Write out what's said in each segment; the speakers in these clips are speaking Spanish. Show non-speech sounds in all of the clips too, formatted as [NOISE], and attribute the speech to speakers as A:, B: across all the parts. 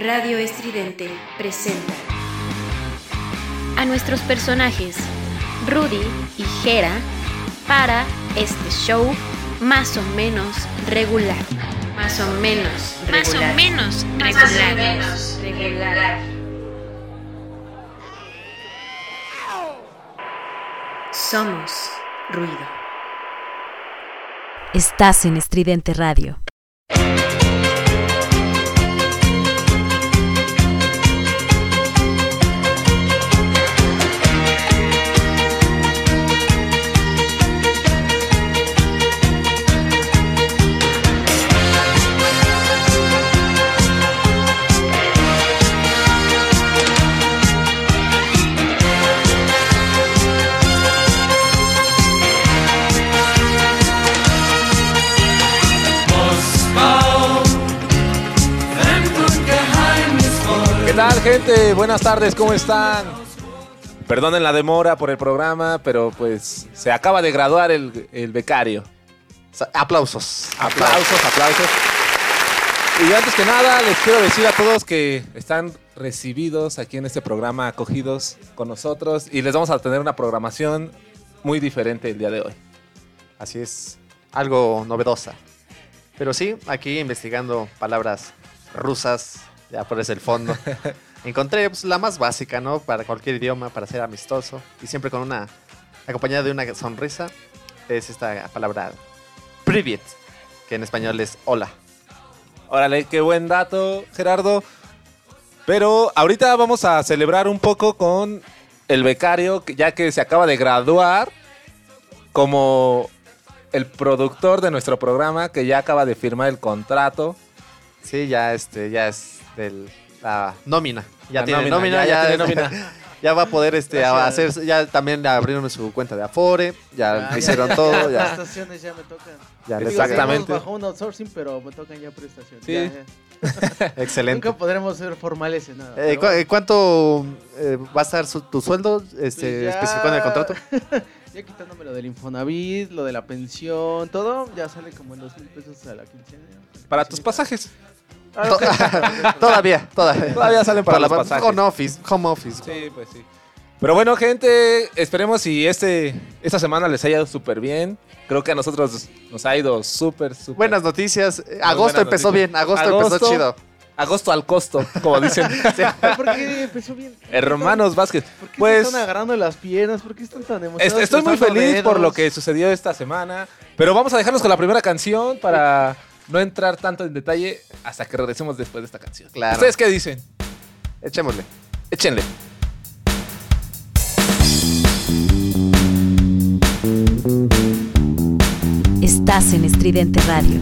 A: Radio Estridente presenta a nuestros personajes Rudy y Jera para este show más o menos regular. Más o menos regular.
B: Más o menos regular.
A: regular. Somos ruido.
C: Estás en Estridente Radio.
D: Tal, gente? Buenas tardes, ¿cómo están? Perdonen la demora por el programa, pero pues se acaba de graduar el, el becario.
E: Aplausos.
D: Aplausos, aplausos. Y antes que nada, les quiero decir a todos que están recibidos aquí en este programa, acogidos con nosotros, y les vamos a tener una programación muy diferente el día de hoy.
E: Así es. Algo novedosa. Pero sí, aquí investigando palabras rusas, ya por ese el fondo. [LAUGHS] Encontré pues, la más básica, ¿no? Para cualquier idioma, para ser amistoso. Y siempre con una. acompañada de una sonrisa. Es esta palabra. Privet. Que en español es hola.
D: Órale, qué buen dato, Gerardo. Pero ahorita vamos a celebrar un poco con el becario, ya que se acaba de graduar como el productor de nuestro programa, que ya acaba de firmar el contrato.
E: Sí, ya este, ya es del la nómina. Ya
D: La
E: tiene
D: nómina,
E: nómina,
D: ya- ya
E: ya,
D: tiene [LAUGHS] nómina.
E: ya va a poder este a hacer, ya también abrieron su cuenta de Afore, ya
F: Ah,
E: hicieron
F: ya,
E: todo,
F: ya,
E: ya,
F: prestaciones ya me tocan.
E: ya
F: Digo,
D: Exactamente.
F: bajo un outsourcing, pero me tocan ya prestaciones.
D: Sí.
F: Ya, ya.
E: toca. [LAUGHS] Excelente.
F: Nunca podremos ser formales en nada.
E: Eh, cu- eh, ¿Cuánto eh, va a estar su- tu sueldo
F: pues
E: este,
F: ya-
E: especificado en el contrato? [LAUGHS]
F: Ya quitándome lo del Infonavit, lo de la pensión, todo, ya sale como en dos mil pesos a la quincena.
D: Para tus pasajes.
F: Ah, [LAUGHS]
E: todavía, todavía.
D: Todavía salen para,
E: la
D: los pasajes.
E: home office, home office.
D: Sí, pues sí. Pero bueno, gente, esperemos si este, esta semana les haya ido súper bien. Creo que a nosotros nos ha ido súper, súper.
E: Buenas noticias. Agosto
D: buenas
E: empezó
D: noticias.
E: bien, agosto,
D: Agosto.
E: empezó chido.
D: Agosto al costo, como dicen [LAUGHS]
F: ¿Por qué empezó bien?
D: hermanos Vázquez.
F: ¿Por qué
D: Pues-
F: se están agarrando las piernas? ¿Por qué están tan emocionados?
D: Estoy muy feliz por
F: dedos?
D: lo que sucedió esta semana, pero vamos a dejarnos con la primera canción para no entrar tanto en detalle hasta que regresemos después de esta canción.
E: Claro.
D: ¿Ustedes qué dicen?
E: Echémosle.
D: Échenle.
C: Estás en Estridente Radio.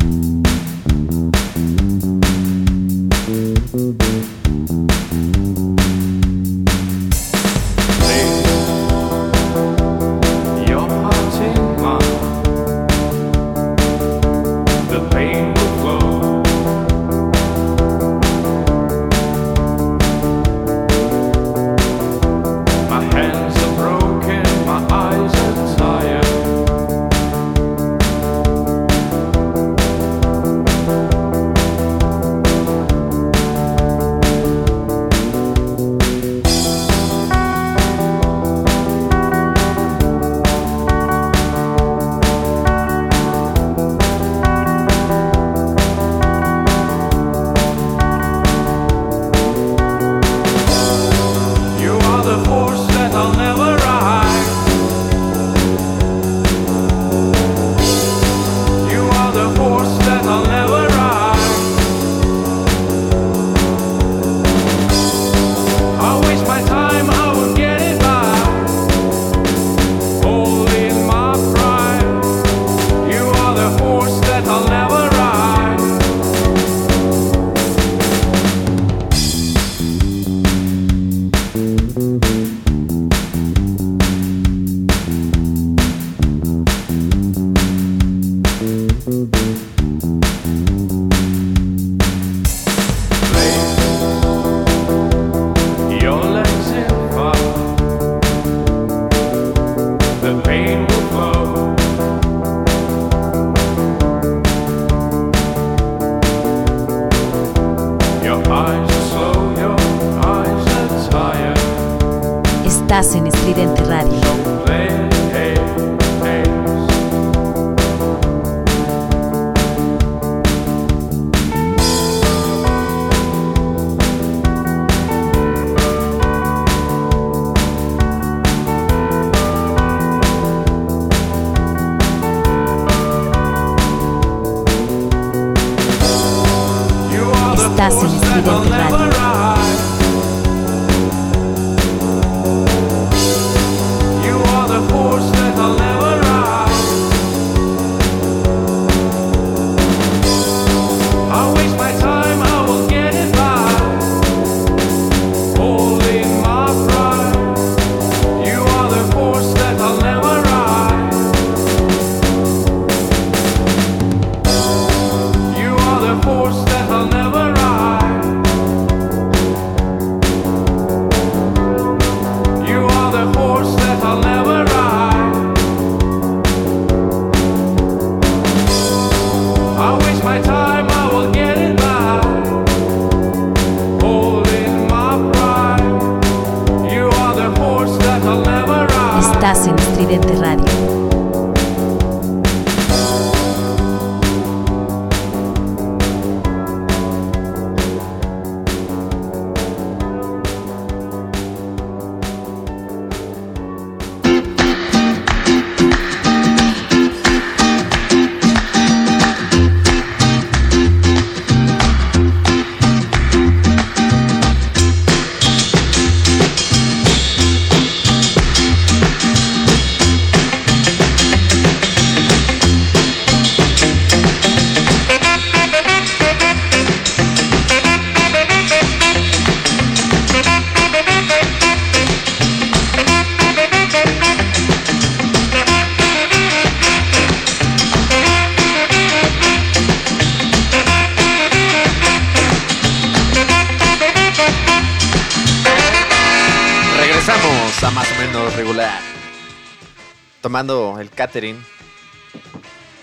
E: Tomando el catering,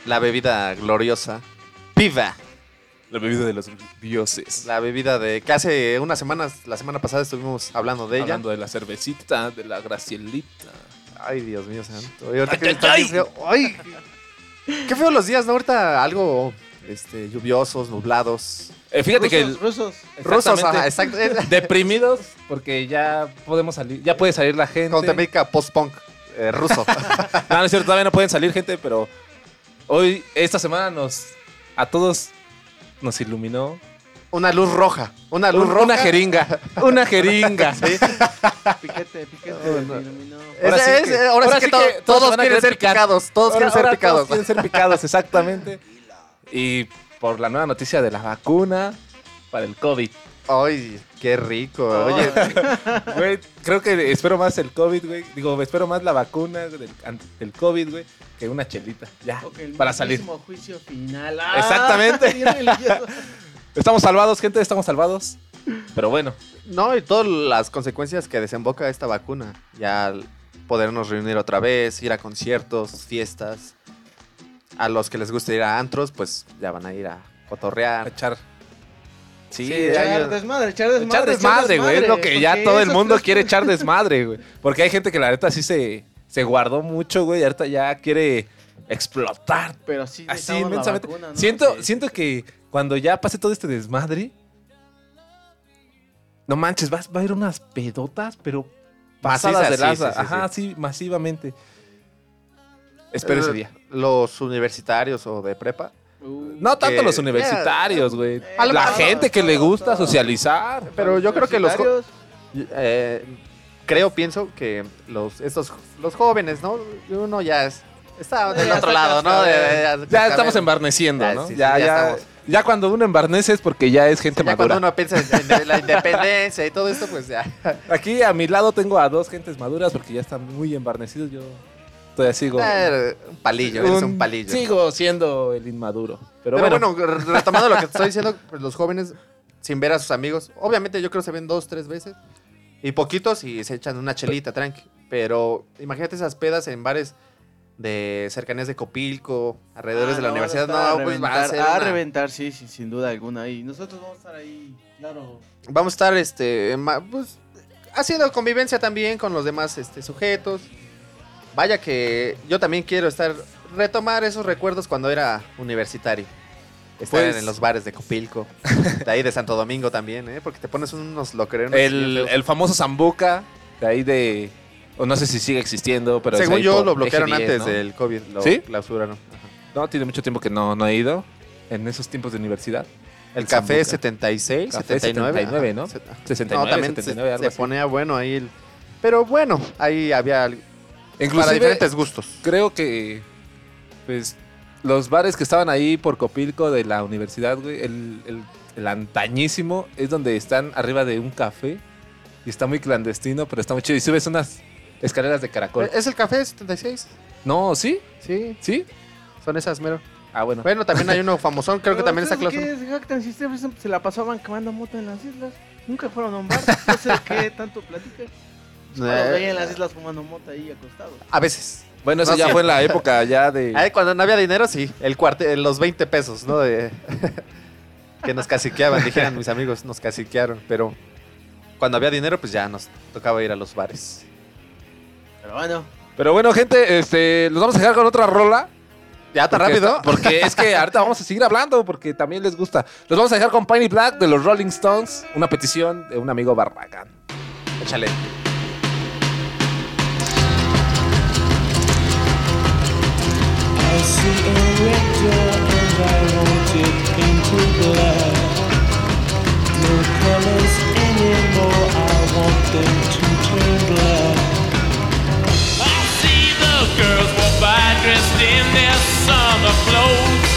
E: la bebida gloriosa, Piva.
D: La bebida de los dioses.
E: La bebida de que hace unas semanas, la semana pasada estuvimos hablando de ella.
D: Hablando de la cervecita, de la gracielita.
E: Ay, Dios mío santo. Y ahorita
D: Ay,
E: que
D: ay,
E: feo. Ay, qué feo los días, ¿no? Ahorita algo este, lluviosos, nublados.
D: Eh, fíjate que el-
F: rusos.
E: Rusos, ajá, exacto.
D: Deprimidos porque ya podemos salir, ya puede salir la gente.
E: Con temática post-punk eh, ruso. [LAUGHS]
D: No, no es cierto, todavía no pueden salir gente, pero hoy, esta semana nos, a todos nos iluminó.
E: una luz roja. Una luz
D: Un-
E: roja.
D: Una jeringa, [LAUGHS] una jeringa.
F: Piquete, piquete.
E: Oh, no. Es-
D: Ahora sí
E: es-
D: que-
E: ahora
D: ahora
E: sí que
D: sí
E: to-
D: que todos
E: quieren ser
D: picar.
E: picados. Todos
D: Ahora-
E: quieren ser picados.
D: todos quieren ser picados, exactamente. Y por la nueva noticia de la vacuna para el COVID.
E: Ay, qué rico. Oye, [LAUGHS]
D: Güey, creo que espero más el COVID, güey. Digo, espero más la vacuna del, COVID, güey, que una chelita. Ya, para salir.
F: juicio final.
D: Exactamente.
F: bien religioso. [LAUGHS]
D: Estamos salvados, gente, estamos salvados. Pero bueno,
E: no, y todas las consecuencias que desemboca esta vacuna. Ya podernos reunir otra vez, ir a conciertos, fiestas. A los que les gusta ir a antros, pues ya van a ir a
D: a
E: cotorrear.
D: echar. Sí,
E: Sí,
D: ya-
F: Echar desmadre, echar desmadre.
D: echar desmadre, güey. Es lo que ya todo el mundo quiere echar [LAUGHS] desmadre, güey. Porque hay gente que la neta sí se, se guardó mucho, güey. Y ahorita ya quiere explotar.
F: Pero sí,
D: Así
F: la
D: inmensamente.
F: vacuna, ¿no?
D: siento,
F: Sí.
D: siento que cuando ya pase todo este desmadre. No manches, vas, va a haber unas pedotas, pero pasadas de
E: sí, sí,
D: Ajá, sí, masivamente. Espero ese
E: Eh,
D: día.
E: Los universitarios o de prepa.
F: Uh,
D: No tanto
E: que-
D: los universitarios, güey. La gente que le gusta socializar.
E: Pero yo creo que los, eh, creo, pienso que los, estos, los jóvenes, ¿no? Uno ya es, está del
F: Ya
E: otro lado, ¿no? De-
F: cascabel.
E: de-
D: Ya estamos embarneciendo,
E: Ya,
D: ¿no?
E: sí, sí,
D: ya,
E: ya
D: ya,
E: estamos.
D: ya cuando uno embarnece es porque ya es gente
E: Ya
D: madura.
E: cuando uno piensa en, en la independencia y todo esto, pues ya.
D: Aquí a mi lado tengo a dos gentes maduras porque ya están muy embarnecidos. Yo todavía sigo.
E: Eh, un palillo, eres un palillo.
D: Sigo siendo el inmaduro. Pero,
E: Pero,
D: bueno,
E: bueno, re- retomando lo que te estoy diciendo, pues los jóvenes, sin ver a sus amigos, obviamente yo creo que se ven dos, tres veces, y poquitos y se echan una chelita, tranqui. Pero imagínate esas pedas en bares de cercanías de Copilco, alrededores
F: ah,
E: de la
F: no,
E: universidad, no, pues va a
F: reventar,
E: ser
F: A
E: una-
F: reventar, sí, sí, sin duda alguna. Y nosotros vamos a estar ahí, claro.
E: Vamos a estar, este, pues, haciendo convivencia también con los demás este, sujetos. Vaya que yo también quiero estar, retomar esos recuerdos cuando era universitario. Estar
D: Pues-
E: en los bares de Copilco, de ahí de Santo Domingo también, ¿eh? Porque te pones unos loquerones.
D: El, famoso Zambuca, de ahí de. O no sé si sigue existiendo, pero.
E: Según yo, lo bloquearon
D: Eje 10,
E: antes
D: ¿no?
E: del COVID, lo
D: ¿Sí?
E: clausuraron. Ajá.
D: No, tiene mucho tiempo que no, no he ido. En esos tiempos de universidad.
E: El café
D: Zambuca.
E: 76,
D: Café
E: 79.
D: 79,
E: ajá.
D: ¿no?
E: Se-
D: 69,
E: no, también
D: 79,
E: se, se ponía bueno ahí. el- Pero bueno, ahí había algo- para
D: Inclusive,
E: diferentes gustos.
D: creo que. Pues. Los bares que estaban ahí por Copilco de la universidad, güey. El, el, el antañísimo es donde están arriba de un café. Y está muy clandestino, pero está muy chido. Y subes unas escaleras de caracol.
E: ¿Es el café 76?
D: No, ¿sí?
E: Sí,
D: ¿Sí?
E: son esas, mero.
D: Ah, bueno.
E: Bueno, también hay uno [LAUGHS] famosón, creo que también está
F: ¿ustedes
E: clausurado.
F: ¿Qué se jactan si se la pasaban quemando moto en las islas? Nunca fueron a un bar. No sé de qué tanto platican. Los veía en las islas fumando moto ahí acostados.
E: A veces.
D: Bueno, eso
E: No,
D: ya
E: sí.
D: fue en la época ya de... [LAUGHS]
E: Ahí cuando no había dinero, sí. El cuarte, los 20 pesos, ¿no? De, [LAUGHS] que nos caciqueaban, dijeran mis amigos, nos caciquearon. Pero cuando había dinero, pues ya nos tocaba ir a los bares.
F: Pero bueno,
D: Pero bueno, gente, este, los vamos a dejar con otra rola.
E: ¿Ya tan
D: Porque
E: rápido?
D: está- porque es que ahorita vamos a seguir hablando, porque también les gusta. Los vamos a dejar con Piney Black de los Rolling Stones, una petición de un amigo Barragán.
E: Échale.
G: I see a and I want it painted black. No colors anymore, I want them to turn black.
C: I see the girls walk by dressed in their summer clothes.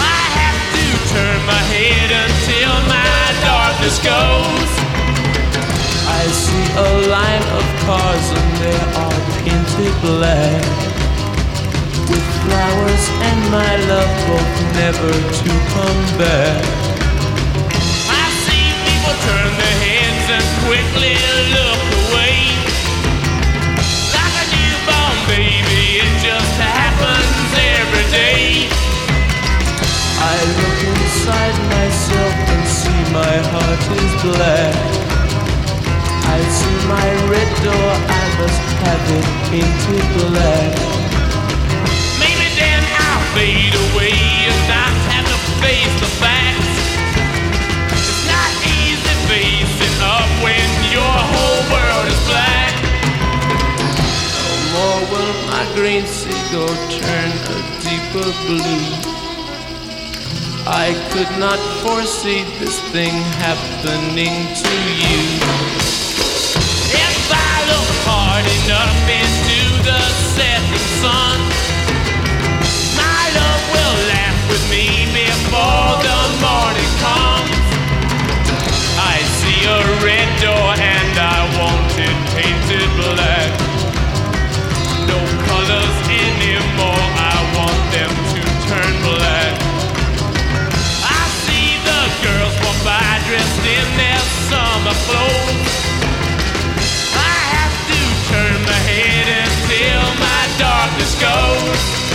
C: I have to turn my head until my darkness goes.
G: I see a line of cars and they are painted black. Flowers and my love both never to come back.
C: I see people turn their heads and quickly look away. Like a newborn baby, it just happens every day.
G: I look inside myself and see my heart is black. I see my red door, I must have it painted black.
C: Fade away and not have to face the facts. It's not easy facing up when your whole world is black.
G: No more will my green seagull turn a deeper blue. I could not foresee this thing happening to you.
C: If I look hard enough into the setting sun, before the morning comes. I see a red door and I want it painted black. No colors anymore, I want them to turn black. I see the girls walk by dressed in their summer clothes. I have to turn my head until my darkness goes.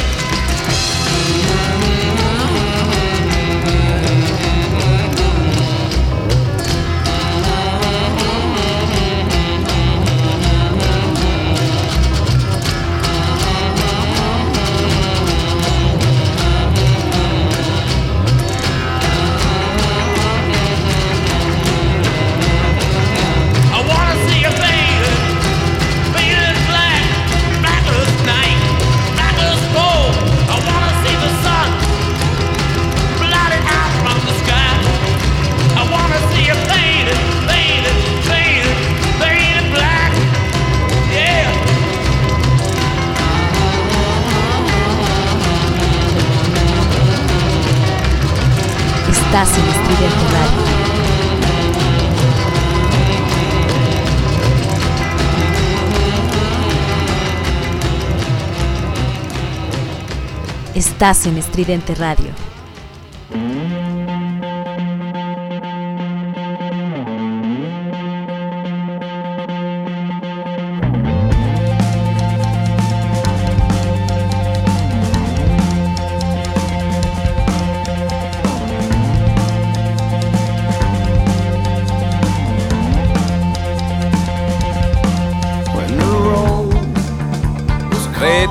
H: Estás en Estridente Radio. Estás en Estridente Radio.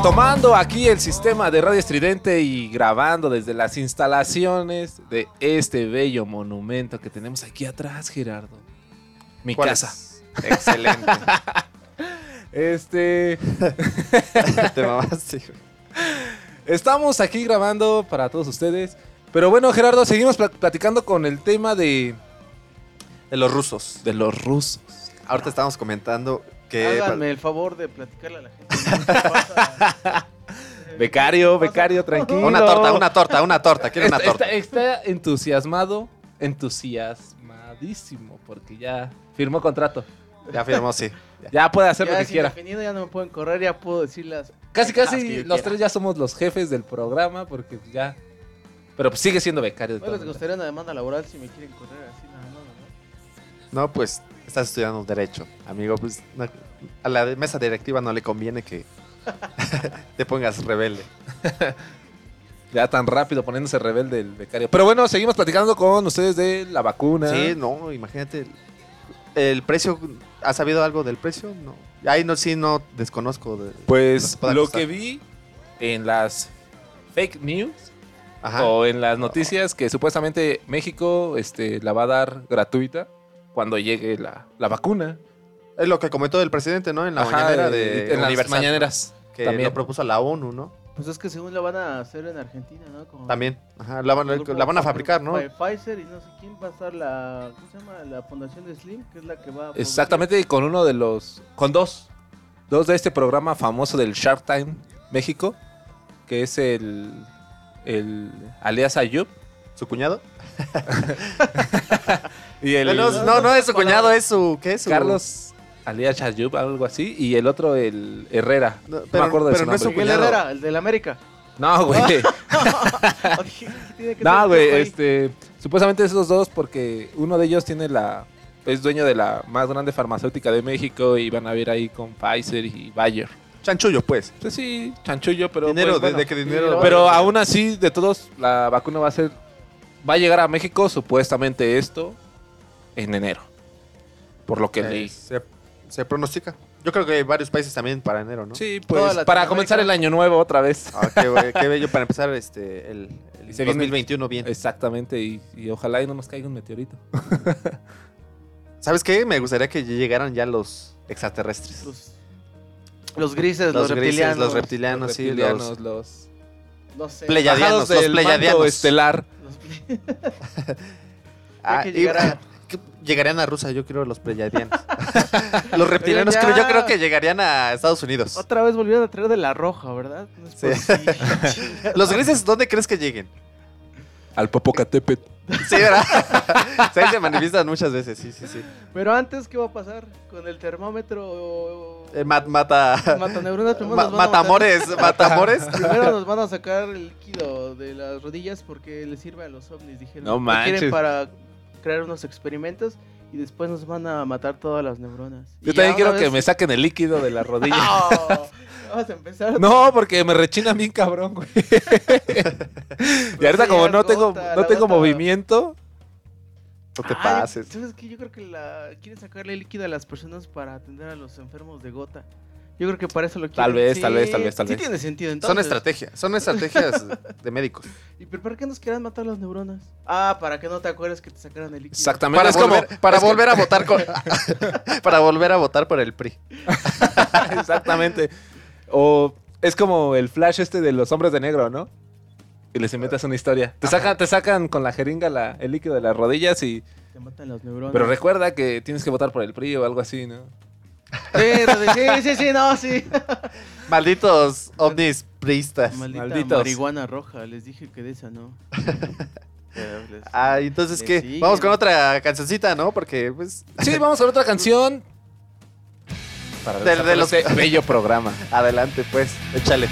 D: Retomando aquí el sistema de Radio Estridente y grabando desde las instalaciones de este bello monumento que tenemos aquí atrás, Gerardo. Mi
E: ¿Cuál
D: casa.
E: es? Excelente. [LAUGHS]
D: Este, [LAUGHS]
E: Te mamaste,
D: estamos aquí grabando para todos ustedes. Pero bueno, Gerardo, seguimos pla- platicando con el tema de,
E: De los rusos.
D: de los rusos.
E: Ahorita estábamos comentando que...
F: Háganme el favor de platicarle a la gente. [LAUGHS]
D: Becario, becario, tranquilo.
E: Una torta, una torta, una torta. Quiero una torta.
D: está- está entusiasmado, entusiasmadísimo, porque ya firmó contrato.
E: Ya firmó, sí. [LAUGHS]
D: Ya puede hacer lo
F: ya
D: que
F: sin
D: quiera.
F: definido ya no me pueden correr, ya puedo decir las...
D: Casi, casi los
F: quiera.
D: tres ya somos los jefes del programa, porque pues ya. Pero pues sigue siendo becario. de
F: ¿No
D: todas
F: les gustaría una demanda laboral si me quieren correr así? No, no, no.
E: No, pues estás estudiando Derecho, amigo. Pues no- a la mesa directiva no le conviene que [LAUGHS] te pongas rebelde. [LAUGHS]
D: Ya tan rápido poniéndose rebelde el becario. Pero bueno, seguimos platicando con ustedes de la vacuna.
E: Sí, no, imagínate. El, precio, ¿has sabido algo del precio? No. Ahí no, sí, no desconozco. De,
D: Pues lo
E: costar.
D: que vi en las fake news
E: Ajá.
D: o en las noticias que supuestamente México este, la va a dar gratuita cuando llegue la, la vacuna.
E: Es lo que comentó el presidente, ¿no? En la
D: Ajá,
E: mañanera de
D: en las mañaneras.
E: Que
D: también.
E: lo propuso la ONU, ¿no?
F: Pues es que según la van a hacer en Argentina, ¿no? Como
E: También. Ajá, la, van,
F: grupo
E: la van a fabricar, ¿no?
F: Pfi- Pfizer y no sé quién va a estar la... ¿Cómo se llama? La fundación de Slim, que es la que va a...
D: Exactamente, y con uno de los. Con dos. Dos de este programa famoso del Shark Time México. Que es el. El Alias Ayub.
E: ¿Su cuñado? [LAUGHS] [LAUGHS]
D: Y el.
E: no, no, no es su cuñado, es su... ¿Qué es su...?
D: Carlos Alias Ayub, algo así. Y el otro, el Herrera.
E: No, pero-
D: me acuerdo de
E: pero
D: su
E: no es su
D: nombre.
E: Cuñado.
F: Herrera, el del América.
D: No, güey. [LAUGHS]
F: Dije, ¿qué tiene que
D: no,
F: ser
D: güey. Este. Supuestamente esos dos, porque uno de ellos tiene la. Es dueño de la más grande farmacéutica de México y van a ver ahí con Pfizer y Bayer.
E: Chanchullo, pues.
D: Pues sí, chanchullo, pero.
E: dinero,
D: pues,
E: de,
D: bueno.
E: de qué dinero...
F: Pero
D: aún así, de todos, la vacuna va a ser. Va a llegar a México, supuestamente esto, en enero. Por lo que
E: Eh,
D: leí.
E: se, se pronostica. Yo creo que hay varios países también para enero, ¿no?
D: Sí, pues para comenzar el año nuevo otra vez.
E: Ah, qué, bello para empezar este el, el
D: Y se viene-
E: 2021 bien.
D: Exactamente, y, y ojalá y no nos caiga un meteorito. [LAUGHS]
E: ¿Sabes qué? Me gustaría que llegaran ya los extraterrestres.
F: Los, los grises, los,
E: Los grises,
F: reptilianos.
E: los reptilianos,
D: los
E: sí,
D: reptilianos,
E: los...
D: los,
F: No sé.
E: Pleyadianos, los pleyadianos.
D: estelar.
F: Los ple- [LAUGHS]
E: Ah,
F: que
E: y- llegarían a Rusia, yo creo, los pleyadianos. [LAUGHS] los reptilianos,
F: ya-
E: creo, yo creo que llegarían a Estados Unidos.
F: Otra vez volvieron a traer de la roja, ¿verdad?
E: Sí. [LAUGHS] Los grises, ¿dónde crees que lleguen?
D: Al Popocatépetl.
E: Sí, ¿verdad? [LAUGHS] sí, se manifiestan muchas veces, sí, sí, sí.
F: Pero antes, ¿qué va a pasar? Con el termómetro...
E: Eh, mat- mata...
F: Mataneuronas, primero
E: ma-
F: a matar.
E: matamores, matamores.
F: Primero nos van a sacar el líquido de las rodillas porque le sirve a los ovnis, dijeron.
D: No manches.
F: quieren para crear unos experimentos y después nos van a matar todas las neuronas.
D: Yo
F: Y
D: también quiero que me saquen el líquido de la [LAUGHS] rodilla.
F: ¡Oh! Vamos a empezar.
D: No, porque me rechinan bien cabrón, güey. [LAUGHS] y ahorita
F: sí,
D: como no tengo, no tengo
F: gota.
D: movimiento,
E: No te
F: Ay,
E: pases.
F: ¿Sabes qué? Yo creo que la quieren sacarle líquido a las personas para atender a los enfermos de gota. Yo creo que para eso lo quieren.
D: Tal vez,
F: Sí,
D: tal vez, tal vez, tal
F: sí
D: vez.
F: tiene sentido
E: Son
F: entonces.
E: estrategias, son estrategias [LAUGHS] de médicos.
F: ¿Y pero para qué nos quieran matar las neuronas? Ah, para que no te acuerdes que te sacaran el líquido.
D: exactamente.
E: Para
D: es como,
E: volver, para
D: es que-
E: volver a votar con, [LAUGHS] [LAUGHS] para volver a votar por el PRI.
D: exactamente. O es como el flash este de los hombres de negro, ¿no? Y les inventas una historia. Te sacan, te sacan con la jeringa la- el líquido de las rodillas y.
F: Te matan las neuronas.
D: Pero recuerda que tienes que votar por el PRI o algo así, ¿no?
F: Sí, sí, sí, no, sí. [LAUGHS]
E: Malditos ovnis priistas.
F: Maldita
D: Malditos.
F: marihuana roja, les dije que de esa no. [LAUGHS] Les-
E: Ah, entonces qué?
F: siguen.
E: Vamos con otra cancioncita, ¿no? Porque pues
D: Sí, vamos a ver otra canción. Para
E: De- de los-
D: con este bello programa.
E: adelante, pues, échale.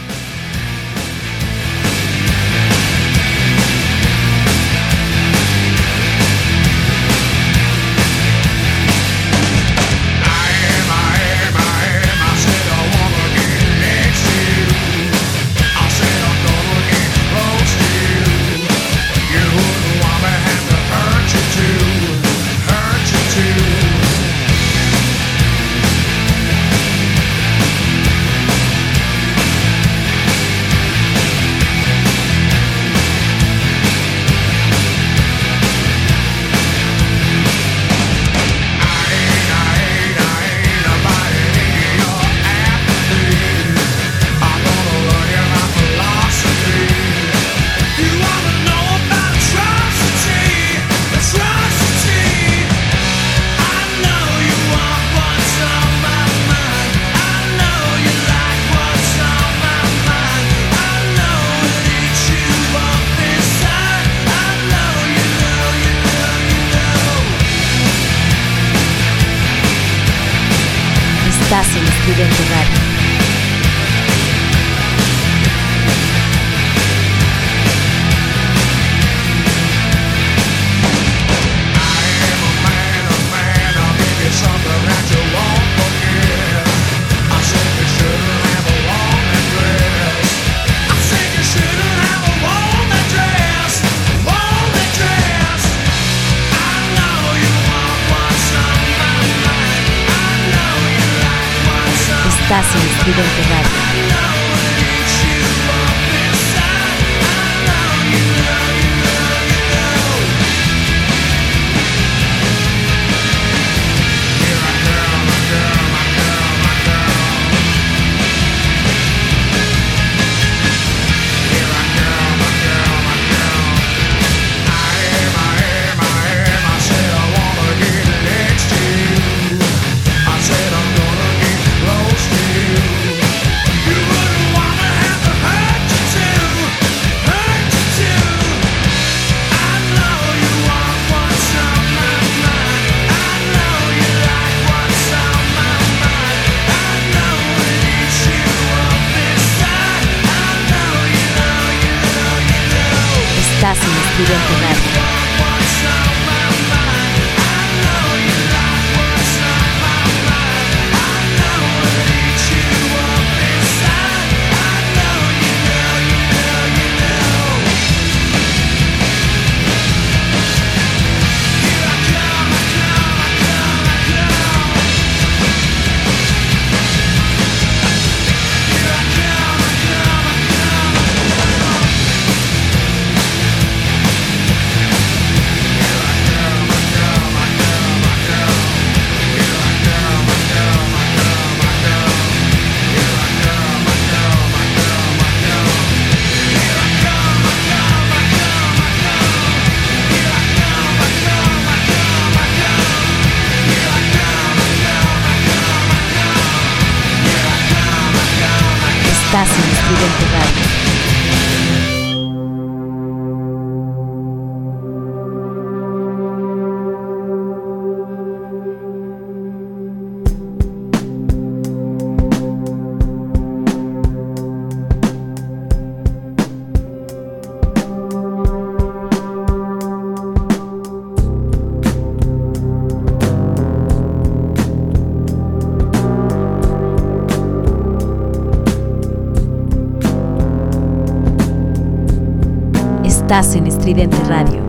C: Estás en Estridente Radio.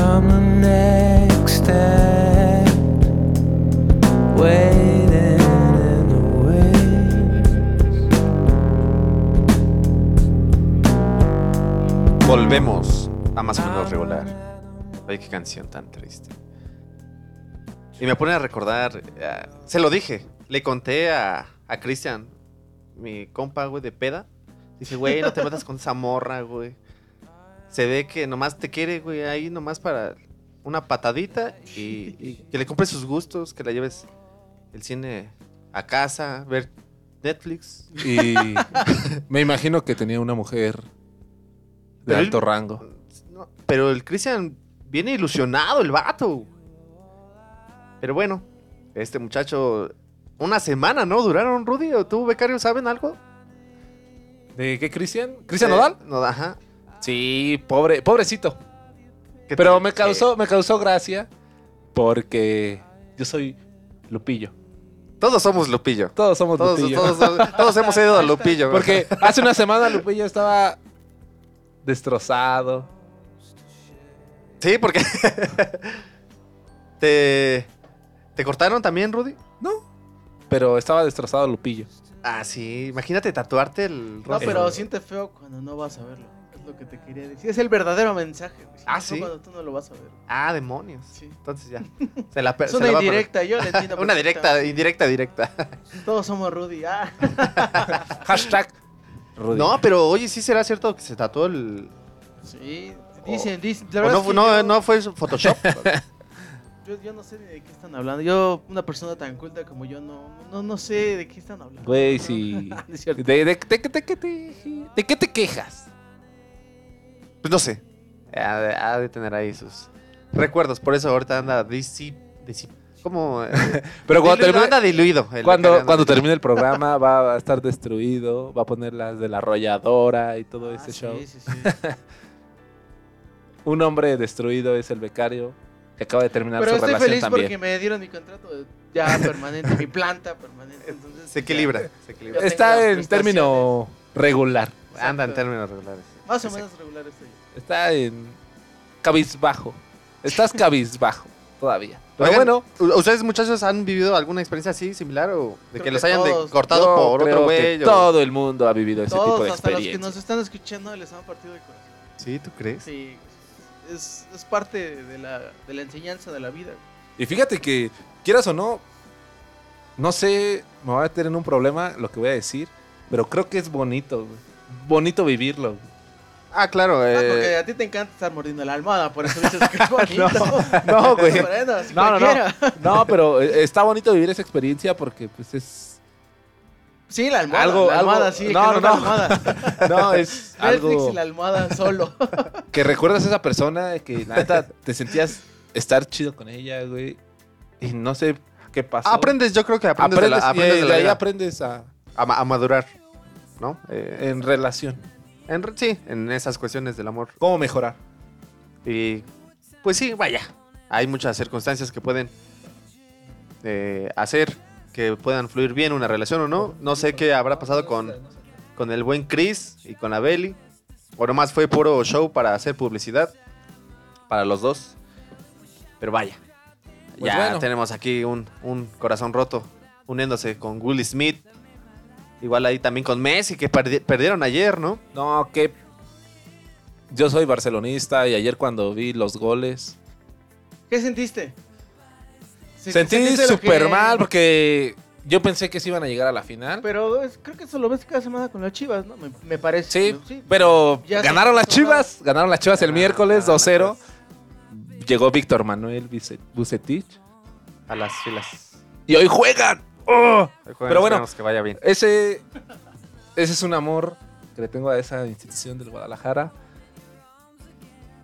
I: I'm the next step, waiting in the wings.
E: Volvemos a más o menos regular. Ay, qué canción tan triste. Y me pone a recordar, eh, se lo dije, le conté a, a Cristian, mi compa, güey, de peda. Dice, güey, no te [LAUGHS] metas con esa morra, güey. Se ve que nomás te quiere, güey, ahí nomás para una patadita y, y que le compres sus gustos, que la lleves el cine a casa, ver Netflix.
D: Y [LAUGHS] me imagino que tenía una mujer de
E: Pero
D: alto rango.
E: No, pero el Cristian viene ilusionado, el vato. Pero bueno, este muchacho, una semana, ¿no? ¿Duraron, Rudy? ¿O tú, becario, saben algo?
D: ¿De qué, Cristian? ¿Cristian
E: Eh,
D: Nodal?
E: no, ajá.
D: Sí, pobre, pobrecito.
E: ¿Qué
D: Pero me causó, me causó gracia porque yo soy Lupillo.
E: Todos somos Lupillo.
D: Todos somos
E: Todos,
D: Lupillo.
E: todos- todos hemos ido a Lupillo.
D: Porque hace una semana Lupillo estaba destrozado.
E: Sí, porque... [LAUGHS] ¿Te, ¿Te cortaron también, Rudy?
D: No, pero estaba destrozado Lupillo.
E: Ah, sí. Imagínate tatuarte el
F: No,
E: rostro.
F: pero siente feo cuando no vas a verlo. Lo que te quería decir. Es el verdadero mensaje. güey.
E: Ah, ¿sí?
F: Cuando tú no lo vas a ver.
E: Ah, demonios.
F: Sí.
E: Entonces ya. Se la,
F: Es una
E: la
F: indirecta, yo le entiendo. [LAUGHS]
E: Una directa, indirecta, directa. [LAUGHS]
F: Todos somos Rudy. Ah. [LAUGHS]
D: Hashtag Rudy.
E: No, pero oye, sí será cierto que se tatuó el.
F: Sí, dicen, dicen. la
E: o no, no,
F: yo-
E: no fue Photoshop.
F: Yo, yo no sé ni de qué están hablando. Yo, una persona tan culta como yo, no, no, no sé de qué están hablando.
D: Güey, sí.
F: no es cierto.
D: ¿De, de, de, de- de qué te, ¿De qué te quejas?
E: Pues no sé. Ha de, ha de tener ahí sus recuerdos. Por eso ahorita anda disi- ¿Cómo como... [LAUGHS] eh,
D: Pero cuando termine,
E: anda diluido. el
D: cuando,
E: anda
D: cuando
E: diluido.
D: termine el programa va a estar destruido, va a poner las de la arrolladora y todo
F: Ah,
D: ese
F: sí,
D: show.
F: sí, sí. [LAUGHS]
D: Un hombre destruido es el becario que acaba de terminar
F: Pero
D: su
F: estoy
D: relación
F: feliz
D: también.
F: porque me dieron mi contrato ya [LAUGHS] permanente, mi planta permanente. Entonces,
E: Se
F: ya,
E: equilibra, se
D: Está en término regular.
E: Anda en términos regulares.
F: Más o menos regular estoy.
D: Está en cabizbajo. Estás cabizbajo todavía. Pero
E: Oigan,
D: bueno,
E: ¿u- ¿ustedes muchachos han vivido alguna experiencia así similar o de
F: Creo
E: que los
F: que
E: hayan de- cortado
D: yo
E: por
D: creo
E: otro
D: que
E: güey? o-
D: todo el mundo ha vivido ese tipo
F: Todos,
D: de
F: hasta los que nos están escuchando, les han partido de corazón.
E: Sí, ¿tú crees?
F: Sí, es, es parte de la, de la enseñanza de la vida.
D: Y fíjate que, quieras o no, no sé, me voy a meter en un problema lo que voy a decir, pero creo que es bonito, güey. Bonito vivirlo. güey.
E: Ah, claro.
F: Ah,
E: eh,
F: porque a ti te encanta estar mordiendo la almohada, por eso dices que es [LAUGHS] bonito.
D: No, [LAUGHS] güey.
F: Bueno, así
D: No, no, no. No, pero eh, está bonito vivir esa experiencia porque pues es
F: Sí, la almohada.
D: Algo-
F: la almohada,
D: algo-
F: sí.
D: no, no,
F: la
D: no.
F: almohada. [LAUGHS]
D: no, es
F: Netflix
D: algo
F: y la almohada solo.
D: que recuerdas a esa persona que la neta te sentías estar chido con ella, güey. Y no sé qué pasó.
E: aprendes, yo creo que aprendes,
D: aprendes,
E: de, la,
D: y
E: aprendes de
D: de
E: la
D: ahí aprendes a,
E: a madurar, ¿no? Eh,
D: en relación,
E: en sí, en esas cuestiones del amor.
D: cómo mejorar.
E: Y pues sí, vaya. Hay muchas circunstancias que pueden eh, hacer que puedan fluir bien una relación o no. No sé qué habrá pasado con, con el buen Chris y con la Belly. O nomás fue puro show para hacer publicidad para los dos. Pero vaya.
D: Pues
E: ya
D: bueno.
E: tenemos aquí un, un corazón roto uniéndose con Will Smith. Igual ahí también con Messi que perdi- perdieron ayer, ¿no?
D: No, que yo soy barcelonista y ayer cuando vi los goles
F: ¿Qué sentiste? Sí,
D: sentí
F: ¿sentiste lo
D: súper
F: que-
D: mal porque yo pensé que se iban a llegar a la final.
F: Pero es- creo que eso lo ves cada semana con las chivas, ¿no? Me, me parece.
D: Sí,
F: ¿no?
D: pero
F: Ya
D: ganaron las. Chivas, ganaron las Chivas el
E: Ganaron,
D: miércoles
E: ganaron las
D: 2-0. Llegó Víctor Manuel Bucetich
E: A las filas.
D: y hoy juegan. ¡Oh! Pero bueno.
E: Que vaya bien.
D: Ese ese es un amor que le tengo a esa institución del Guadalajara.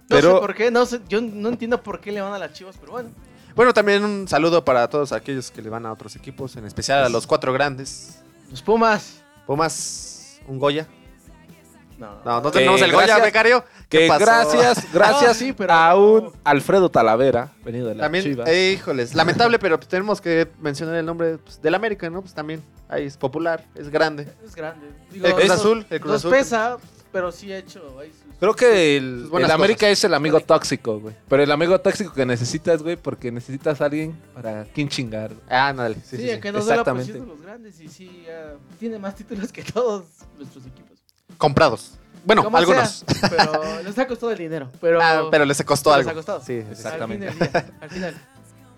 F: No
D: Pero-
F: sé por qué, no sé, yo no entiendo por qué le van a las chivas, pero bueno.
E: Bueno, también un saludo para todos aquellos que le van a otros equipos, en especial a los cuatro grandes.
F: Los Pumas.
E: Pumas, un Goya.
F: No,
E: No, no tenemos el
D: gracias-
E: Goya, becario. ¿Qué
D: Que
E: pasó?
D: gracias, [LAUGHS] gracias
F: No, sí, pero
D: a
F: no.
D: un Alfredo Talavera, venido de la
E: También,
D: Chivas.
E: eh, híjoles, lamentable, pero pues, tenemos que mencionar el nombre pues, del América, ¿no? Pues también, ahí es popular, es grande.
F: Es grande.
E: El Cruz Azul, el Cruz
F: nos
E: Azul.
F: pesa, pero sí ha hecho ahí sus-
D: Creo que el, América
E: cosas.
D: es el amigo tóxico, güey. Pero el amigo tóxico que necesitas, güey, porque necesitas a alguien para quien chingar. güey.
E: Ah, dale.
F: Sí,
E: Sí, sí, sí.
F: que nos da la
D: exactamente.
F: posición de los grandes y sí, ya tiene más títulos que todos nuestros equipos.
E: Comprados. Bueno,
F: Como
E: algunos.
F: sea, pero les ha costado el dinero. Pero,
E: Ah, pero les costó
F: pero
E: algo.
F: les ha costado.
E: Sí.
D: Exactamente.
F: Al fin del día, al final. [LAUGHS]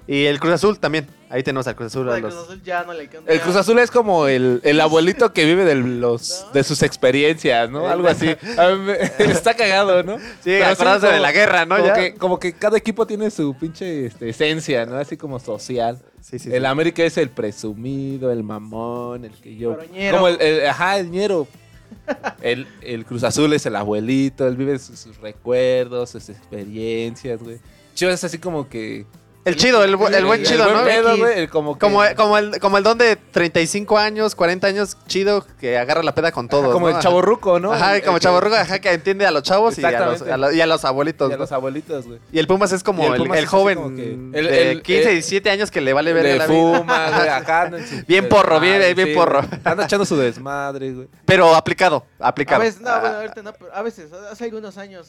E: Y el Cruz Azul también. Ahí tenemos al Cruz Azul. a
F: El
E: los-
F: Cruz Azul ya no le alcanza.
D: El Cruz Azul es como el, el abuelito que vive de, los, [LAUGHS] de sus experiencias, ¿no? Algo así. A [LAUGHS] mí me- está cagado, ¿no?
E: Sí,
D: Pero
E: acordándose
D: como-
E: de la guerra, ¿no?
D: Como
E: Ya.
D: que, como que cada equipo tiene su pinche este, esencia, ¿no? Así como social.
E: Sí, sí,
D: el. América es el presumido, el mamón, el que yo...
F: Pero ñero.
D: Como el, el- ajá, el ñero. El, el Cruz Azul es el abuelito, él vive sus, recuerdos, sus experiencias, güey. Chivas es así como que...
E: El chido, el, bu- el buen chido,
D: buen
E: ¿no?
D: pedo, güey, el como que-
E: Como, como, el, como el don de 35 años, 40 años, chido, que agarra la peda con
D: ajá,
E: todos.
D: como
E: ¿no?
D: el chaborruco, ¿no?
E: Ajá,
D: El-
E: como
D: el que-
E: ajá, que entiende a los chavos y a los,
D: Exactamente.
E: a los- y a los abuelitos.
D: Y a
E: ¿no?
D: los abuelitos, güey.
E: Y el Pumas es como
D: Y el
E: el,
D: Pumas
E: el
D: es así
E: joven
D: como que- el-
E: de
D: el-
E: 15,
D: el-
E: 17 años que le vale ver
D: Le
E: la vida.
D: fuma, güey, [LAUGHS] acá anda en su
E: Bien porro, bien-
D: desmadre,
E: bien porro.
D: güey. Anda echando su desmadre, güey.
E: Pero aplicado,
F: A
E: aplicado.
F: veces, no,
E: Ah,
F: bueno, ahorita no, pero a veces, hace algunos años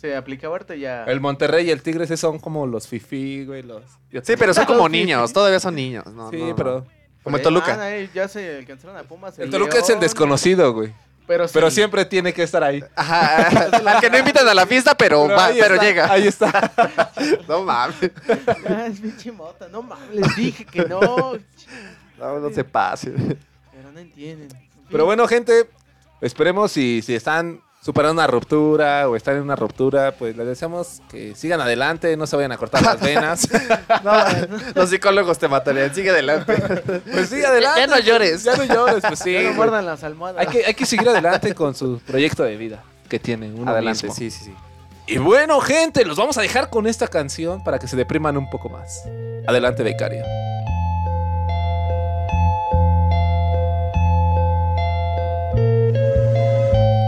F: se aplicaba ahorita ya.
D: El Monterrey y el Tigres son como los fifi, güey, los...
E: sí, pero son como
F: Sí,
E: niños,
F: sí.
E: todavía son niños. No,
D: Sí,
E: no, no.
D: pero...
E: Como el
F: Eh,
E: Toluca.
F: ah, eh, ya se alcanzaron a Pumas.
D: El Toluca es el desconocido, güey.
F: Pero, sí.
D: Pero siempre tiene que estar ahí.
E: Ajá, [LAUGHS] al que no invitan a la fiesta, pero, va-
D: ahí
E: pero
D: está,
E: llega.
D: Ahí está. [LAUGHS]
E: No mames.
F: Ah, es pinche mota. No mames, les dije que no.
E: No, no se pase.
F: Pero no entienden.
D: Pero bueno, gente, esperemos si, si están Superar una ruptura o estar en una ruptura, pues les deseamos que sigan adelante, no se vayan a cortar las venas. [LAUGHS]
E: Los psicólogos te matarían, sigue adelante.
D: Pues sigue adelante.
E: Ya, no llores.
D: Ya no llores, pues sí.
F: No guardan las almohadas.
D: Hay que, hay que seguir adelante con su proyecto de vida que tiene uno
E: adelante,
D: mismo.
E: sí, sí, sí.
D: Y bueno, gente, los vamos a dejar con esta canción para que se depriman un poco más. Adelante, Becario.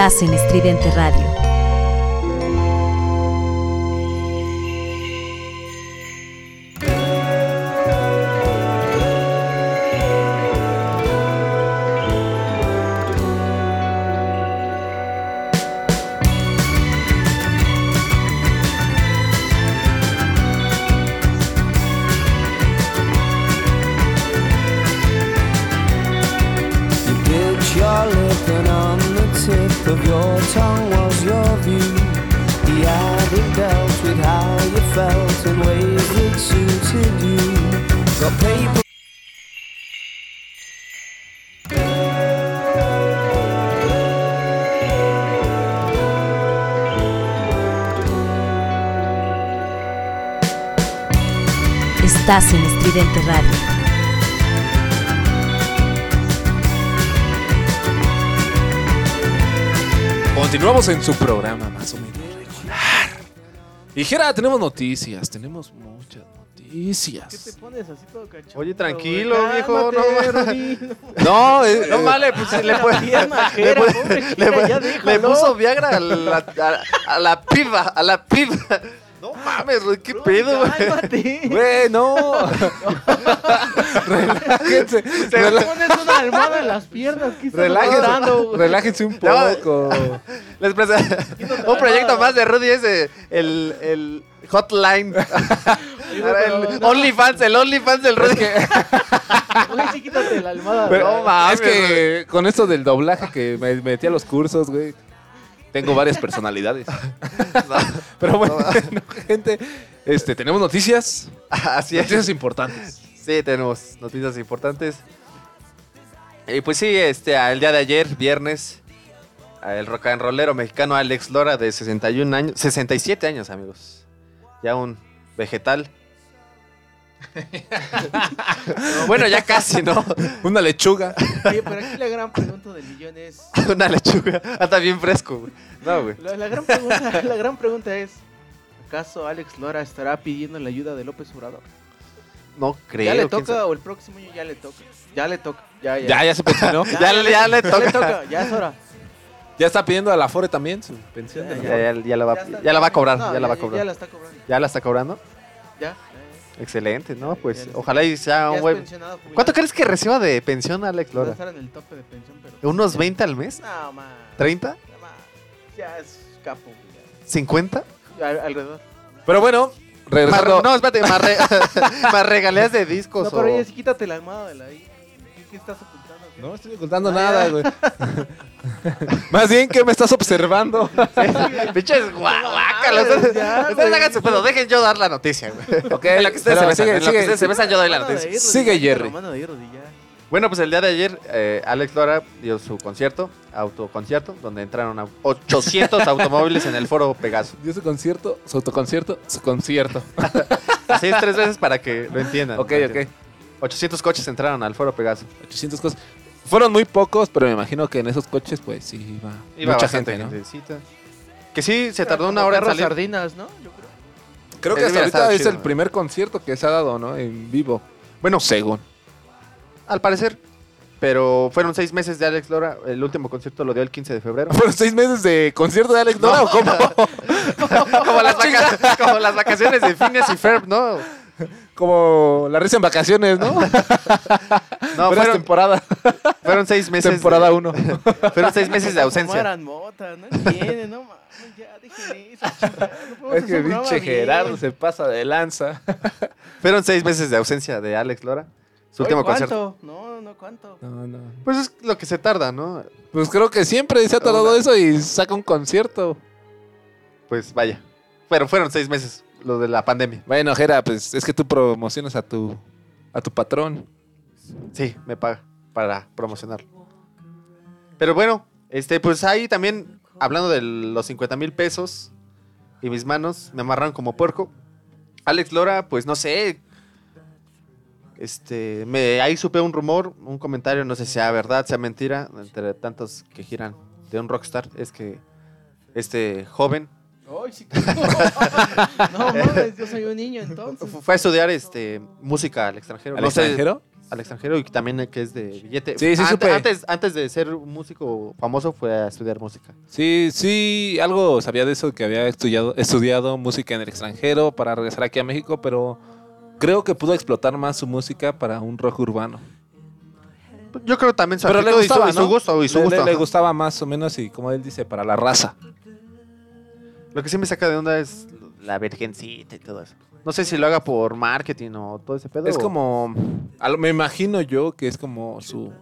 C: estás en Estridente Radio. Radio.
D: Continuamos en su programa, más o menos regular. Dijera, tenemos noticias, tenemos muchas noticias.
F: ¿Qué te pones así todo cachondo?
E: Oye, tranquilo, viejo, no
F: Rudy. [LAUGHS]
D: No, eh,
E: no
D: eh,
E: vale, pues le
F: puso
E: le, majera,
F: pobre, gira,
E: le,
F: ya
E: le
F: déjalo.
E: puso Viagra a la, a, a la piba, a la piba mames, qué pedo, güey.
D: Güey, no. [LAUGHS] Relájense.
F: Te pones una almohada en las piernas. ¿Qué estás
D: relájense,
F: dando,
D: relájense un poco. [LAUGHS]
E: Les presento un proyecto más de Rudy es de el, el hotline. [LAUGHS] El. OnlyFans, el OnlyFans del Rudy.
F: Güey, sí, quítate la almohada.
D: Pero,
F: güey.
E: no mames,
D: es que con esto del doblaje que me metí a los cursos, güey, tengo varias personalidades. [LAUGHS] Pero bueno, [LAUGHS] gente, este, tenemos noticias, [LAUGHS]
E: Así es.
D: noticias importantes.
E: Sí, tenemos noticias importantes. Y pues sí, este, el día de ayer, viernes, el rock and rollero mexicano Alex Lora de 61 años, 67 años, amigos. Ya un vegetal. [LAUGHS] bueno, ya casi, ¿no?
D: Una lechuga.
F: Oye, pero aquí la gran pregunta del millón es... [LAUGHS]
E: Una lechuga. Anda bien fresco, güey. No, güey.
F: La, la gran pregunta, [LAUGHS] la gran pregunta es... ¿Acaso Alex Lora estará pidiendo la ayuda de López Obrador?
E: No creo.
F: ¿Ya le toca o el próximo año ya le toca? Ya le toca. Ya, ya.
D: Ya, ya se pensionó.
E: Ya, ya le
F: Ya le
E: toca.
F: toca. Ya es hora.
D: Ya está pidiendo a la Afore también su pensión.
F: Ya.
E: Ya, ya- ya la va,
F: está-
E: ya la va a cobrar. Ya la va a
F: Ya
E: cobrar.
F: la está cobrando.
E: ¿Ya la está cobrando?
F: Ya. Ya, ya.
E: Excelente, ¿no?
F: Ya
E: Pues ojalá y sea
F: Ya
E: un buen... ¿Cuánto crees que reciba de pensión Alex Lora?
F: estar en el tope de pensión, pero...
E: ¿Unos 20 al mes?
F: No, man.
E: ¿30?
F: No. Ya es capo, güey,
E: ¿50?
F: ya. Al- alrededor.
D: Pero bueno,
E: Más-
D: regresando.
E: no, espérate, más, re- más regalías de discos.
F: No, pero
E: o-
F: oye, sí, quítate la almohada de la ahí. ¿Qué, qué estás ocultando? qué?
D: No estoy ocultando
F: Ah,
D: nada,
F: ya.
D: güey. [LAUGHS] [LAUGHS] Más bien que me estás observando. [LAUGHS]
E: Pinches.
F: No,
E: Ustedes hagan su pedo. Dejen yo dar la noticia, güey. [LAUGHS]
D: Ok,
E: En lo que ustedes se besan,
D: sigue,
E: en lo que
D: sigue.
E: ustedes se besan, yo doy la noticia.
D: Sigue, Jerry.
E: Bueno, pues el día de ayer, eh, Alex Lora dio su concierto, autoconcierto, donde entraron a 800 automóviles en el foro Pegaso.
D: Dio su concierto, su autoconcierto, su concierto.
E: Así es tres veces para que lo entiendan.
D: Ok, ok.
E: 800 coches entraron al foro Pegaso.
D: 800 cosas. Fueron muy pocos, pero me imagino que en esos coches, pues sí, iba,
E: Iba
D: mucha gente, ¿no?
E: gentecita. Que sí, se tardó una hora en salir.
F: sardinas, ¿no? Yo creo.
D: Creo que hasta ahorita es
E: chido,
D: el primer concierto que se ha dado, ¿no? En vivo.
E: Bueno,
D: Según.
E: al parecer. Pero fueron seis meses de Alex Lora. El último concierto lo dio el 15 de febrero.
D: ¿Fueron seis meses de concierto de Alex Lora o cómo? [LAUGHS]
E: como, las como las vacaciones de Phineas y Ferb, ¿no?
D: Como la risa en vacaciones, ¿no? [LAUGHS]
E: No,
D: Pero
E: fueron,
D: temporada.
E: fueron seis meses.
D: temporada
E: de,
D: 1. [LAUGHS]
E: Fueron seis meses de ausencia.
F: eran mota, no entienden, no mames, ya, dejen eso, chingada, no podemos
D: Es que pinche. Gerardo se pasa de lanza. [LAUGHS]
E: Fueron seis meses de ausencia de Alex Lora. Su último
F: ¿cuánto?
E: concierto.
F: No, no, ¿cuánto?
D: No, no.
E: Pues es lo que se tarda, ¿no?
D: Pues creo que siempre se ha tardado eso y saca un concierto.
E: Pues vaya. Pero fueron seis meses, lo de la pandemia.
D: Bueno, Gera, pues es que tú promocionas a tu a tu patrón.
E: Sí, me paga para promocionarlo. Pero bueno, este, pues ahí también, hablando de los 50 mil pesos y mis manos me amarraron como puerco. Alex Lora, pues no sé. Este, me, ahí supe un rumor, un comentario, no sé si sea verdad, sea mentira, entre tantos que giran de un rockstar, es que este joven
F: Ay, sí. [LAUGHS] no mames, yo soy un niño entonces.
E: fu- fue a estudiar este música al extranjero.
D: ¿Al
E: No sé,
D: extranjero?
E: al extranjero y también que es de billete.
D: Sí, sí,
E: Ante-
D: supe.
E: Antes, antes de ser un músico famoso fue a estudiar música.
D: Sí, sí, algo sabía de eso, que había estudiado, estudiado música en el extranjero para regresar aquí a México, pero creo que pudo explotar más su música para un rock urbano.
E: Yo creo también su
D: Pero le
E: y su-
D: gustaba,
E: y su,
D: ¿no?
E: gusto y su
D: Le-
E: gusto.
D: le, gustaba más o menos y como él dice, para la raza.
E: Lo que sí me saca de onda es la virgencita y todo eso. No sé si lo haga por marketing o todo ese pedo.
D: Es
E: o-
D: como, a lo- me imagino yo que es como su,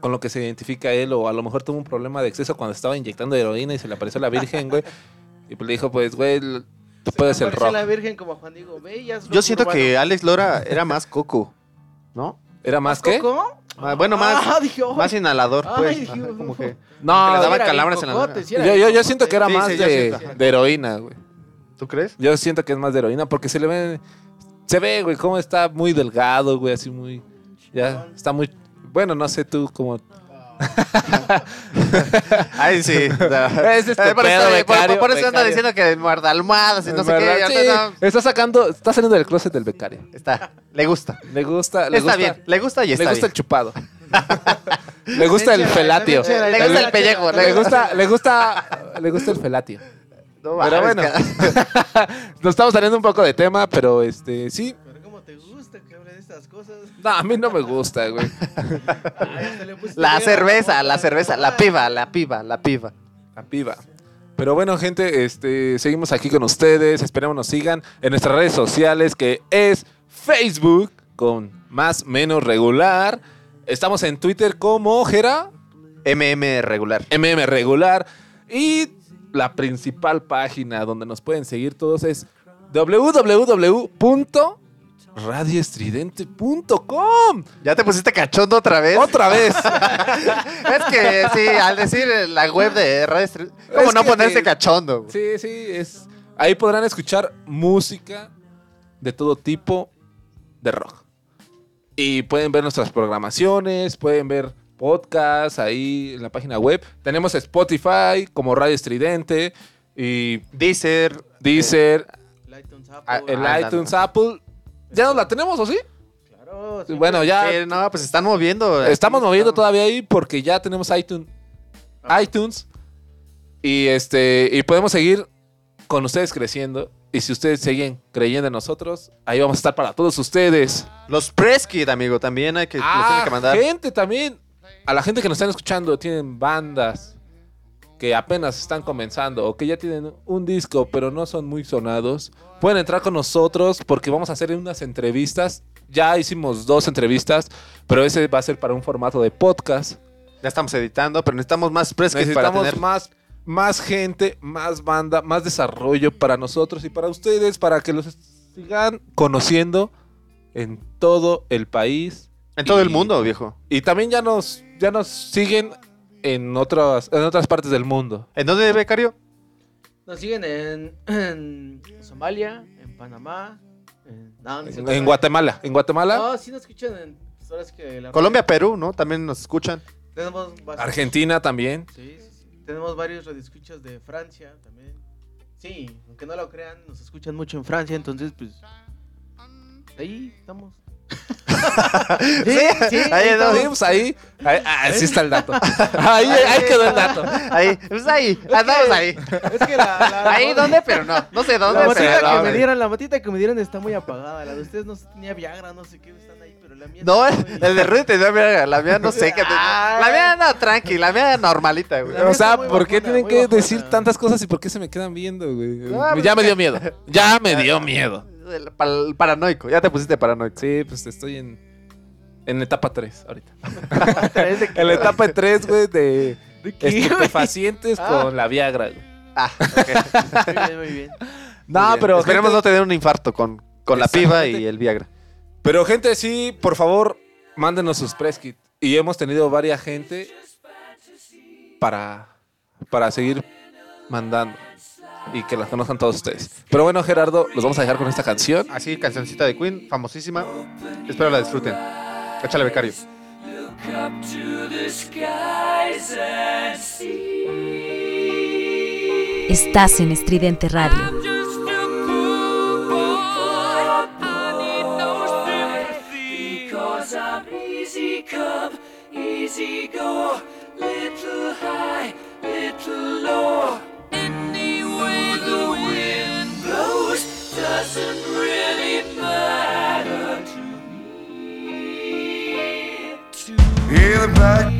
D: con lo que se identifica él, o a lo mejor tuvo un problema de exceso cuando estaba inyectando heroína y se le apareció la Virgen, güey. Y pues le dijo, pues, güey, tú puedes ser
F: Apareció
D: rock.
F: la Virgen como Juan Diego Bellas.
E: Yo siento que Alex Lora era más coco, ¿no?
D: ¿Era más que?
F: ¿Coco?
E: Ah, bueno, más-
F: Ah, [LAUGHS] ay.
E: Más inhalador,
F: Ay,
E: pues.
F: Dios.
E: ajá, como que...
D: No,
E: que le daban
F: Era
E: calambres en la
F: cocote, sí
D: yo, yo, siento que era
E: Sí,
D: más
E: sí,
D: de, de heroína, güey.
E: ¿Tú crees?
D: Yo siento que es más de heroína porque se le ve, se ve, güey, cómo está muy delgado, güey, así muy, ya, está muy, bueno, no sé tú cómo... [LAUGHS]
E: Ay, sí.
D: Es
E: Eh, por
D: pedo,
E: eso, por-
D: becario,
E: por eso anda diciendo que muerda almohadas y no sé qué.
D: Sí,
E: no.
D: está sacando, está saliendo del closet del becario.
E: Está, le gusta.
D: Le gusta, le
E: está
D: gusta,
E: bien, le gusta y
D: le
E: está
D: gusta el
E: bien.
D: chupado. [LAUGHS] le gusta el felatio.
E: Le gusta el pellejo.
D: Le gusta, le gusta, le gusta el felatio.
E: No,
D: Pero bueno. [LAUGHS] Nos estamos saliendo un poco de tema, pero este, sí.
F: Pero ¿cómo te gusta cosas?
D: No, a mí no me gusta, güey.
F: Ay, pusiste
E: La cerveza, la cerveza, la piba, la piba, la piba.
D: La piba. Pero bueno, gente, este, seguimos aquí con ustedes. Esperemos nos sigan en nuestras redes sociales, que es Facebook con más menos regular. Estamos en Twitter como Jera,
E: MM regular.
D: MM regular. Y la principal página donde nos pueden seguir todos es www.radioestridente.com.
E: ¿Ya te pusiste cachondo otra vez?
D: Otra vez. [LAUGHS]
E: es que sí, al decir la web de Radio Street, ¿cómo
D: Es
E: no ponerse cachondo? güey?
D: Sí, sí, es. Ahí podrán escuchar música de todo tipo de rock. Y pueden ver nuestras programaciones, pueden ver podcasts ahí en la página web. Tenemos Spotify como Radio Estridente y
E: Deezer,
D: Deezer,
F: El iTunes Apple.
D: el iTunes, Apple. ¿Ya nos la tenemos o sí?
F: Claro, sí,
D: Bueno, ya
E: Sí, no, pues están moviendo.
D: estamos moviendo
E: estamos.
D: todavía ahí porque ya tenemos iTunes. iTunes. Y este. Y podemos seguir con ustedes creciendo. Y si ustedes siguen creyendo en nosotros, ahí vamos a estar para todos ustedes.
E: Los Press Kit, amigo, también hay que, los tienen
D: Ah,
E: que mandar.
D: gente también. A la gente que nos están escuchando, tienen bandas que apenas están comenzando o que ya tienen un disco, pero no son muy sonados. Pueden entrar con nosotros porque vamos a hacer unas entrevistas. Ya hicimos dos entrevistas, pero ese va a ser para un formato de podcast.
E: Ya estamos editando, pero necesitamos más Kit para
D: Necesitamos
E: tener...
D: más, más gente, más banda, más desarrollo para nosotros y para ustedes, para que los sigan conociendo en todo el país.
E: En todo el
D: y-
E: mundo, viejo.
D: Y también ya nos, ya nos siguen en otras, en otras partes del mundo.
E: ¿En dónde, becario?
F: Nos siguen en, en Somalia, en Panamá, en, no,
D: En. Guatemala. En Guatemala,
F: No, sí nos escuchan en. pues, ahora sí que la-
E: Colombia, Perú, ¿no? También nos escuchan.
F: Tenemos
D: Argentina también.
F: Sí, sí, sí. Tenemos varios radioescuchas de Francia también. Sí, aunque no lo crean, nos escuchan mucho en Francia, entonces pues. Ahí estamos. [LAUGHS] sí, sí,
E: ahí
F: ahí
E: no,
D: Sí, pues ahí, ahí, ahí está el dato. [LAUGHS] Ahí, ahí quedó el dato.
E: Ahí, pues ahí, andamos ahí.
F: Es que la, la- [LAUGHS]
E: Ahí, ¿dónde? Pero no, no sé
F: La
E: dónde,
F: matita
E: pero
F: que
E: no,
F: me dieron, la matita que me dieron está muy apagada. La de ustedes no sé, tenía Viagra, no sé qué están ahí, pero la mía
E: No,
F: muy-
E: el de Rudy tenía verga, la mía no sé qué. La mía no, tranqui, la mía normalita, güey.
F: La
D: O sea, ¿por qué
F: bajona,
D: tienen que
F: bajona.
D: decir tantas cosas y por qué se me quedan viendo, güey?
E: Ah, pues
D: ya
E: es
D: me dio miedo. Ya me dio miedo.
E: El pa- paranoico, ya te pusiste paranoico.
D: Sí, pues estoy en, en etapa 3 ahorita. [LAUGHS]
F: ¿Es de [LAUGHS] qué?
D: En la etapa 3, güey, de [LAUGHS]
F: ¿De qué, güey?
D: estupefacientes
F: Ah.
D: con la Viagra, güey.
E: Ah, ok.
F: Muy bien, muy bien.
D: No,
E: Muy bien.
D: pero
E: Esperemos
D: gente-
E: no tener un infarto con, con la piba y el Viagra.
D: Pero gente, sí, por favor, mándenos sus press kit. Y hemos tenido varias gente para, para seguir mandando. Y que las conozcan todos ustedes. Pero bueno, Gerardo, los vamos a dejar con esta canción.
E: Así, cancioncita de Queen, famosísima. Espero la disfruten. Échale, becario.
C: Estás en Estridente Radio.
J: doesn't really matter to me. To In the back.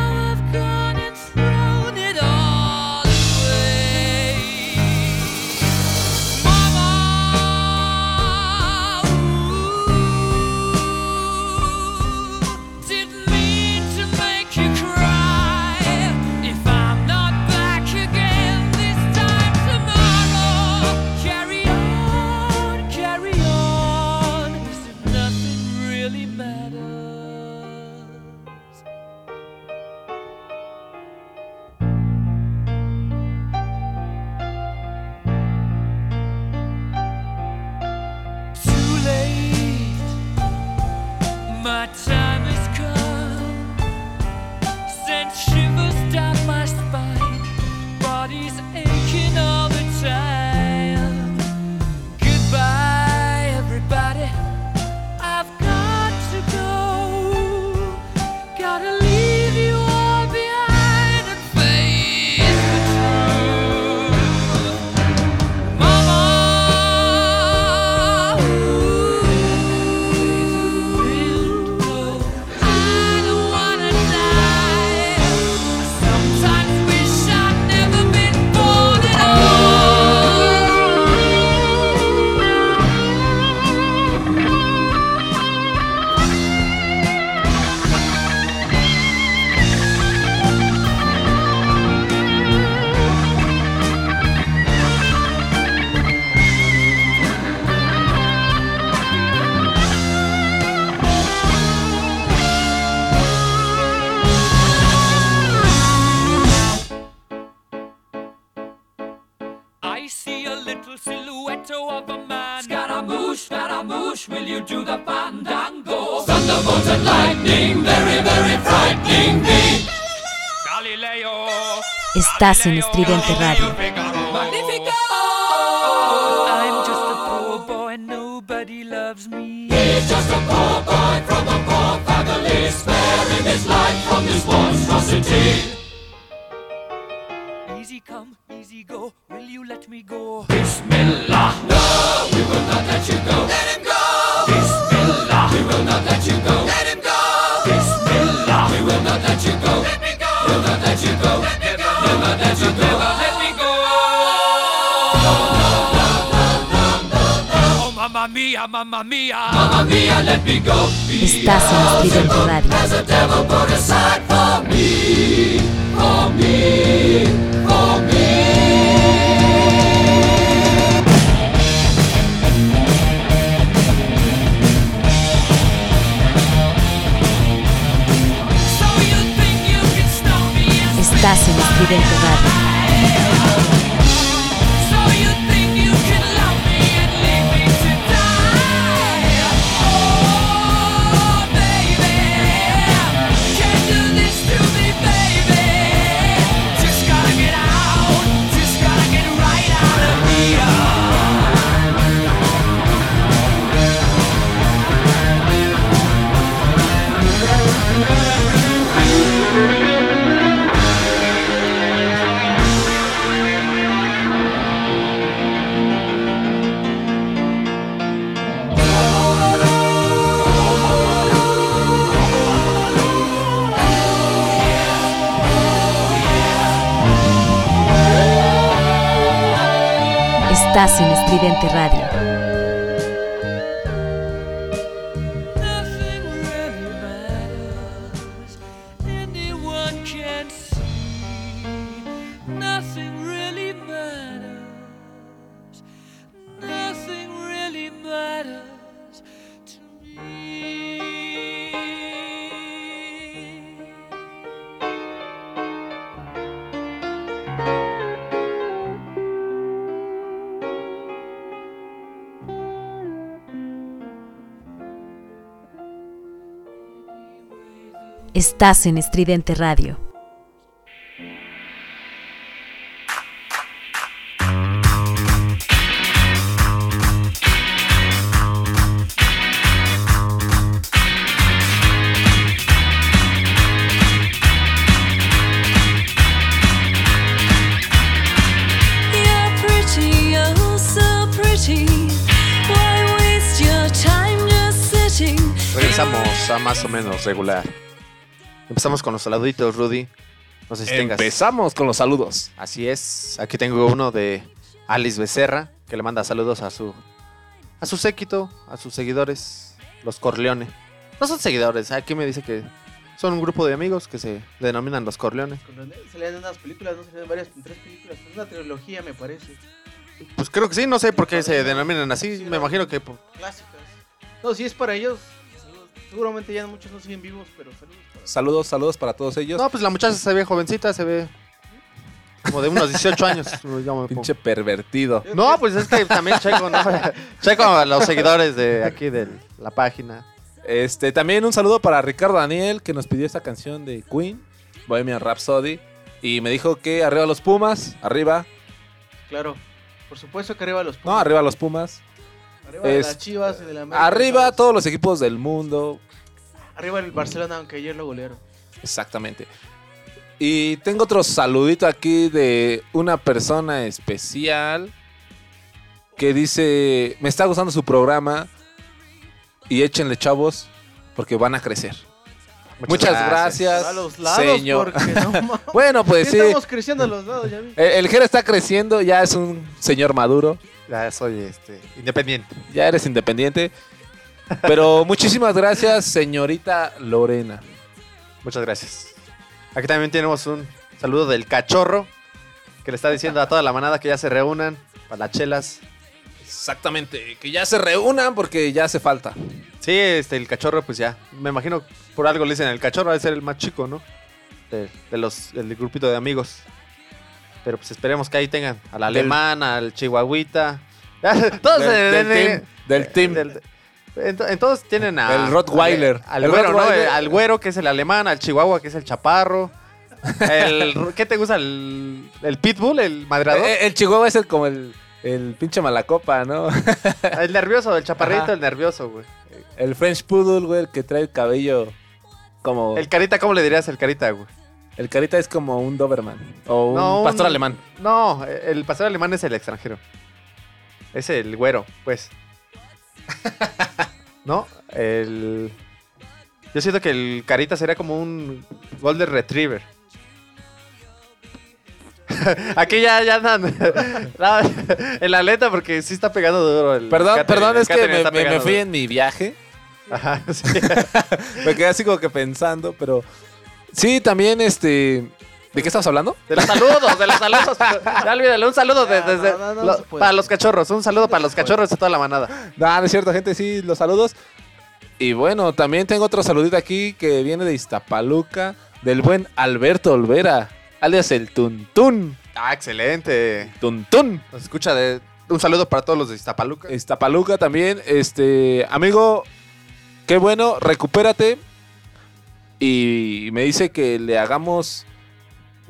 J: En Estridente Radio.
K: Mamma mia! Mamma mia,
H: let me go.
J: Estás en Estridente Radio.
H: Has a devil put aside for me, for me, for me.
K: So you think you can stop me and
J: Estás en Estridente Radio. Radio. Estás en Estridente Radio.
L: Oh?
E: Regresamos a más o menos regular. Empezamos con los saluditos, Rudy. No sé si tengas.
D: Empezamos con los saludos.
E: Así es. Aquí tengo uno de Alice Becerra, que le manda saludos a su a su séquito, a sus seguidores, los Corleone. No son seguidores, aquí me dice que son un grupo de amigos que se denominan los Corleone.
F: Con René salían unas películas, no salían varias, tres películas. Es una trilogía, me parece.
E: Pues creo que sí, no sé por qué se denominan así. Me imagino que
F: Clásicas. No, si es para ellos. Seguramente ya muchos no siguen vivos, pero saludos
D: Saludos, saludos para todos ellos.
E: No, pues la muchacha se ve jovencita, se ve como de unos 18 años. [LAUGHS]
D: Pinche pervertido.
E: No, pues es que también checo, ¿no? [LAUGHS] checo a los seguidores de aquí de la página.
D: Este, también un saludo para Ricardo Daniel, que nos pidió esta canción de Queen, Bohemian Rhapsody. Y me dijo que arriba los Pumas, arriba.
F: Claro. Por supuesto que arriba los
D: No, arriba los Pumas.
F: Arriba
D: es-
F: las Chivas y de la América.
D: Arriba todos los equipos del mundo.
F: Arriba el Barcelona, aunque ayer lo golearon.
D: Exactamente. Y tengo otro saludito aquí de una persona especial que dice, me está gustando su programa y échenle chavos porque van a crecer. Muchas, gracias,
F: A los lados,
D: señor.
F: no [LAUGHS]
D: bueno, pues
F: Sí,
D: sí.
F: Estamos creciendo a los lados, ya vi.
D: El, el Jera está creciendo, ya es un señor maduro,
E: Ya soy este, independiente.
D: ya eres independiente. Pero muchísimas gracias, señorita Lorena.
E: Muchas gracias. Aquí también tenemos un saludo del cachorro que le está diciendo a toda la manada que ya se reúnan para las chelas.
D: Exactamente, que ya se reúnan porque ya hace falta.
E: Sí, este, el cachorro, pues ya. Me imagino por algo le dicen el cachorro, debe ser el más chico, ¿no? De, de los, del grupito de amigos. Pero pues esperemos que ahí tengan al
D: Del-
E: alemán, al chihuahuita. [LAUGHS] Todos
D: Del- del
E: en-
D: team, del team.
E: Del- en, to- en todos tienen a.
D: El Rottweiler.
E: Al,
D: El
E: güero, ¿no? Al güero, que es el alemán, al chihuahua, que es el chaparro. El, ¿Qué te gusta? El, el pitbull, el madreador.
D: Eh, el chihuahua es el, como el, el pinche malacopa, ¿no? [LAUGHS]
E: el nervioso, el chaparrito,
D: Ajá.
E: el nervioso, güey.
D: El French Poodle, güey, el que trae el cabello como...
E: El carita, ¿cómo le dirías el carita, güey?
D: El carita es como un Doberman. O un
E: No,
D: pastor
E: un-
D: alemán.
E: No, el pastor alemán es el extranjero. Es el güero, pues. [LAUGHS] ¿No? El. Yo siento que el carita sería como un Golden Retriever. [LAUGHS] Aquí ya, ya andan. [LAUGHS] En la aleta porque sí está pegando duro el.
D: Perdón,
E: Catherine,
D: perdón,
E: el
D: es que me, me- me fui
E: duro.
D: en mi viaje.
E: Ajá, sí.
D: Me quedé así como que pensando, pero... Sí, también, este... ¿De qué estamos hablando?
E: De los saludos, de los saludos. [LAUGHS] Ya olvídalo, un saludo de-
F: Ya,
E: desde-
F: no, no, no
E: lo-
F: se puede.
E: para los cachorros, un saludo para los cachorros de toda la manada.
D: No, no es cierto, gente, sí, los saludos. Y bueno, también tengo otro saludito aquí que viene de Iztapaluca, del buen Alberto Olvera, alias el Tuntún.
E: Ah, excelente.
D: Tuntún.
E: Nos escucha de. Un saludo para todos los de Iztapaluca.
D: Iztapaluca también, este, amigo, qué bueno, recupérate. Y me dice que le hagamos,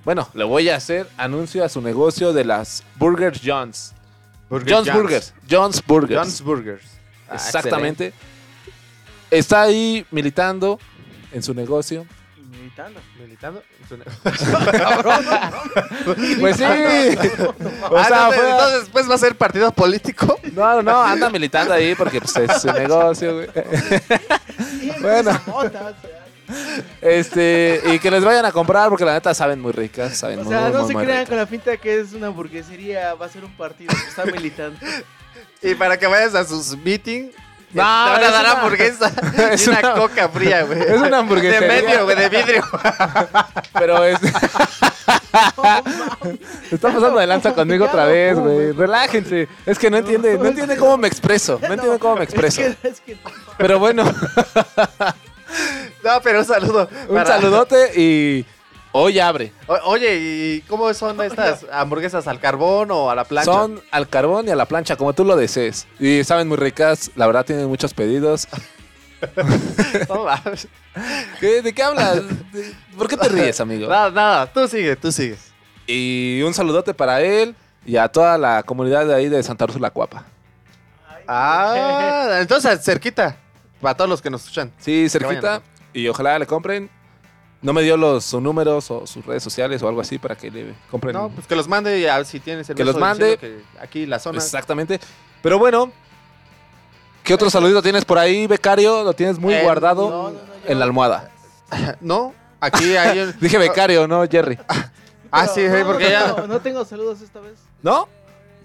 D: bueno, le voy a hacer anuncio a su negocio de las Burgers John's.
E: Burger
D: John's Burgers. John's Burgers.
E: John's Burgers. Ah,
D: Exactamente. Está ahí militando en su negocio.
F: Militando.
E: Militando. [LAUGHS]
D: Pues sí. [LAUGHS] O
E: Ah,
D: sea,
E: entonces,
D: fue-
E: entonces después va a ser partido político.
D: No, no, no, anda militando ahí porque pues, es su [LAUGHS] negocio, güey. Bueno. Este, y que les vayan a comprar porque la neta saben muy ricas, saben
F: O
D: muy,
F: sea, no
D: muy,
F: se
D: muy
F: crean con la finta que es una hamburguesería, va a ser un partido, que está militando. [LAUGHS]
E: Y para que vayas a sus meetings.
D: No,
E: te van a dar
D: una-
E: hamburguesa [LAUGHS]
D: es
E: y una,
D: una-
E: coca fría, güey. [LAUGHS]
D: es una hamburguesería.
E: De medio, güey, de vidrio.
D: Pero es. Está pasando de lanza conmigo otra vez, güey. Relájense. Es que no entiende, no entiende cómo me expreso. No entiende cómo me expreso.
F: No.
D: Pero bueno, [LAUGHS]
E: No, pero un saludo.
D: un
E: para-
D: saludote y hoy abre.
E: O- oye, ¿y cómo son estas hamburguesas al carbón o a la plancha?
D: Son al carbón y a la plancha, como tú lo desees. Y saben muy ricas, la verdad tienen muchos pedidos. [LAUGHS]
E: No mames.
D: ¿Qué- ¿De qué hablas? ¿De- ¿Por qué te ríes, amigo? [LAUGHS]
E: Nada, nada. Tú sigue, tú sigue.
D: Y un saludote para él y a toda la comunidad de ahí de Santa Úrsula Cuapa.
E: Ah, entonces cerquita. Para todos los que nos escuchan.
D: Sí, cerquita. Y ojalá le compren. No me dio los sus números o sus redes sociales o algo así para que le compren.
E: No, pues que los mande y a ver si tienes el
D: Que los mande.
E: que aquí la zona.
D: Exactamente. Pero bueno, ¿qué otro saludito tienes por ahí, becario? Lo tienes muy
E: Eh,
D: guardado
F: no, no,
D: en la almohada. [LAUGHS]
E: No, aquí hay un- [LAUGHS]
D: Dije becario, no Jerry. [LAUGHS]
E: Ah, sí,
F: Pero
E: sí, porque
F: no,
E: ya.
F: No, no tengo saludos esta vez.
D: ¿No?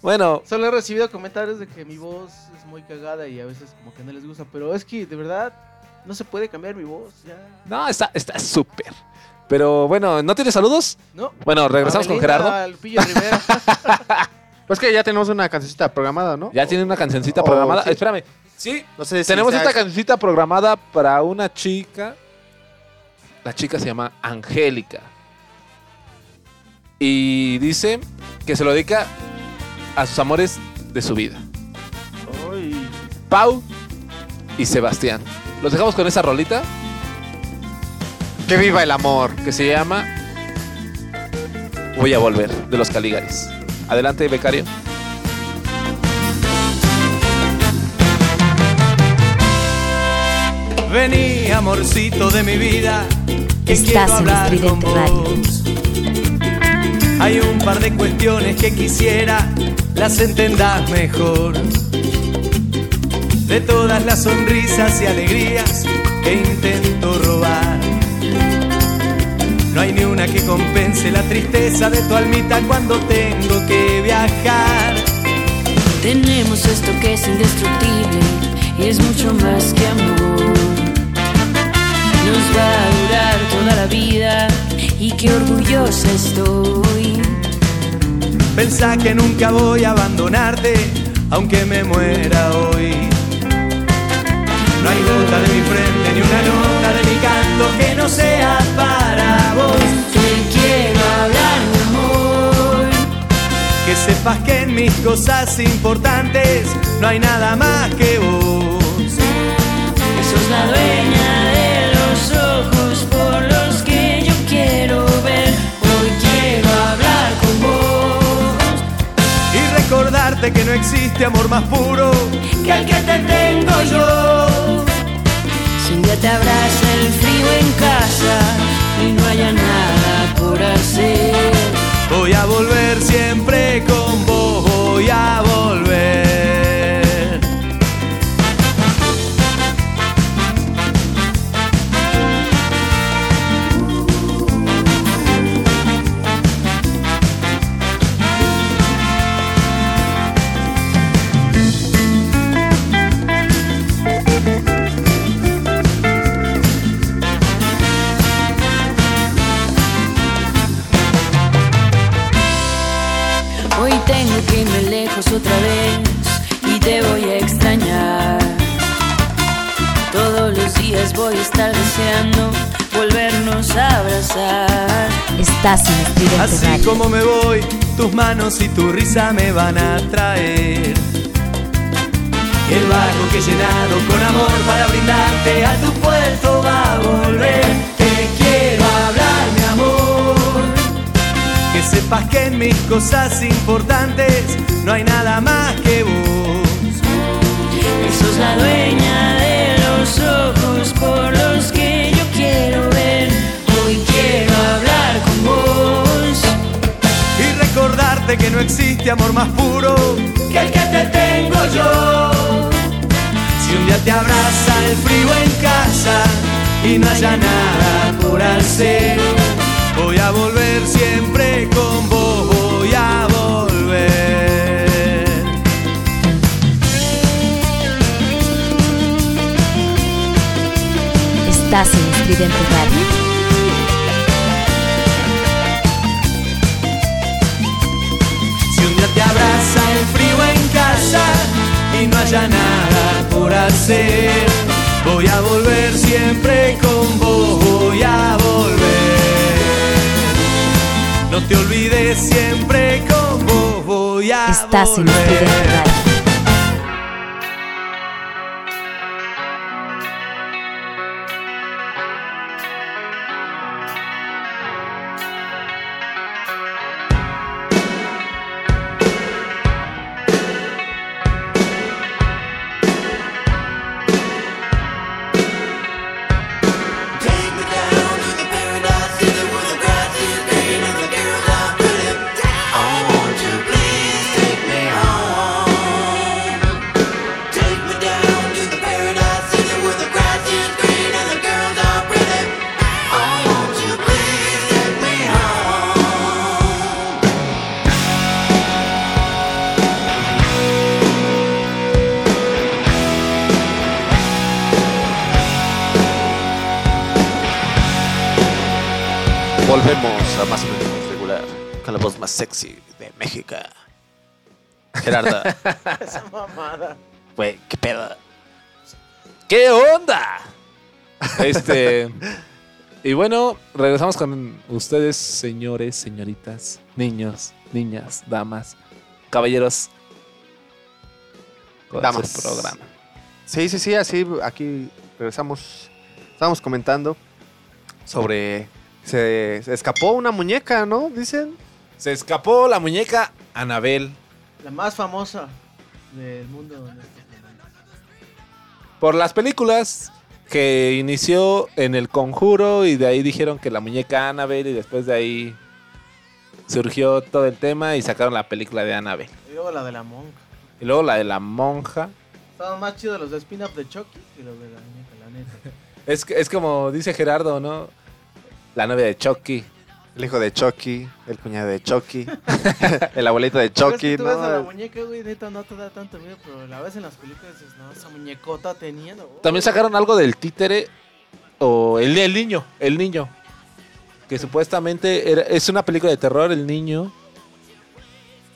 D: Bueno,
F: Solo he recibido comentarios de que mi voz muy cagada y a veces como que no les gusta. Pero es que de verdad no se puede cambiar mi voz. Ya.
D: no, está está súper. Pero bueno, ¿no tienes saludos?
F: No.
D: Bueno, regresamos con Gerardo.
F: Al Pillo Rivera. [LAUGHS]
E: Pues que ya tenemos una cancioncita programada, ¿no?
D: Ya tiene una cancioncita
E: Oh,
D: programada.
E: sí.
D: Espérame. Sí,
E: No sé si
D: tenemos esta cancioncita programada para una chica. La chica se llama Angélica. Y dice que se lo dedica a sus amores de su vida. Pau y Sebastián. Los dejamos con esa rolita
E: Que viva el amor.
D: que se llama Voy a volver de los Caligaris. Adelante, becario.
M: Vení, amorcito de mi vida, que
C: Estás
M: quiero
C: en
M: hablar con
C: Estridente Radio.
M: vos. Hay un par de cuestiones que quisiera las entendas mejor. De todas las sonrisas y alegrías que intento robar. No hay ni una que compense la tristeza de tu almita cuando tengo que viajar.
N: Tenemos esto que es indestructible y es mucho más que amor. Nos va a durar toda la vida y qué orgullosa estoy.
M: Pensá que nunca voy a abandonarte, aunque me muera hoy. No hay gota de mi frente ni una nota de mi canto que no sea para vos.
N: Te quiero hablar, mi amor.
M: Que sepas que en mis cosas importantes no hay nada más que vos.
O: Que sos la dueña de los ojos por los que yo quiero ver. Hoy quiero hablar con vos.
M: Y recordarte que no existe amor más puro
O: Que el que te tengo yo. Te abraza el frío en casa y no haya nada por hacer.
M: Voy a volver siempre con vos, voy a volver.
O: Voy a estar deseando volvernos a abrazar.
L: Estás en Estridente
M: Así
L: Radio.
M: como me voy, tus manos y tu risa me van a traer. El barco que he llenado con amor para brindarte a tu puerto va a volver. Te quiero hablar, mi amor. Que sepas que en mis cosas importantes no hay nada más que vos.
O: Que sos la dueña de los ojos por los que yo quiero ver. Hoy quiero hablar con vos.
M: Y recordarte que no existe amor más puro que el que te tengo yo. Si un día te abraza el frío en casa y no haya nada por hacer, voy a volver siempre con vos, voy a volver.
L: Estás en Estridente Radio.
M: Si un día te abraza el frío en casa y no haya nada por hacer, voy a volver siempre con vos, voy a volver. No te olvides siempre con vos, voy a
L: Estás en
M: volver.
L: Estridente [LAUGHS]
F: Esa mamada.
E: güey, qué pedo.
D: ¿Qué onda? Este. Y bueno, regresamos con ustedes, señores, señoritas, niños, niñas, damas, caballeros. con
E: Damas.
D: programa.
E: Sí, sí, sí, así aquí regresamos. Estábamos comentando sobre. Se, se escapó una muñeca, ¿no? Dicen.
D: Se escapó la muñeca Anabel
F: La más famosa del mundo.
D: por las películas que inició en El Conjuro y de ahí dijeron que la muñeca Anabel y después de ahí surgió todo el tema y sacaron la película de Anabel.
F: Y luego la de la monja.
D: Y luego la de la monja.
F: Estaban más chidos los de spin-off de Chucky que los de la muñeca, la neta. [LAUGHS]
D: Es, es como dice Gerardo, ¿no? La novia de Chucky.
E: El hijo de Chucky, el cuñado de Chucky, [LAUGHS] el abuelito de
F: Pero es
E: Chucky,
F: que tú ves a la
E: ¿no?
F: muñeca, güey, neta, no te da tanto miedo, pero la ves en las películas y dices, no, esa muñecota tenía, ¿no?
D: También sacaron algo del títere o el, el niño, el niño. Que supuestamente era- es una película de terror, el niño.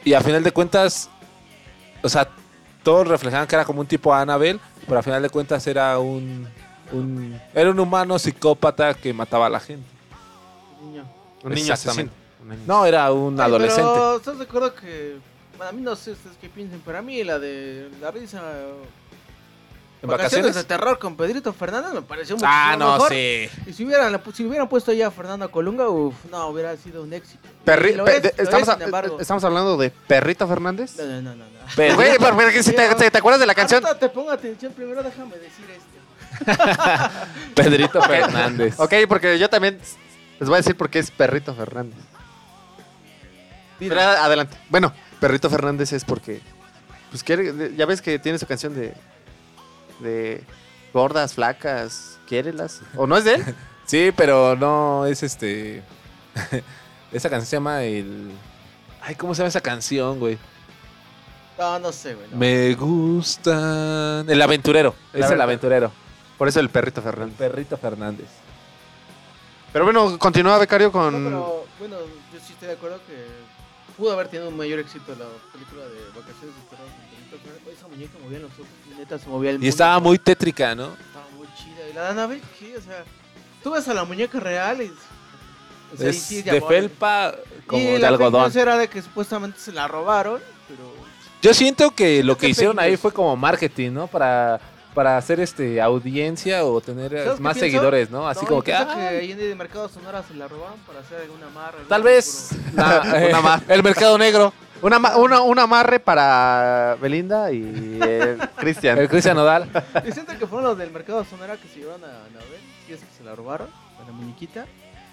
D: Y a final de cuentas, o sea, todos reflejaban que era como un tipo Annabelle, pero a final de cuentas era un, un- era un humano psicópata que mataba a la gente.
F: Niño.
E: Un niño asesino.
D: No, era un
F: Ay,
D: adolescente.
F: Pero, ¿estás de acuerdo que Bueno, a mí no sé ustedes qué piensan, pero a mí la de la risa.
D: ¿En
F: Vacaciones
D: vacaciones?
F: de terror con Pedrito Fernández me pareció mucho
D: Ah, no,
F: mejor.
D: sí.
F: Y si hubieran, si hubieran puesto ya a Fernando Colunga, uff, no, hubiera sido un éxito.
E: Perri-
F: Y lo
E: pe-
F: es,
E: de-
F: lo
E: estamos,
F: es,
E: a-
F: sin embargo.
E: estamos hablando de Perrito Fernández.
F: No, no, no, no. no.
D: Pero-
E: Güey, pero- pero que si te, te- te acuerdas de la canción?
F: Ahorita te pongo atención, primero déjame decir esto. [LAUGHS]
D: Pedrito Fernández.
E: Ok, porque yo también les voy a decir por qué es Perrito Fernández. Pero adelante. Bueno, Perrito Fernández es porque. Pues quiere, ya ves que tiene su canción de. de gordas, flacas, quiérelas. ¿O no es de él? [LAUGHS]
D: Sí, pero no es este. [LAUGHS] esa canción se llama el. Ay, ¿cómo se llama esa canción, güey?
F: No, no sé, güey. no.
D: Me gustan. El aventurero. Es el aventurero.
E: Por eso el Perrito
D: El
E: Fernández.
D: perrito Fernández.
E: Pero bueno, continúa Becario
F: No,
E: con.
F: pero bueno, yo sí estoy de acuerdo que pudo haber tenido un mayor éxito la película de Vacaciones de. Esa muñeca movía los ojos, y neta se movía el
D: Y estaba muy tétrica, ¿no?
F: Estaba muy chida. Y la de Annabelle, ¿qué? O sea, tú ves a la muñeca real y... o sea, y
D: Es
F: sí
D: de felpa como
F: y
D: de
F: la
D: algodón.
F: era de que supuestamente se la robaron, pero...
D: Yo siento que lo que hicieron ahí fue como marketing, ¿no? Para, para hacer este audiencia o tener eh,
F: ¿Sabes qué
D: más
F: pienso?
D: seguidores, ¿no? Así
F: No,
D: como
F: yo
D: que, ah,
F: que ahí en el mercado sonora se la robaron para hacer alguna marra.
D: tal vez la- [LAUGHS]
E: Una más.
D: el mercado negro,
E: Una, ma- una- un amarre para Belinda y el [LAUGHS] Cristian.
D: el Cristian Nodal. [LAUGHS]
F: Y siento que fueron los del mercado sonora que se llevaron a Anabel, si es que se la robaron, a la muñequita,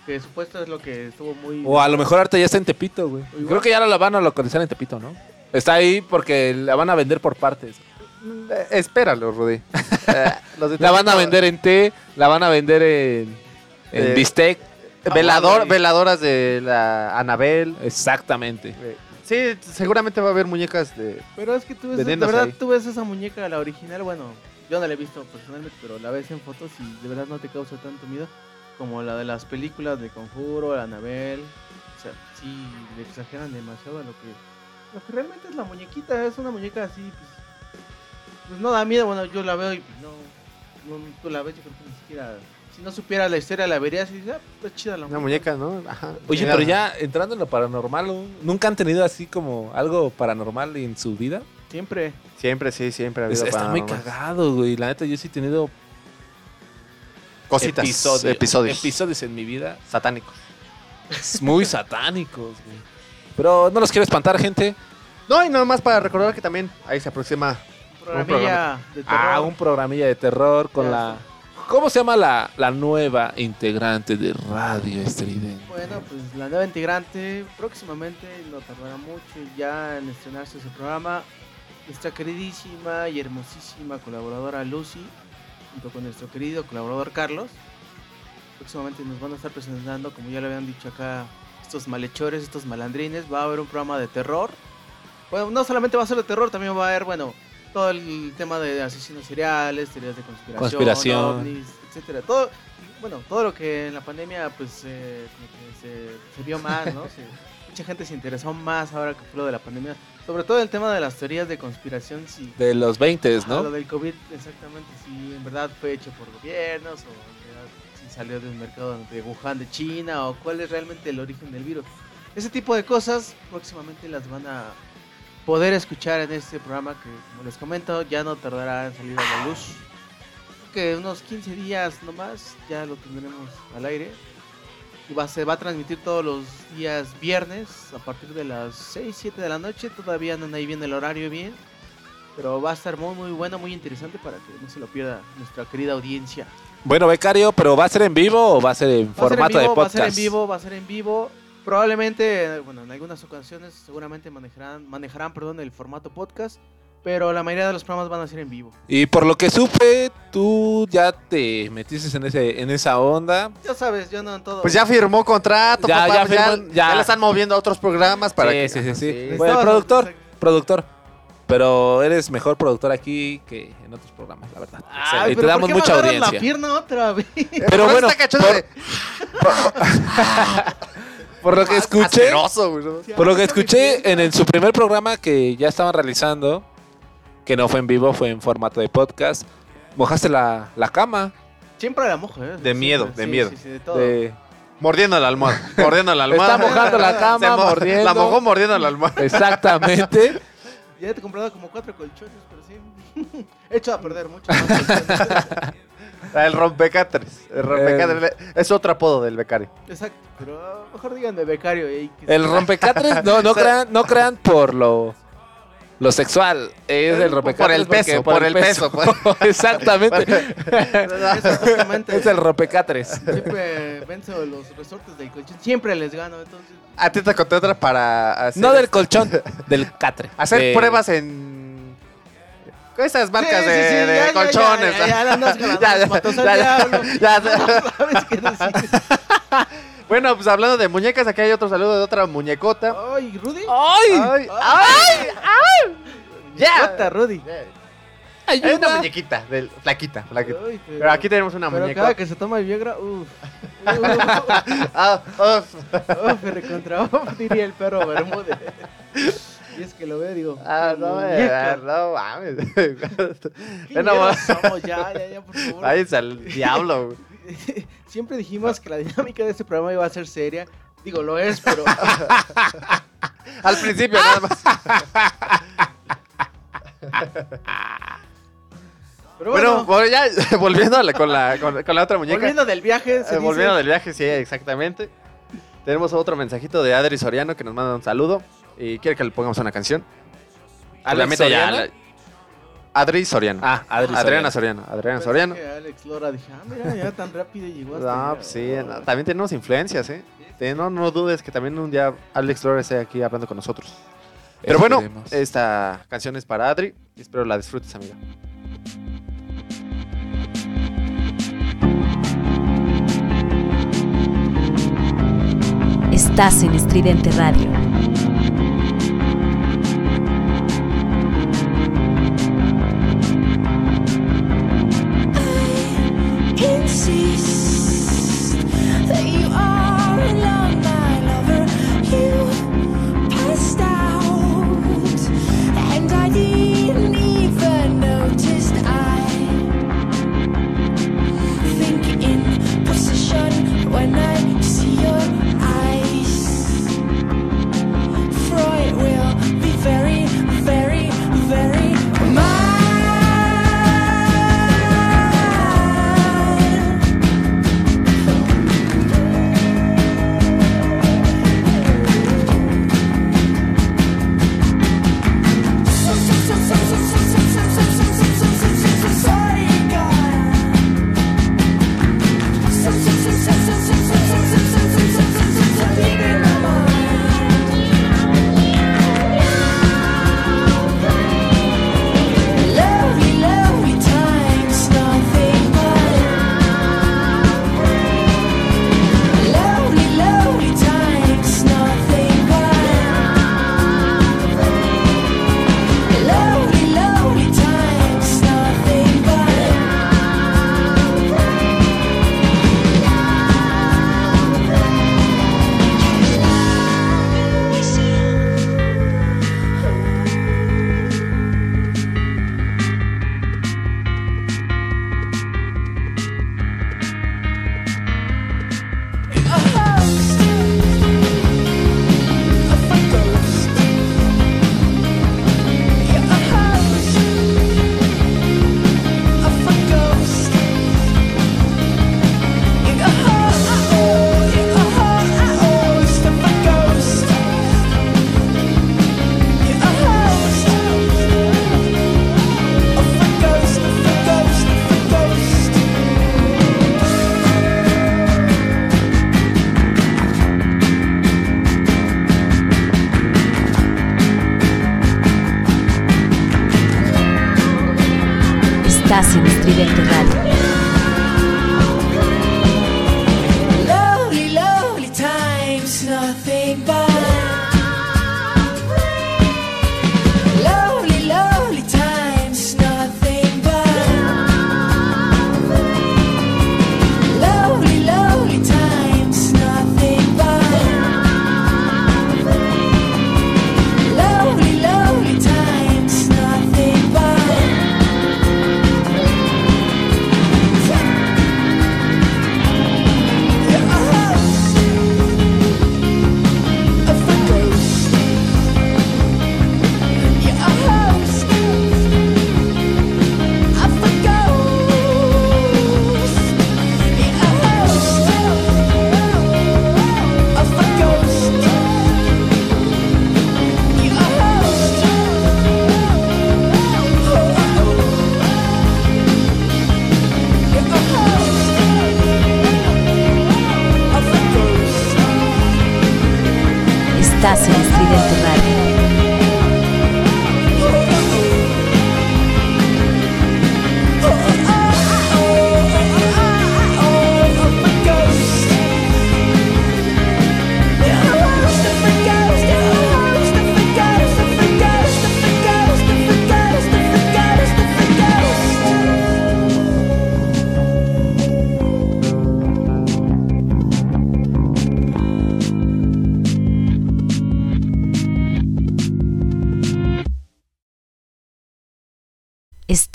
F: que supuesto es lo que estuvo muy...
D: O a lo mejor ahora ya está en Tepito, güey. Creo que ya la van a localizar en Tepito, ¿no? Está ahí porque la van a vender por partes.
E: Eh, espéralo, Rudy. [LAUGHS] Eh,
D: La van a vender en té, la van a vender en, en
E: Eh,
D: bistec.
E: Velador, veladoras de la Anabel.
D: Exactamente.
E: Sí, seguramente va a haber muñecas de.
F: Pero es que tú ves, de verdad,
E: ahí.
F: tú ves esa muñeca, la original, bueno, yo no la he visto personalmente, pero la ves en fotos y de verdad no te causa tanto miedo como la de las películas de Conjuro, la Anabel. O sea, sí, le exageran demasiado a lo que, lo que realmente es la muñequita, es una muñeca así, pues, pues no da miedo, bueno, yo la veo y no, no, tú la ves, yo creo que ni siquiera, si no supiera la historia la verías y dices, ah, pues chida la
E: Una muñeca, ¿no? Ajá.
D: Oye, pero ya entrando en lo paranormal, ¿no? ¿nunca han tenido así como algo paranormal en su vida?
F: Siempre.
E: Siempre, sí, siempre ha
D: Es-
E: habido
D: está muy cagado, güey. La neta, yo sí he tenido
E: Cositas.
D: episodios,
E: Episodios.
D: episodios en mi vida
E: Satánicos.
D: muy satánicos, güey. Pero no los quiero espantar, gente.
E: No, y nada más para recordar que también ahí se aproxima.
F: Programilla de terror.
D: Ah, un programilla de terror con
F: Ya
D: la... ¿Cómo se llama la, la nueva integrante de Radio Estridente?
F: Bueno, pues la nueva integrante próximamente no tardará mucho ya en estrenarse su programa. Nuestra queridísima y hermosísima colaboradora Lucy, junto con nuestro querido colaborador Carlos. Próximamente nos van a estar presentando, como ya lo habían dicho acá, estos malhechores, estos malandrines. Va a haber un programa de terror. Bueno, no solamente va a ser de terror, también va a haber, bueno, todo el tema de asesinos seriales, teorías de conspiración,
D: Conspiración.
F: ovnis, etcétera. Todo, bueno, todo lo que en la pandemia pues eh, se, se vio más, ¿no? [LAUGHS] Se- mucha gente se interesó más ahora que fue lo de la pandemia. Sobre todo el tema de las teorías de conspiración, si
D: De los 20,
F: Ajá, Lo
D: ¿no?
F: del COVID, exactamente, si en verdad fue hecho por gobiernos o en verdad si salió del mercado de Wuhan de China o cuál es realmente el origen del virus. Ese tipo de cosas próximamente las van a poder escuchar en este programa que, como les comento, ya no tardará en salir a la luz. Que unos 15 días nomás ya lo tendremos al aire. Y va, se va a transmitir todos los días viernes a partir de las 6, 7 de la noche. Todavía no ahí bien el horario bien. Pero va a estar muy, muy bueno, muy interesante para que no se lo pierda nuestra querida audiencia.
D: Bueno, becario, pero ¿va a ser en vivo o va a ser en
F: Va a ser en
D: formato de
F: vivo, va a
D: podcast?
F: ser en vivo, va a ser en vivo. Probablemente, bueno, en algunas ocasiones seguramente manejarán, manejarán perdón, el formato podcast. Pero la mayoría de los programas van a ser en vivo.
D: Y por lo que supe, tú ya te metiste en, ese, en esa onda.
F: Ya sabes, yo no en todo.
E: Pues ya firmó contrato,
D: Ya,
E: papá,
D: ya
E: pues ya,
D: firmó- ya.
E: ya le están moviendo a otros programas para
D: sí,
E: que.
D: sí, sí, sí.
E: Sí.
D: Bueno, productor, productor. Pero eres mejor productor aquí que en otros programas, la verdad.
F: Ay,
D: y te
F: pero
D: damos
F: ¿por qué me
D: mucha audiencia.
F: la pierna otra vez?
D: Pero bueno,
E: está cachondo
D: por,
E: de- [LAUGHS] [LAUGHS]
D: por lo que escuché,
E: Asqueroso, güey, ¿no?
D: por lo que escuché en, el- su primer programa que ya estaban realizando, que no fue en vivo, fue en formato de podcast, mojaste la, la cama
F: Siempre la mojo, ¿eh?
E: De miedo, de
F: sí,
E: miedo.
F: Sí, sí, de todo.
D: de,
E: Mordiendo la almohada. [LAUGHS] Mordiendo la almohada.
D: Está mojando la cama,
E: mo-
D: mordiendo.
E: La mojó mordiendo la almohada.
D: Exactamente. [LAUGHS]
F: Ya te he comprado como cuatro colchones, pero sí. [LAUGHS] He hecho a perder mucho más colchones.
E: El rompecatres. El rompecatres. Es otro apodo del becario.
F: Exacto, pero ah, mejor díganme becario. eh, que
D: El rompecatres, no, no [LAUGHS] crean, no crean por lo, lo sexual. Es el rompecatres.
E: Por el peso, por el peso, [LAUGHS]
D: Exactamente.
F: Eso justamente.
D: es el rompecatres.
F: Siempre venzo los resortes del colchón. Siempre les gano, entonces.
E: A ti te conté otra para hacer,
D: No del colchón, del catre. [LAUGHS]
E: hacer
D: De-
E: pruebas en esas marcas
F: Sí,
E: de,
F: sí, sí,
E: de
F: ya, ya,
E: colchones.
F: Ya, ya, ya.
E: Bueno, pues hablando de muñecas, aquí hay otro saludo de otra muñecota.
F: Ay, Rudy.
D: ¡Ay!
E: ¡Ay! ¡Ay! ¡Ay! ¡Ya!
F: Rudy.
E: Hay una muñequita, del, flaquita, flaquita.
F: Ay, pero,
E: Pero aquí tenemos una
F: pero
E: muñeca.
F: cada que se toma el Viagra, uff.
E: Ah, ah.
F: Uff, recontra uf, diría el perro Bermúdez. Y es que lo veo, digo.
E: Ah, no, no mames. [LAUGHS]
F: Somos, ya, ya, ya, por favor.
E: Váyanse al diablo. [LAUGHS]
F: Siempre dijimos que la dinámica de este programa iba a ser seria. Digo, lo es, pero. [LAUGHS]
E: Al principio nada más.
F: pero
E: Bueno,
F: bueno,
E: ya volviendo con, la, con, con la otra muñeca.
F: volviendo del viaje. Se
E: Eh,
F: dice-
E: volviendo del viaje, sí, exactamente. Tenemos otro mensajito de Adri Soriano que nos manda un saludo y quiere que le pongamos una canción.
D: ¿Alex
E: ya
D: Soriano?
E: la- Adri Soriano.
D: Ah, Adri
E: Adriana
D: Soriano.
E: Soriano. Adriana
F: Pensé
E: Soriano.
F: que Alex Lora dije, ah, mira, ya tan rápido llegó [LAUGHS] hasta
E: No, pues sí, no, también tenemos influencias, ¿eh? No, no dudes que también un día Alex Lora esté aquí hablando con nosotros. Pero bueno,
D: Esperemos.
E: esta canción es para Adri espero la disfrutes, amiga.
L: Estás en Estridente Radio.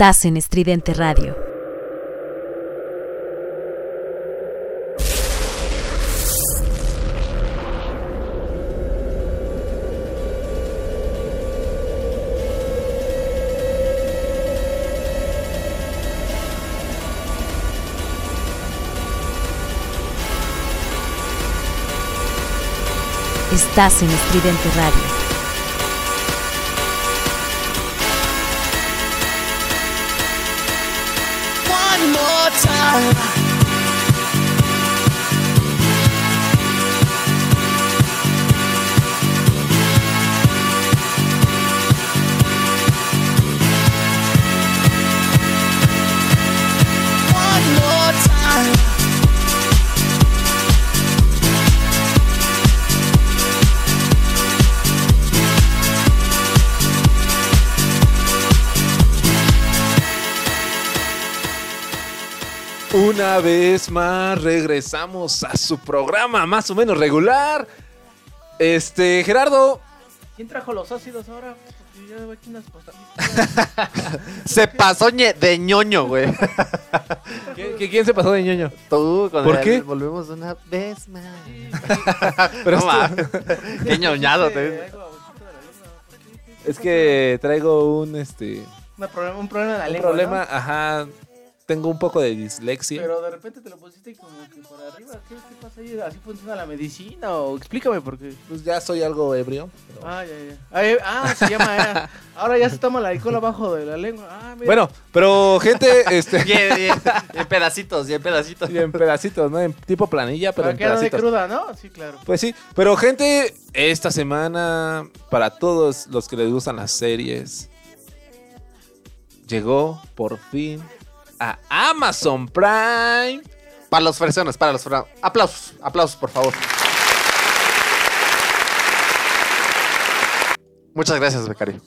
L: Estás en Estridente Radio.
C: Estás en Estridente Radio.
J: Time.
D: Una vez más regresamos a su programa más o menos regular. Este, Gerardo,
F: ¿Quién trajo los ácidos ahora? [LAUGHS]
E: Se pasó de ñoño, güey.
D: ¿quién, quién- se pasó de ñoño?
E: Tú, con
D: ¿Por
E: el-
D: qué?
E: Volvemos una vez más. [LAUGHS]
D: Pero
E: No. [LAUGHS] Qué ñoñado. Te-
F: de la lengua. ¿Por qué? ¿Qué- qué
D: Es que traigo un este
F: Un problema, un problema en la
D: un
F: lengua.
D: problema,
F: ¿no?
D: ajá, tengo un poco de dislexia.
F: Pero de repente te lo pusiste como que por arriba. ¿Qué, qué pasa ahí? ¿Así funciona la medicina? O explícame porque.
D: Pues ya soy algo ebrio. pero-
F: Ah, ya, ya. Ay, ah, se llama. eh, [LAUGHS] Ahora ya se toma el alcohol abajo de la lengua. Ah, mira.
D: Bueno, pero gente, [LAUGHS] este
E: Y en, y en- y en pedacitos, y en pedacitos.
D: y en pedacitos, ¿no? En tipo planilla, pero
F: para
D: en
F: que
D: pedacitos.
F: cruda, ¿no? Sí, claro.
D: Pues sí, pero gente, esta semana, para todos los que les gustan las series, llegó por fin a Amazon Prime.
E: Para los fresones, para los. Aplausos, aplausos, por favor. Muchas gracias, becario.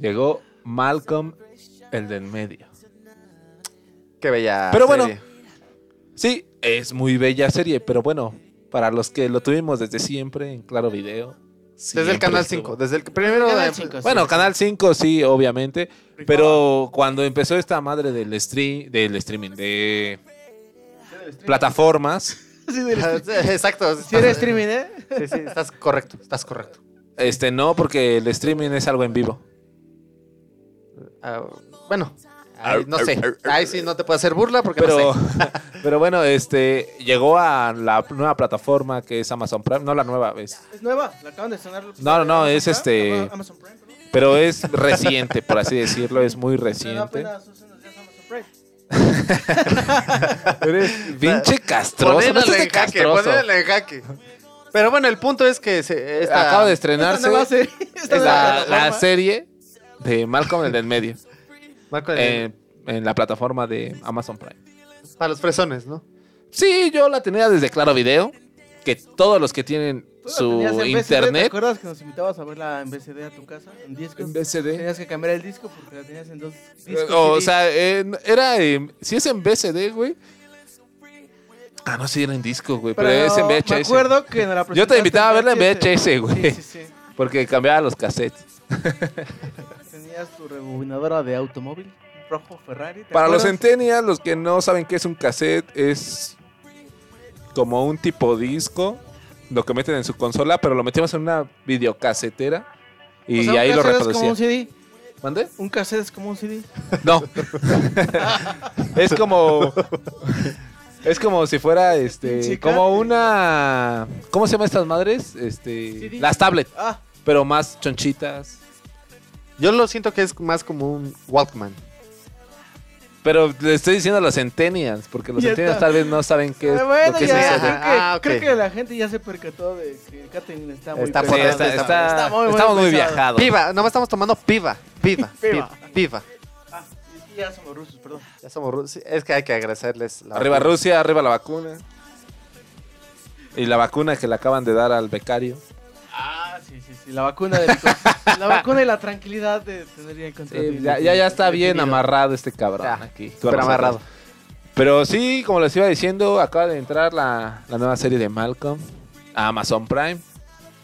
D: Llegó Malcolm, el del medio.
E: Qué bella.
D: Pero bueno. Sí, es muy bella serie, pero bueno, para los que lo tuvimos desde siempre en Claro Video.
E: Desde el canal
D: estuvo.
E: 5. Desde el primero.
F: Canal
E: de-
F: 5, sí.
D: Bueno, Canal 5 sí, obviamente. Pero cuando empezó esta madre del stream, del streaming, de plataformas, [LAUGHS]
F: Sí, del- [LAUGHS]
E: Exacto.
F: Si eres streaming, ¿eh?
E: Sí, sí, estás correcto, estás correcto.
D: este no, porque el streaming es algo en vivo.
E: Ah, bueno, ahí no sé. Ahí sí no te puedo hacer burla porque
D: Pero,
E: no sé. [LAUGHS]
D: pero bueno, este llegó a la nueva plataforma que es Amazon Prime, no la nueva vez,
F: Es nueva, la acaban de estrenar.
D: No, no, no,
F: Amazon
D: es
F: Prime,
D: este-
F: Ama- Amazon Prime, perdón.
D: pero es reciente, por así decirlo, es muy reciente. Eres [LAUGHS] pinche [LAUGHS] castroso, no
E: Poniéndole
D: seas de
E: en jaque, en jaque. Pero bueno, el punto es que se, esta-
D: Acaba de estrenarse
F: serie, esta
D: es la, la serie de Malcolm el del medio
E: Marco,
D: en, en la plataforma de Amazon Prime.
E: para los fresones, ¿no?
D: Sí, yo la tenía desde Claro Video, que todos los que tienen su
F: en VCD, ¿Te
D: internet
F: acuerdas que nos invitabas a verla en VCD a tu casa? En discos.
D: en VCD.
F: Tenías que cambiar el disco porque la tenías en dos
D: Eh,
F: discos.
D: O
F: CD.
D: sea, eh, era en- si es en VCD, güey. Ah, no, sí era en disco, güey, pero, es en VHS.
F: Me acuerdo que nos la
D: Yo te invitaba a verla en VHS, güey.
F: Sí, sí, sí.
D: Porque cambiaba los cassettes. [LAUGHS]
F: Tenías tu rebobinadora de automóvil rojo Ferrari. ¿te
D: Para los centennials, los que no saben qué es un cassette, es como un tipo disco, lo que meten en su consola, pero lo metimos en una videocasetera y
F: O sea, un
D: ahí lo
F: cassette es como un. CD.
D: ¿Mande?
F: Un cassette es como un CD.
D: No. [LAUGHS] es como es como si fuera este como una ¿Cómo se llaman estas madres? Este,
F: CD.
D: las tablets,
F: Ah,
D: pero más chonchitas.
E: Yo lo siento que es más como un Walkman.
D: Pero le estoy diciendo a los centennials, porque los centennials tal vez no saben qué es
F: Ah, bueno,
D: lo que es
F: ya, creo, que,
E: ah,
F: creo que la gente ya se percató de que Catherine está muy
E: Está
F: muy,
D: estamos muy viajados.
E: Piva, no estamos tomando piva. Piva. [LAUGHS]
F: Piva.
E: Piva.
F: Ah, ya somos rusos, perdón.
E: Ya somos rusos. Es que hay que agradecerles. la
D: Arriba
E: vacuna.
D: Rusia, arriba la vacuna. Y la vacuna que le acaban de dar al becario.
F: Ah, sí, sí. La vacuna, del, [LAUGHS] la vacuna y la tranquilidad de tener ya el contrato.
D: Sí, ya, ya, ya está bien
F: definido.
D: amarrado este cabrón
E: Ya,
D: aquí. nosotros.
E: amarrado.
D: Pero sí, como les iba diciendo, acaba de entrar la, la nueva serie de Malcolm a Amazon Prime.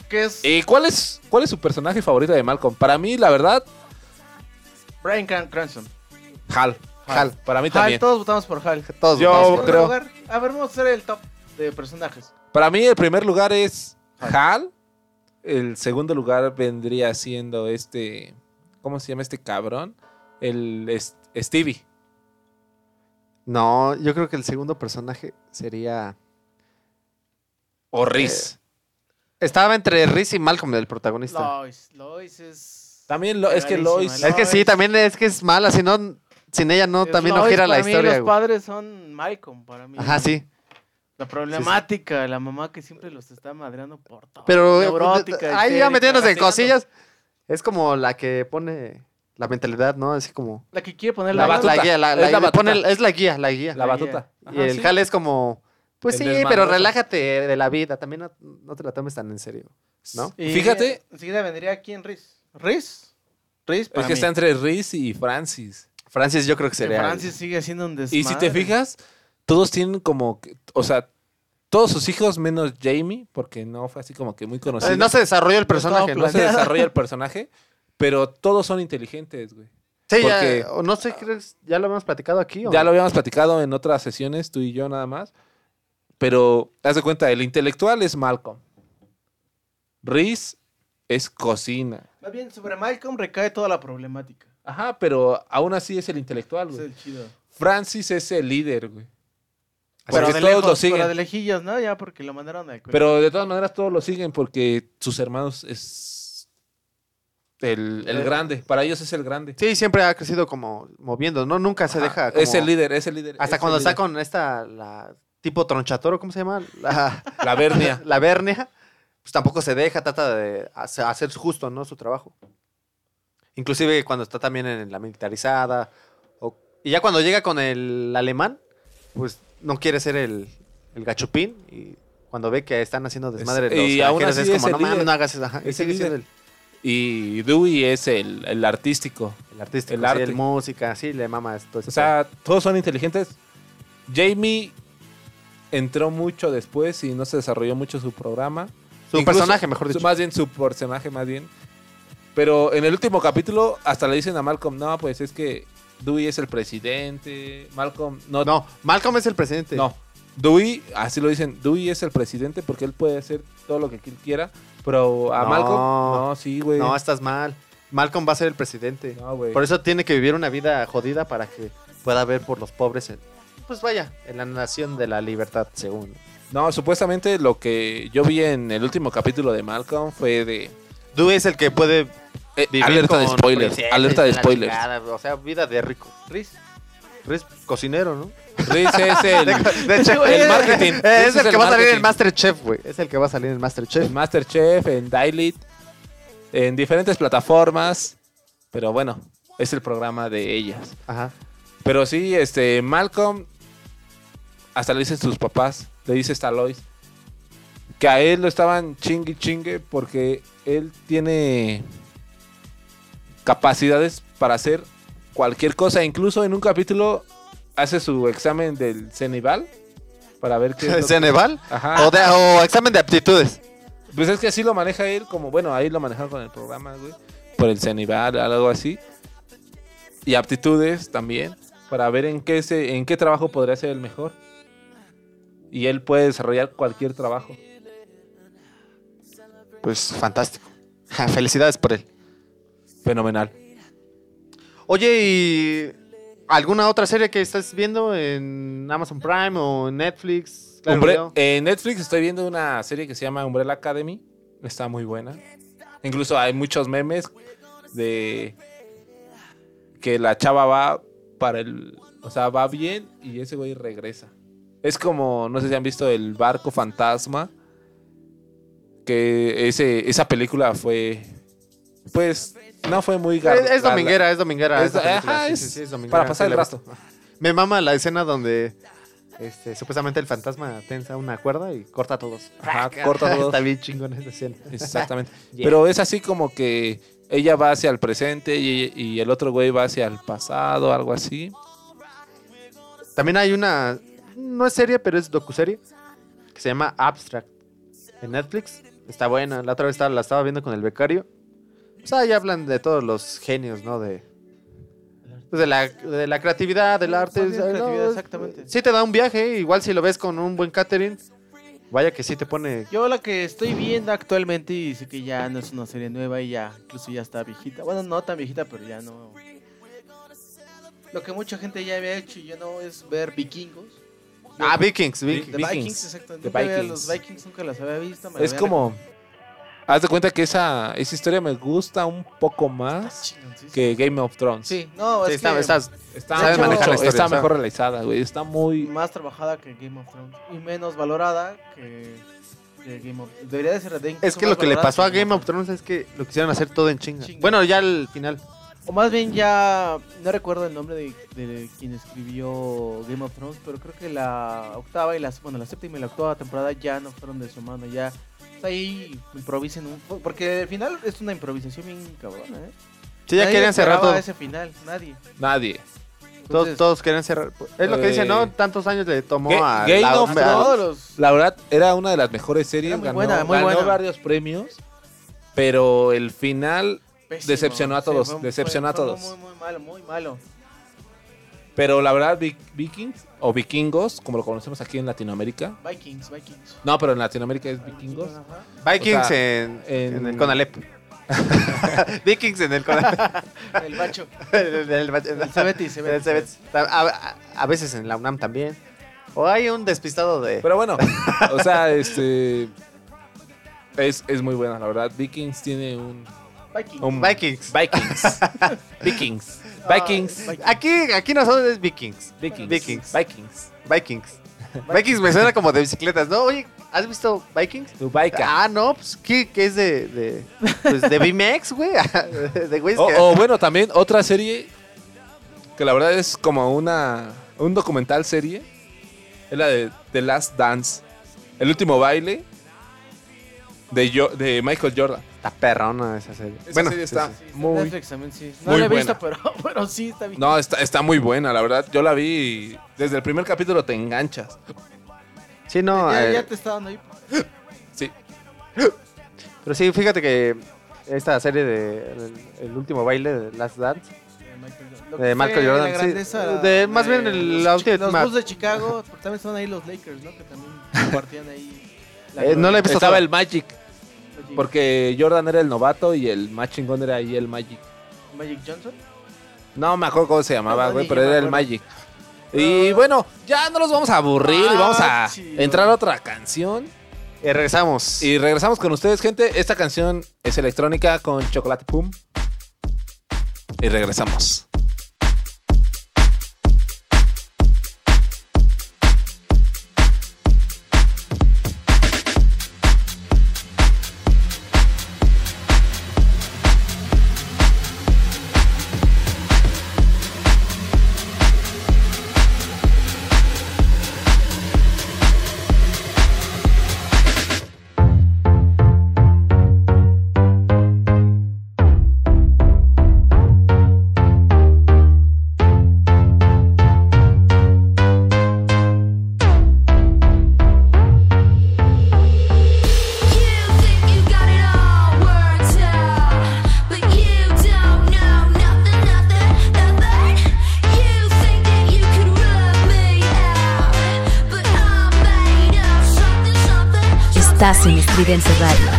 F: Que es
D: ¿Y cuál es, cuál es su personaje favorito de Malcolm? Para mí, la verdad,
F: Brian Cran- Cranston.
D: Hal.
E: Hal.
D: Para mí
F: Hal,
D: también.
F: todos votamos por Hal.
E: Todos
D: Yo-
E: votamos
F: ¿En
E: por-
F: segundo
D: creo-
F: lugar? A ver, vamos a hacer el top de personajes.
D: Para mí, el primer lugar es Hal. El segundo lugar vendría siendo este. ¿Cómo se llama este cabrón? El Stevie.
E: No, yo creo que el segundo personaje sería.
D: O Riz.
E: Estaba entre Riz y Malcolm, el protagonista.
F: Lois. Lois es.
D: También lo- es que Lois.
E: Es que sí, también es que es mala, si no, sin ella no,
F: es
E: también no gira la
F: mí
E: historia.
F: Los
E: güey.
F: padres son Malcolm para mí.
E: Ajá, sí.
F: La problemática, la mamá que siempre los está madreando por todo.
E: Pero
F: Neurótica,
E: ahí ya metiéndose en cosillas, es como la que pone la mentalidad, ¿no? Así como
F: La que quiere poner
D: La
F: la,
D: batuta.
E: la guía, la,
D: Es
E: la-
D: la batuta.
E: pone- es la guía, la guía.
D: La
F: La
D: batuta.
E: y
D: Ajá,
E: el
D: sí.
E: jale es como, pues
D: El
E: sí, pero relájate de la vida, también no, no te la tomes tan en serio, ¿no?
F: Y
D: Fíjate.
F: Enseguida vendría quién, Riz. ¿Riz? Riz,
D: Es
F: para
D: que
F: mí.
D: está entre Riz y Francis.
E: Francis yo creo que
F: Que
E: sería.
F: Francis sigue siendo un desmadre.
D: Y si te fijas, todos tienen como. que- O sea, todos sus hijos menos Jamie, porque no fue así como que muy conocido.
E: Eh, no se desarrolló el personaje, ¿no?
D: no se [LAUGHS] desarrolla el personaje, pero todos son inteligentes, güey.
E: Sí,
D: porque-
E: ya, o no sé, ¿crees? ¿ya lo habíamos platicado aquí? ¿o
D: Ya lo habíamos platicado en otras sesiones, tú y yo nada más. Pero, haz de cuenta, el intelectual es Malcolm. Riz es cocina.
F: Más bien, sobre Malcolm recae toda la problemática.
D: Ajá, pero aún así es el intelectual,
F: Es
D: güey.
F: el chido.
D: Francis es el líder, güey.
F: Pero
D: Porque
F: de
D: todos
F: lejos,
D: lo siguen.
F: pero de lejillos, ¿no? Ya porque lo mandaron al
D: Pero de todas maneras todos lo siguen porque sus hermanos es el, el
E: Eh.
D: grande. Para ellos es el grande.
E: Sí, siempre ha crecido como moviendo, ¿no? Nunca se
D: Ajá,
E: deja.
D: Es el líder, es el líder.
E: Hasta
D: es
E: cuando está
D: líder.
E: con esta, la tipo tronchatoro, ¿cómo se llama? La,
D: La Bernia. [LAUGHS]
E: la Bernia, pues tampoco se deja, trata de hace- hacer justo, ¿no? Su trabajo. Inclusive cuando está también en la militarizada. o- y ya cuando llega con el alemán, pues no quiere ser el, el gachupín. Y cuando ve que están haciendo desmadre
D: Es-
E: los
D: y aún así
E: es como, no mames, no hagas eso. Ajá, y
D: Es el
E: sigue siendo
D: líder. Y Dewey es el, el artístico.
E: el, artista,
D: El arte.
E: el música, sí, le mama esto.
D: O sea, todos son inteligentes. Jamie entró mucho después y no se desarrolló mucho su programa.
E: su
D: Incluso-
E: personaje, mejor dicho.
D: más bien su personaje, más bien. Pero en el último capítulo hasta le dicen a Malcolm, no, pues es que Dewey es el presidente. Malcolm, no, no.
E: No, Malcolm es el presidente.
D: Dewey, así lo dicen, Dewey es el presidente porque él puede hacer todo lo que él quiera. Pero a
E: No.
D: Malcolm, no, sí, güey.
E: No, estás mal. Malcolm va a ser el presidente.
D: No, güey.
E: Por eso tiene que vivir una vida jodida para que pueda ver por los pobres. en- pues vaya, en la nación de la libertad, según.
D: No, supuestamente lo que yo vi en el último capítulo de Malcolm fue de...
E: Dewey es el que puede
D: eh, alerta de spoilers, alerta de spoilers.
E: o sea, vida de rico.
F: Riz.
E: Riz, cocinero, ¿no?
D: Riz es [LAUGHS] el,
E: De hecho,
D: el marketing.
E: Es el que va a salir en. Masterchef, güey. Es el que va a salir en Masterchef.
D: en Masterchef, en Dailit, en diferentes plataformas. Pero bueno, es el programa de ellas.
E: Ajá.
D: Pero sí, este, Malcolm, hasta le dicen sus papás, le dice esta Lois, que a él lo estaban chingue chingue porque él tiene capacidades para hacer cualquier cosa. Incluso en un capítulo hace su examen del Cenival para ver qué es
E: ¿Ceneval?
D: Ajá.
E: O, de- o examen de aptitudes.
D: Pues es que así lo maneja él, como bueno, ahí lo manejaron con el programa, güey. Por el Cenival, algo así. Y aptitudes también, para ver en qué, se, en qué trabajo podría ser el mejor. Y él puede desarrollar cualquier trabajo.
E: Pues fantástico. [LAUGHS] Felicidades por él.
D: Fenomenal.
E: Oye, ¿y alguna otra serie que estás viendo en Amazon Prime o en Netflix? Claro,
D: Umbre- en Netflix estoy viendo una serie que se llama Umbrella Academy. Está muy buena. Incluso hay muchos memes de que la chava va para el... O sea, va bien y ese güey regresa. Es como, no sé si han visto el barco fantasma. Que ese, esa película fue... Pues no fue muy... gar-
E: Es, es dominguera, es dominguera.
D: Es- ajá,
E: sí,
D: es
E: sí, sí, es dominguera,
D: para pasar el rato.
E: Me mama la escena donde este, supuestamente el fantasma tensa una cuerda y corta a todos.
D: Ajá, corta a [LAUGHS] todos.
E: Está bien chingón esa escena.
D: Exactamente. [LAUGHS]
E: Yeah.
D: Pero es así como que ella va hacia el presente y, y el otro güey va hacia el pasado, algo así.
E: También hay una, no es serie, pero es docuserie, que se llama Abstract en Netflix. Está buena, la otra vez estaba- la estaba viendo con el becario. Pues ahí hablan de todos los genios, ¿no? De, pues, de, la, de la creatividad, del arte. O sea,
F: creatividad, exactamente.
E: Sí te da un viaje, igual si lo ves con un buen catering, vaya que sí te pone...
F: Yo la que estoy viendo actualmente y sé que ya no es una serie nueva y ya incluso ya está viejita. Bueno, no tan viejita, pero ya no. Lo que mucha gente ya había hecho y yo no es ver vikingos.
E: Ah, Vikings,
F: The
E: Vikings.
F: Vikings,
D: Vikings.
F: exacto.
D: The
F: Nunca había-
D: Vikings.
F: los Vikings nunca las había visto. me
D: Es
F: había
D: como... Haz de cuenta que esa, esa historia me gusta un poco más que Game of Thrones.
F: Sí, no,
E: Sí,
F: es
E: está,
F: que
E: estás-
D: Está, mucho-
E: manejar la historia,
D: está
E: ¿sabes?
D: mejor realizada, güey. Está muy...
F: más trabajada que Game of Thrones y menos valorada que, que Game of Debería de ser de incluso
E: Es que
F: más
E: lo que le
F: valorada
E: pasó a Game of Thrones es que lo quisieron hacer todo en chinga.
F: Chinga.
E: Bueno, ya al final.
F: O más bien ya, no recuerdo el nombre de, de quien escribió Game of Thrones, pero creo que la octava y la, bueno, la séptima y la octava temporada ya no fueron de su mano, ya ahí improvisen un poco, porque el final es una improvisación bien cabrona, ¿eh?
E: Sí, ya
F: Nadie
E: querían cerrar todo.
F: ese final, nadie.
D: Nadie.
E: Todos,
F: Entonces,
E: todos querían cerrar. Es lo que dicen,
D: Eh,
E: ¿no? Tantos años le tomó a
D: Game
E: la-
D: of Thrones. La verdad, era una de las mejores series.
F: Era muy
D: ganó
F: buena, muy
D: ganó
F: buena.
D: varios premios. Pero el final
F: Pésimo.
D: Decepcionó a todos,
F: fue-
D: decepcionó a
F: fue
D: todos.
F: Muy, muy malo, muy malo.
D: Pero la verdad, Vi- Vikings o Vikingos, como lo conocemos aquí en Latinoamérica.
F: Vikings, Vikings.
D: No, pero en Latinoamérica es Vikingos.
E: Vikings
D: O sea,
E: en,
D: en-
E: en el Conalep. [LAUGHS] Vikings en el Conalep. [LAUGHS]
F: El macho.
E: el, el- el-
F: El Cebetis,
E: el
F: Cebetis.
E: Cebetis. A, a- a veces en la UNAM también. O hay un despistado de.
D: Pero bueno, [LAUGHS] o sea, este. Es, es muy buena, la verdad. Vikings tiene un.
F: Vikings.
D: un-
E: Vikings.
D: Vikings. Vikings. Vikings.
E: Aquí, aquí nosotros es Vikings.
D: Vikings.
E: Vikings.
D: Vikings.
E: Vikings. Vikings me suena como de bicicletas, ¿no? Oye, ¿has visto Vikings?
D: Tu.
E: Ah, no, pues ¿qué, qué es de, de, pues, de BMX, güey? [LAUGHS] de güeyes
D: O,
E: que-
D: o bueno, también otra serie que la verdad es como una un documental serie. Es la de The Last Dance. El último baile de, Jo- de Michael Jordan.
E: Está perrona esa serie.
D: Esa
E: bueno,
D: serie
E: sí,
D: está
E: sí.
D: muy...
F: Netflix también sí. No
D: muy
F: la he visto,
D: buena.
F: pero, [LAUGHS] pero sí está bien.
D: No, está, está muy buena, la verdad. Yo la vi y desde el primer capítulo te enganchas.
E: Sí, no,
F: ya,
E: eh,
F: ya te está dando ahí.
D: Sí.
E: pero sí, fíjate que esta serie de El, el último baile de Last Dance,
F: de Michael Jordan. La
E: sí. De- más bien el
F: los,
E: Ultimate
F: Los. Bulls de Chicago, porque también son ahí los Lakers, ¿no? Que también [LAUGHS] compartían ahí. la
E: Eh, no la he visto
D: Estaba el Magic, porque Jordan era el novato y el más chingón era ahí el Magic.
F: Magic Johnson.
D: No me acuerdo cómo se llamaba, güey, pero era el. Magic. Y bueno, ya no los vamos a aburrir y vamos a
F: Ah, chido.
D: entrar a otra canción.
E: Eh, regresamos.
D: Y regresamos con ustedes, gente. Esta canción es electrónica con Chocolate Pum. Y regresamos.
C: Estás en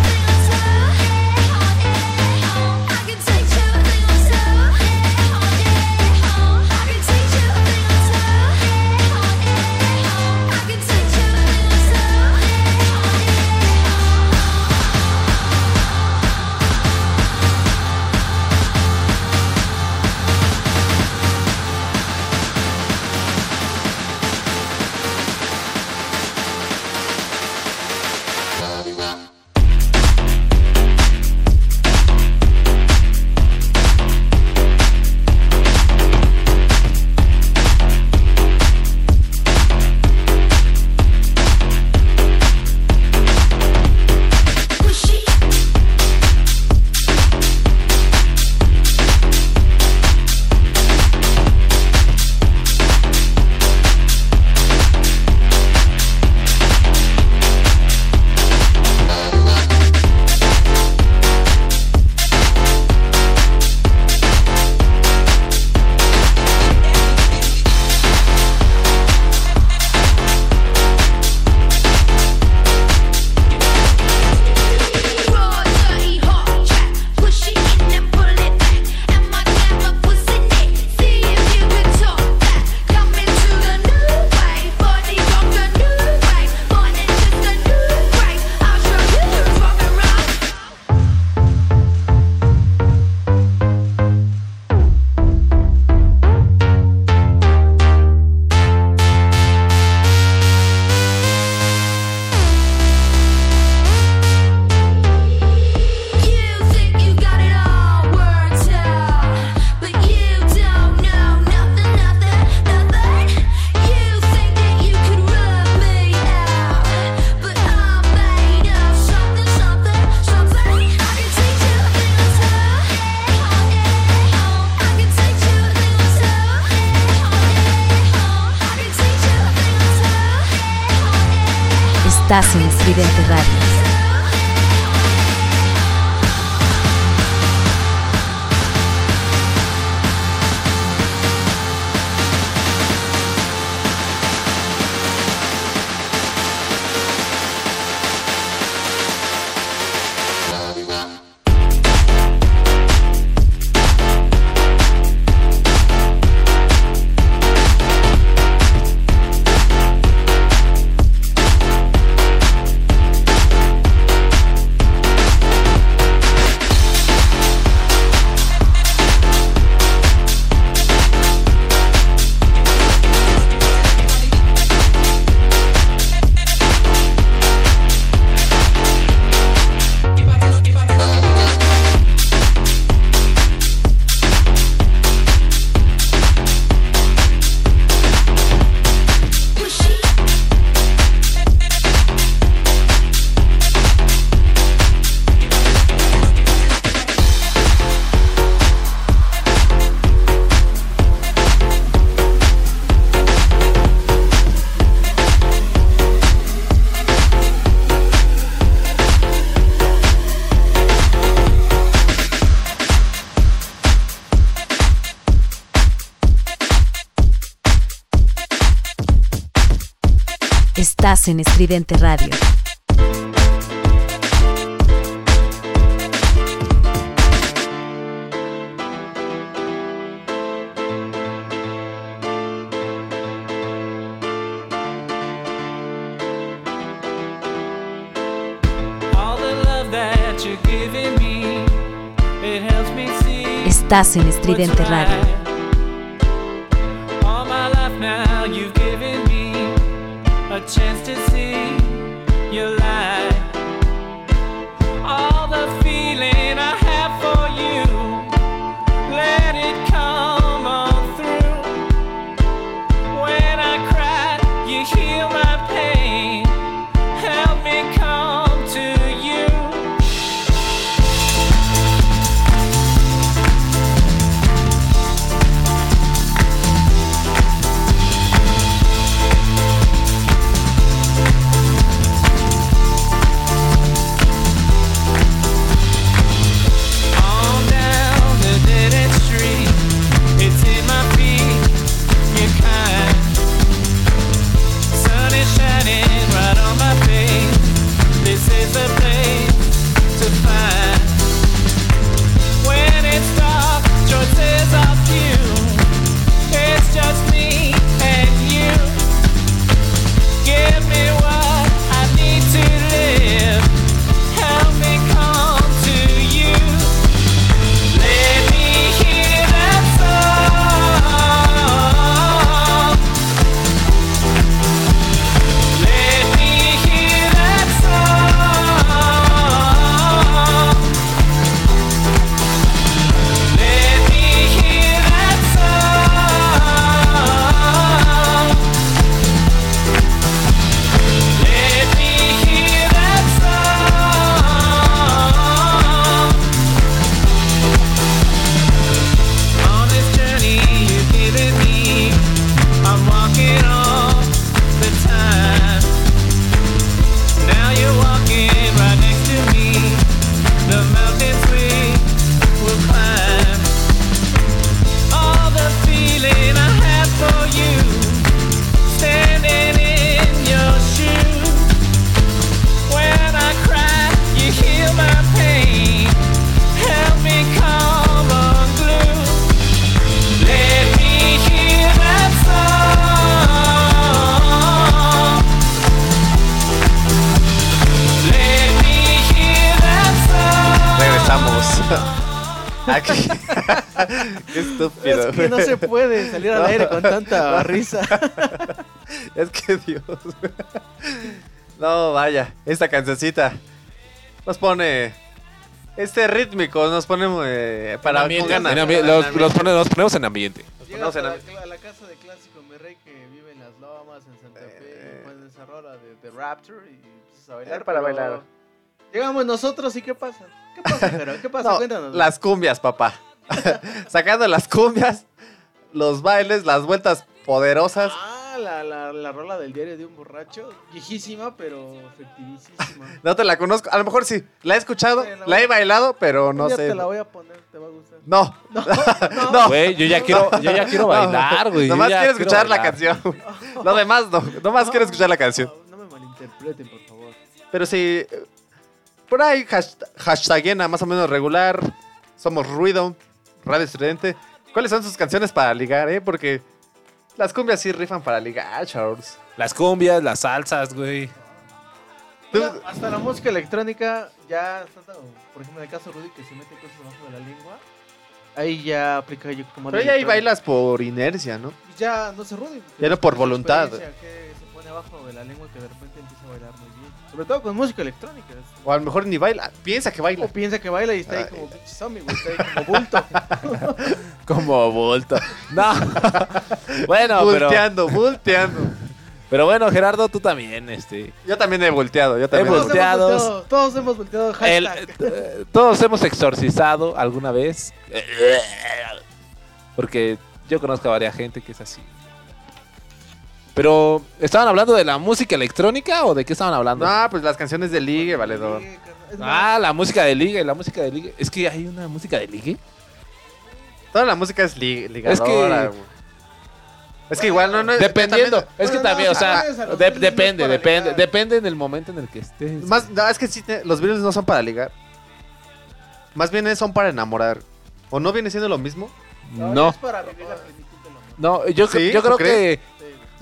P: Estás en Estridente Radio. Estás en Estridente Radio.
E: Estúpido.
F: Es que no se puede salir al aire con tanta [LAUGHS] risa. [LAUGHS]
E: Es que Dios. [LAUGHS] No, vaya. Esta cancioncita nos pone. Este rítmico nos pone eh, para con
D: ambiente,
E: ganas.
D: en ambi- los, los pone- los ponemos en ambiente.
F: A
E: ponemos
F: la,
E: en
F: a la casa de Clásico Mi Rey que vive en las lomas, en Santa Fe,
E: Eh.
F: y ponen esa rola de, de Rapture y empiezas a bailar.
E: Para
F: pero
E: bailar.
F: Llegamos nosotros y ¿qué pasa? ¿Qué pasa, Jero? ¿Qué pasa?
E: No,
F: Cuéntanos.
E: las cumbias, papá. [LAUGHS] Sacando las cumbias, los bailes, las vueltas poderosas.
F: Ah, la, la, la rola del diario de un borracho? Viejísima, pero efectivísima.
E: No te la conozco. A lo mejor sí. La he escuchado,
F: Sí, la
E: la he bailado, pero no sé.
F: te la voy a poner, te va a gustar.
E: No. [LAUGHS] [LAUGHS]
F: No,
E: No.
D: Güey, yo ya quiero, yo ya quiero bailar, güey.
E: Nomás quiero escuchar la canción. Lo demás no. Nomás quiero escuchar la canción.
F: No, no me malinterpreten, por favor.
E: Pero sí. eh, Por ahí, hasht- hashtagena más o menos regular. Somos ruido. Radio Estridente. ¿Cuáles son sus canciones para ligar, eh? Porque las cumbias sí rifan para ligar, Charles.
D: Las cumbias, las salsas, güey.
E: Tú-
F: Bueno, hasta la música electrónica ya por ejemplo, en el caso de Rudy que se mete cosas debajo de la lengua, ahí ya aplica yo como
E: Pero ya ahí bailas por inercia, ¿no?
F: Ya no se Rudy.
E: Ya no por voluntad.
F: Que se pone abajo de la lengua que de repente empieza a bailar bien. Sobre todo con música electrónica.
E: O a lo mejor ni baila. Piensa que baila.
F: O piensa que baila y está ahí
E: Ay.
F: como pinche zombie, güey, está ahí como bulto. [LAUGHS]
D: Como bulto. No. [LAUGHS] bueno, pero,
E: volteando, volteando.
D: pero bueno, Gerardo, tú también, este.
E: Yo también he volteado, yo también. He volteado.
F: Todos hemos volteado, todos hemos volteado.
D: el- eh, todos hemos exorcizado alguna vez. Porque yo conozco a varias gente que es así. Pero, ¿estaban hablando de la música electrónica o de qué estaban hablando?
E: No, pues las canciones de ligue, valedor.
D: Ah, la música de ligue, la música de ligue. Es que hay una música de ligue.
E: Toda la música es li- ligadora.
D: Es que-
E: güey. Es que igual no, no
D: Dependiendo,
E: también-
D: es que
F: No, no,
D: también, o
F: no,
D: sea, de-
F: no
D: depende, depende,
F: ligar.
D: depende en el momento en el que estés.
E: Más, no, es que sí, los Beatles no son para ligar. Más bien son para enamorar. ¿O no viene siendo lo mismo?
D: No,
F: Es para vivir la plenitud del amor.
D: no, yo,
E: ¿Sí?
D: yo
E: ¿Tú
D: creo que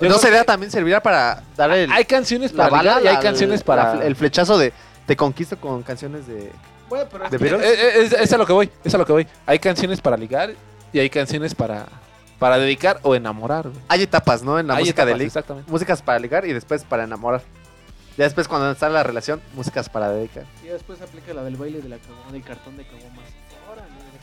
E: ¿No sería
D: que-
E: también servirá para dar el,
D: hay canciones
E: la
D: para
E: bala
D: ligar y hay
E: la-
D: canciones para
E: la- el flechazo de te conquisto con canciones de...
F: Bueno, pero es
E: ¿De
F: que-
E: Beatles?
D: Eh, eh, es, es a lo que voy, es a lo que voy. Hay canciones para ligar y hay canciones para para dedicar o enamorar. güey.
E: Hay etapas, ¿no? En la
D: Hay
E: música de ligue.
D: Exactamente.
E: Músicas para ligar y después para enamorar. Ya después cuando está la relación, músicas para dedicar.
F: Y después aplica la del baile de la caguama, del cartón de caguamas.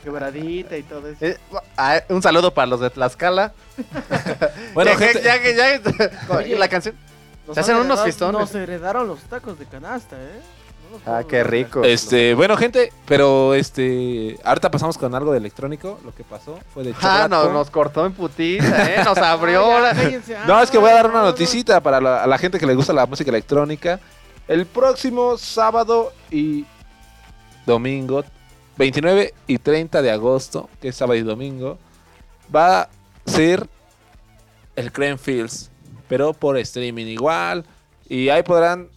F: Quebradita y todo eso.
E: Eh, ah, un saludo para los de Tlaxcala. [LAUGHS]
D: Bueno,
E: Ya
D: gente,
E: ya que- ya que-
F: Oye,
E: la canción.
F: Nos
E: se hacen unos fistones.
F: Nos heredaron los tacos de canasta, ¿eh?
E: Ah, qué rico.
D: este, bueno, gente, pero este, ahorita pasamos con algo de electrónico. Lo que pasó fue de [LAUGHS]
E: Ah, no, nos cortó en putiza, ¿eh? Nos [LAUGHS] abrió.
F: Ah,
E: la-
F: cállense.
D: No, es que voy a dar una
F: Ah, no, no.
D: noticita para la, a la gente que le gusta la música electrónica. El próximo sábado y domingo, 29 y 30 de agosto, que es sábado y domingo, va a ser el Creme Fields, pero por streaming igual. Y ahí podrán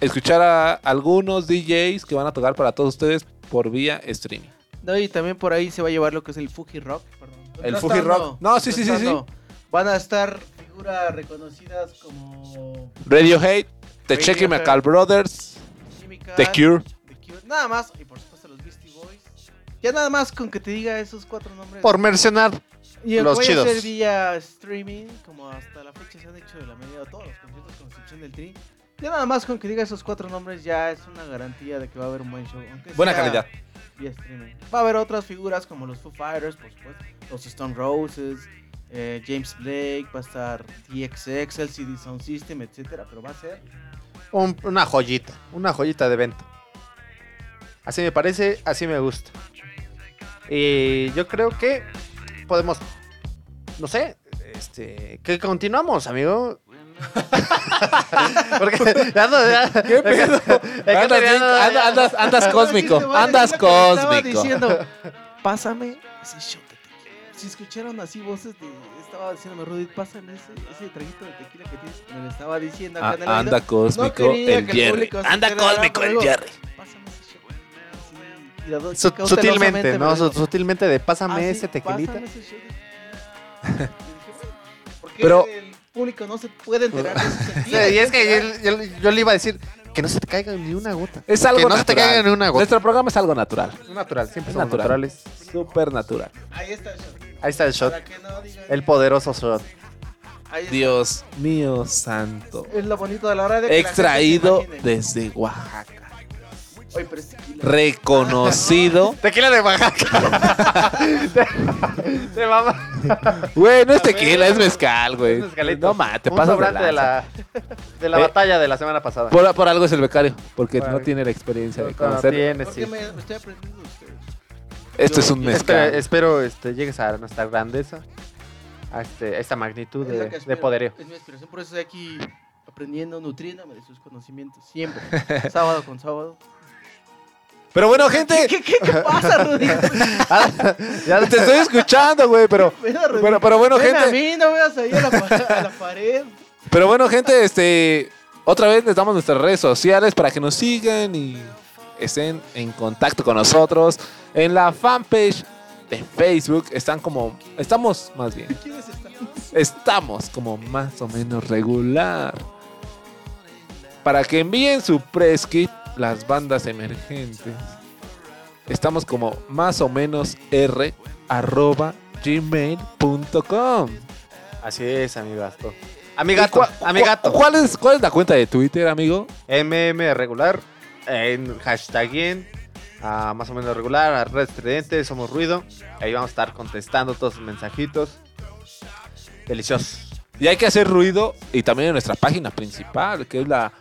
D: escuchar a algunos DJs que van a tocar para todos ustedes por vía streaming.
F: No, y también por ahí se va a llevar lo que es el Fuji Rock. Perdón.
D: El
F: No
D: Fuji Rock. No, sí, sí, sí,
F: no. Van a estar figuras reconocidas como
D: Radiohead, The
F: Radiohead.
D: Chemical Brothers,
F: Chemical,
D: The Cure.
F: The Cure. Nada más, y por Ya nada más con que te diga esos cuatro nombres.
E: Por mencionar.
F: y el
E: los
F: voy
E: chidos.
F: a hacer vía streaming, como hasta la fecha se han hecho de la medida todos los conciertos con excepción del Tri. Ya nada más con que diga esos cuatro nombres ya es una garantía de que va a haber un buen show. aunque
D: Buena
F: sea
D: calidad.
F: Vía streaming. Va a haber otras figuras como los Foo Fighters, por supuesto, los Stone Roses, eh, James Blake, va a estar TXX, LCD Sound System, etcétera, pero va a ser
E: Un- una joyita. Una joyita de evento. Así me parece, así me gusta. Y yo creo que podemos. No sé. Este. Que continuamos, amigo. [LAUGHS] Porque ya no, ya-
D: ¿Qué pedo? Andas, bien- anda- andas, andas [LAUGHS] cósmico, andas cósmico.
F: diciendo, [LAUGHS] pásame ese shot de tequila. Si escucharon así voces de. Estaba diciéndome, Rudy, pásame ese, ese traguito de tequila que tienes. Me lo estaba diciendo acá
D: Ah,
F: en el oído.
D: anda cósmico
F: No
D: el
F: que
D: Jerry. Anda cósmico el Jerry.
E: Sutilmente, ¿no? Sutilmente de pásame
F: "Ah, sí,
E: ese tequilita.
F: pásame ese shot de tequila". Y dije, bueno, [LAUGHS] ¿por qué
D: Pero-
F: el público no se puede enterar de [LAUGHS]
E: y es que yo, yo- yo le iba a decir que no se te caiga ni una gota.
D: Es algo
E: que no se te
D: natural.
E: caiga ni una gota.
D: Nuestro programa es algo natural.
E: Natural, siempre
D: Es
E: somos
D: natural.
E: naturales.
D: Súper natural.
F: Ahí está el shot.
E: Ahí está el shot.
F: Para que no digan-
E: El poderoso shot.
D: Dios mío santo.
F: Es lo bonito de la radio. que la gente se
D: Extraído desde Oaxaca.
F: Oye, pero es tequila.
D: Reconocido. [LAUGHS]
E: Tequila de Oaxaca. [LAUGHS] de mamá.
D: Güey, no es tequila, es mezcal, güey.
E: Mezcalito.
D: No mames, te
E: Un
D: pasas de
E: sobrante de la, de la
D: Eh,
E: batalla de la semana pasada.
D: Por, por algo es el becario, porque
E: Por-
D: no tiene la experiencia de
E: No
D: conocer.
E: tiene,
F: ¿Por
E: sí.
F: me, me estoy aprendiendo de ustedes?
D: Esto es un mezcal.
E: espero este, llegues a nuestra grandeza. a, este- a esta magnitud
F: Es
E: de,
F: que
E: de
F: aspiro.
E: poderío.
F: Es mi aspiración, por eso estoy aquí aprendiendo, nutriéndome de sus conocimientos. Siempre. [LAUGHS] sábado con sábado.
D: Pero bueno, gente,
F: ¿Qué, qué, qué pasa, [LAUGHS] Rudy?
D: ya te estoy escuchando, güey, pero, [LAUGHS] pero, pero bueno,
F: Ven a
D: gente,
F: mí, no ahí a la, pa- a la pared.
D: pero bueno, gente, este, otra vez les damos nuestras redes sociales para que nos sigan y estén en contacto con nosotros. En la fanpage de Facebook están como, estamos más bien, estamos como más o menos regular. Para que envíen su press kit las bandas emergentes. Estamos como más o menos r arroba gmail.com.
E: Así es, amigato.
D: ¿Y
E: Amigato, amigato.
D: ¿Cuál es, ¿Cuál es la cuenta de Twitter, amigo?
E: MM regular, en hashtag en, a más o menos regular, a Red Tridente, somos ruido. Ahí vamos a estar contestando todos sus mensajitos. Delicioso.
D: Y hay que hacer ruido y también en nuestra página principal, que es la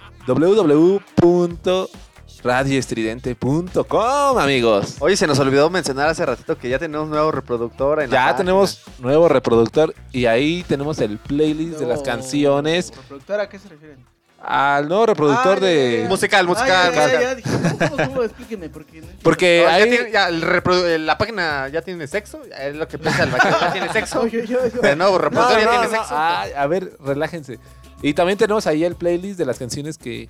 D: www.radioestridente.com, amigos.
E: Oye, se nos olvidó mencionar hace ratito que ya tenemos un nuevo reproductor en la
D: Ya
E: página.
D: tenemos nuevo reproductor y ahí tenemos el playlist de las canciones.
F: ¿Reproductor a qué se refieren?
D: Al nuevo reproductor
F: Ah,
D: de...
F: ya, ya.
E: Musical,
F: Ah,
E: musical,
F: ya, ya,
E: musical.
F: ¿cómo? [LAUGHS] Explíqueme, porque no.
D: Porque
E: No, ya
D: ahí...
E: tiene- ya el reprodu- la página ya tiene sexo, es lo que piensa el vaquero, ya tiene sexo.
F: Oye, yo- yo-
E: Pero no, reproductor
D: No,
E: ya
D: no,
E: tiene
D: no.
E: sexo.
D: A ver, relájense. Y también tenemos ahí el playlist de las canciones que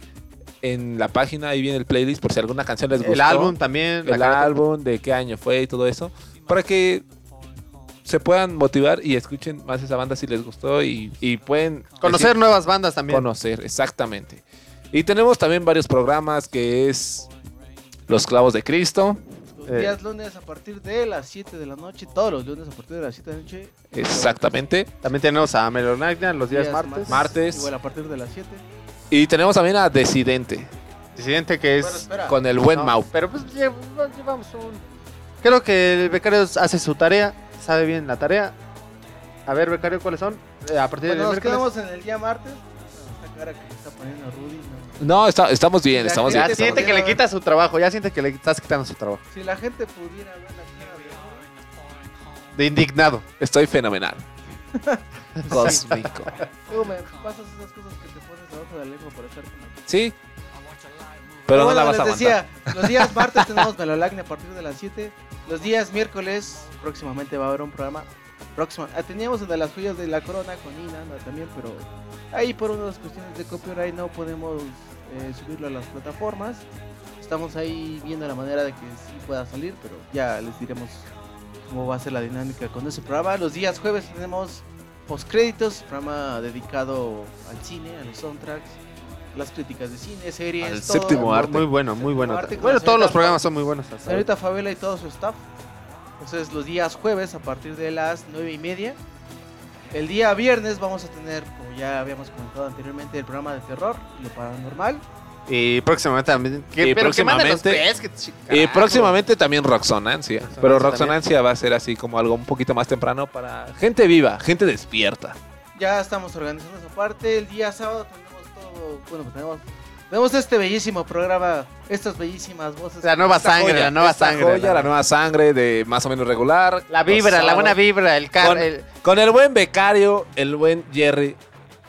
D: en la página, ahí viene el playlist por si alguna canción les gustó.
E: el álbum también.
D: el álbum, de qué año fue y todo eso, para que se puedan motivar y escuchen más esa banda si les gustó y, y pueden
E: Conocer
D: decir-
E: nuevas bandas también.
D: conocer, exactamente. Y tenemos también varios programas que es Los Clavos de Cristo,
F: Los
E: Eh.
F: días lunes a partir de las 7 de la noche, todos los lunes a partir de las 7 de la noche.
D: exactamente.
E: También tenemos a Melonagna los días, martes.
D: Martes.
F: Igual a partir de las 7.
D: Y tenemos también a Decidente,
E: Presidente que es...
F: Bueno,
D: con el buen
E: No,
D: Mau.
E: Pero pues lle- llevamos un... Creo que el becario hace su tarea, sabe bien la tarea. A ver, becario, ¿cuáles son? Eh, a partir
F: Bueno,
E: del
F: nos
E: miércoles.
F: quedamos en el día martes. Esta cara que le está poniendo Rudy. ¿no?
D: No, está- estamos bien,
F: La
D: estamos
F: gente
D: bien.
E: Ya siente que le quita su trabajo, ya siente que le estás quitando su trabajo.
F: Si la gente pudiera ver la de
E: De indignado.
D: Estoy fenomenal. [LAUGHS] Cósmico.
F: Luego me pasas esas cosas que de la lengua para estar con
D: Sí. Pero no
F: bueno,
D: la vas a
F: les
D: aguantar.
F: decía, los días martes tenemos Melolacne a partir de las 7. Los días miércoles, próximamente va a haber un programa. Próximo, ah, teníamos el de las joyas de la corona con Ina ¿no? también, pero ahí por unas cuestiones de copyright no podemos eh, subirlo a las plataformas. Estamos ahí viendo la manera de que sí pueda salir, pero ya les diremos cómo va a ser la dinámica con ese programa. Los días jueves tenemos postcréditos, programa dedicado al cine, a los soundtracks, las críticas de cine, series, todo.
D: séptimo arte.
E: Muy bueno, muy bueno.
F: Arte
E: Bueno, todos los programas son muy buenos.
F: Señorita Fabiola y todo su staff. Entonces los días jueves a partir de las nueve y media. El día viernes vamos a tener, como ya habíamos comentado anteriormente, el programa de terror, lo paranormal.
E: Y próximamente también. Que,
D: Y
E: pero que manden los
D: próximamente- Y próximamente también Roxonancia.
E: Roxonancia
D: Pero
E: también.
D: Roxonancia va a ser así como algo un poquito más temprano para gente viva, gente despierta.
F: Ya estamos organizando esa parte. El día sábado tenemos todo, bueno, pues tenemos, tenemos este bellísimo programa, estas bellísimas voces.
E: La nueva sangre,
F: joya.
E: la nueva sangre.
D: joya, la nueva sangre de más o menos regular.
E: La vibra, la buena vibra, el car,
D: Con,
E: el-
D: con el buen becario, el buen Jerry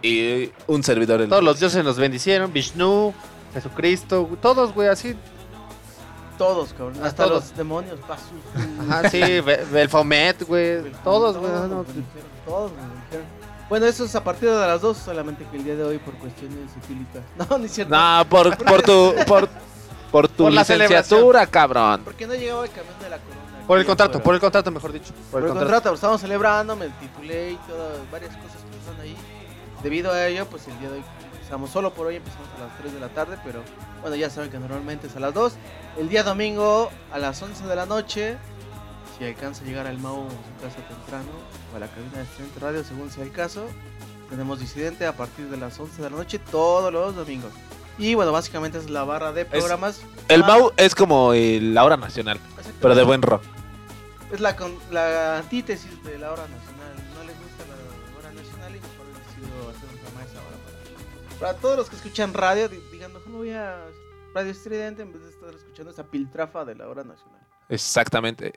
D: y un servidor. el-
E: todos los dioses nos bendicieron, Vishnu, Jesucristo, todos, güey, así.
F: Todos, cabrón. Hasta
E: Todos.
F: los demonios, Pasus.
E: Ajá, sí, Be- Belfomet, güey, todos, güey.
F: Todos,
E: no,
F: todos dijeron. Bueno, eso es a partir de las 2, solamente que el día de hoy por cuestiones etílicas. [LAUGHS] No, ni es cierto.
D: No, por, por tu, por, por tu
E: Por la
D: licenciatura, cabrón.
F: Porque no llegaba el camión de la corona.
E: Por el contrato, por el contrato, mejor dicho.
F: Por el contrato, estábamos celebrando, me titulé y todas, varias cosas que están ahí. Debido a ello, pues el día de hoy empezamos solo por hoy, empezamos a las 3 de la tarde, pero bueno, ya saben que normalmente es a las 2. El día domingo a las 11 de la noche, si alcanza a llegar al Mau a su casa temprano, o a la cabina de Estudiante Radio, según sea el caso, tenemos Disidente a partir de las 11 de la noche todos los domingos. Y bueno, básicamente es la barra de programas.
D: El Mau es como el- la hora nacional, pero de buen rock.
F: Es la, con- la antítesis de la hora nacional. Para, todos los que escuchan radio, di- digan, mejor me voy a Radio Estridente en vez de estar escuchando esa piltrafa de la hora nacional.
D: Exactamente.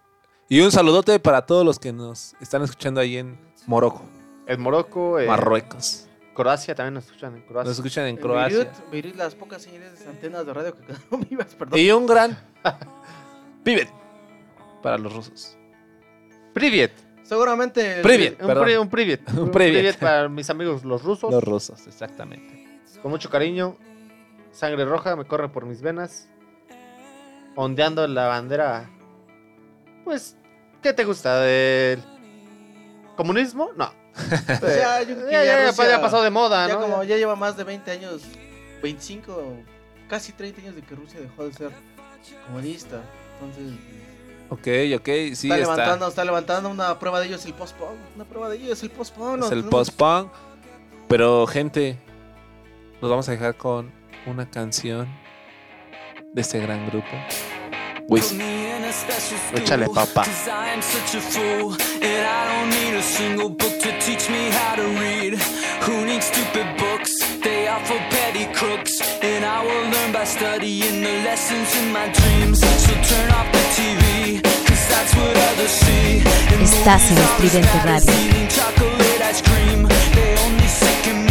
D: Y un saludote para todos los que nos están escuchando ahí en Morocco.
E: El Morocco, eh,
D: Marruecos.
E: Croacia también nos escuchan en Croacia.
D: Nos escuchan en
F: En
D: Croacia.
F: Beirut, Beirut, las pocas señales de antenas de radio que quedaron [LAUGHS] vivas, perdón.
D: Y un gran [LAUGHS] pibet para los rusos.
E: Privet.
F: Seguramente.
D: Privet.
E: Un,
D: Perdón.
E: pri- [LAUGHS] un privet.
D: Un privet.
E: para mis amigos los rusos.
D: Los rusos, exactamente.
E: Con mucho cariño. Sangre roja me corre por mis venas. Ondeando la bandera. Pues, ¿qué te gusta? ¿Del comunismo? No. [LAUGHS]
F: O sea, yo creo que
E: ya, ya, ya,
F: Rusia-
E: ya pasó de moda,
F: ya
E: ¿no?
F: como ya lleva más de 20 años, 25, casi 30 años de que Rusia dejó de ser comunista. Entonces,
D: Ok, ok, sí,
F: está,
D: está.
F: levantando, está levantando una prueba de ello es el post-punk. Una prueba de ello es el post-punk.
D: es el post-punk. Pero, gente, nos vamos a dejar con una canción de este gran grupo. Wiz.
E: Échale, papá.
N: And I. Who needs stupid books? They are for petty crooks, and will learn by studying the lessons in my dreams. So turn off the TV, cause that's what others see. And
Q: Estás en Estridente Radio.
N: eating chocolate ice cream. They only sicken me.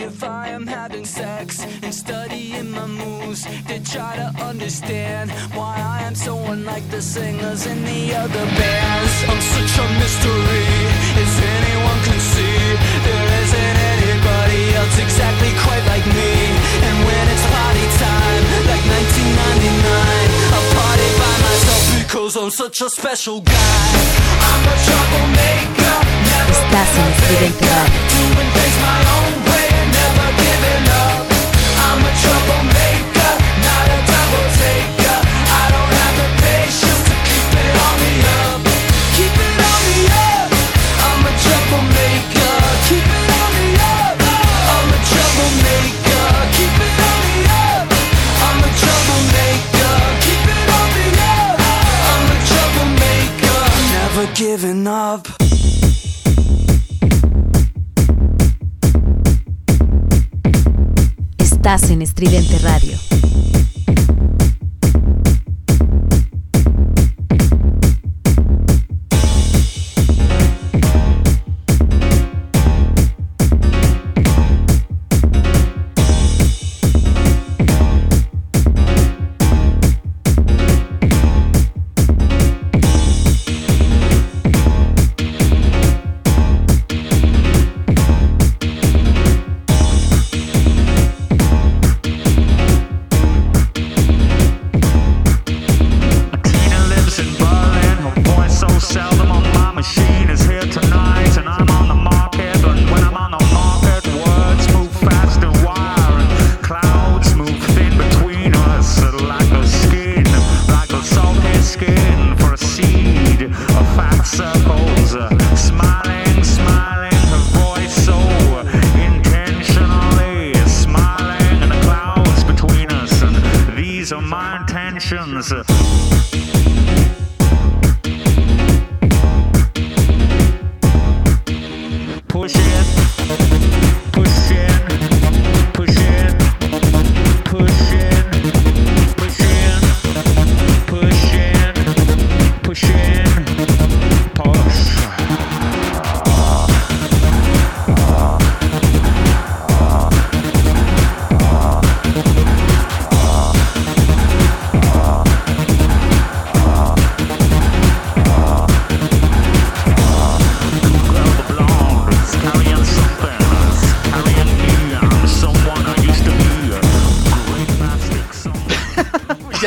N: If I am having sex. And studying my moves to try to understand why I am so unlike the singers in the other bands. I'm such a mystery, as anyone can see. There isn't anybody else exactly quite like me. And when it's party time, like 1999, I party by myself because I'm such a special guy. I'm a troublemaker,
Q: Estás en
N: doing things my own way giving up.
Q: En Estridente Radio.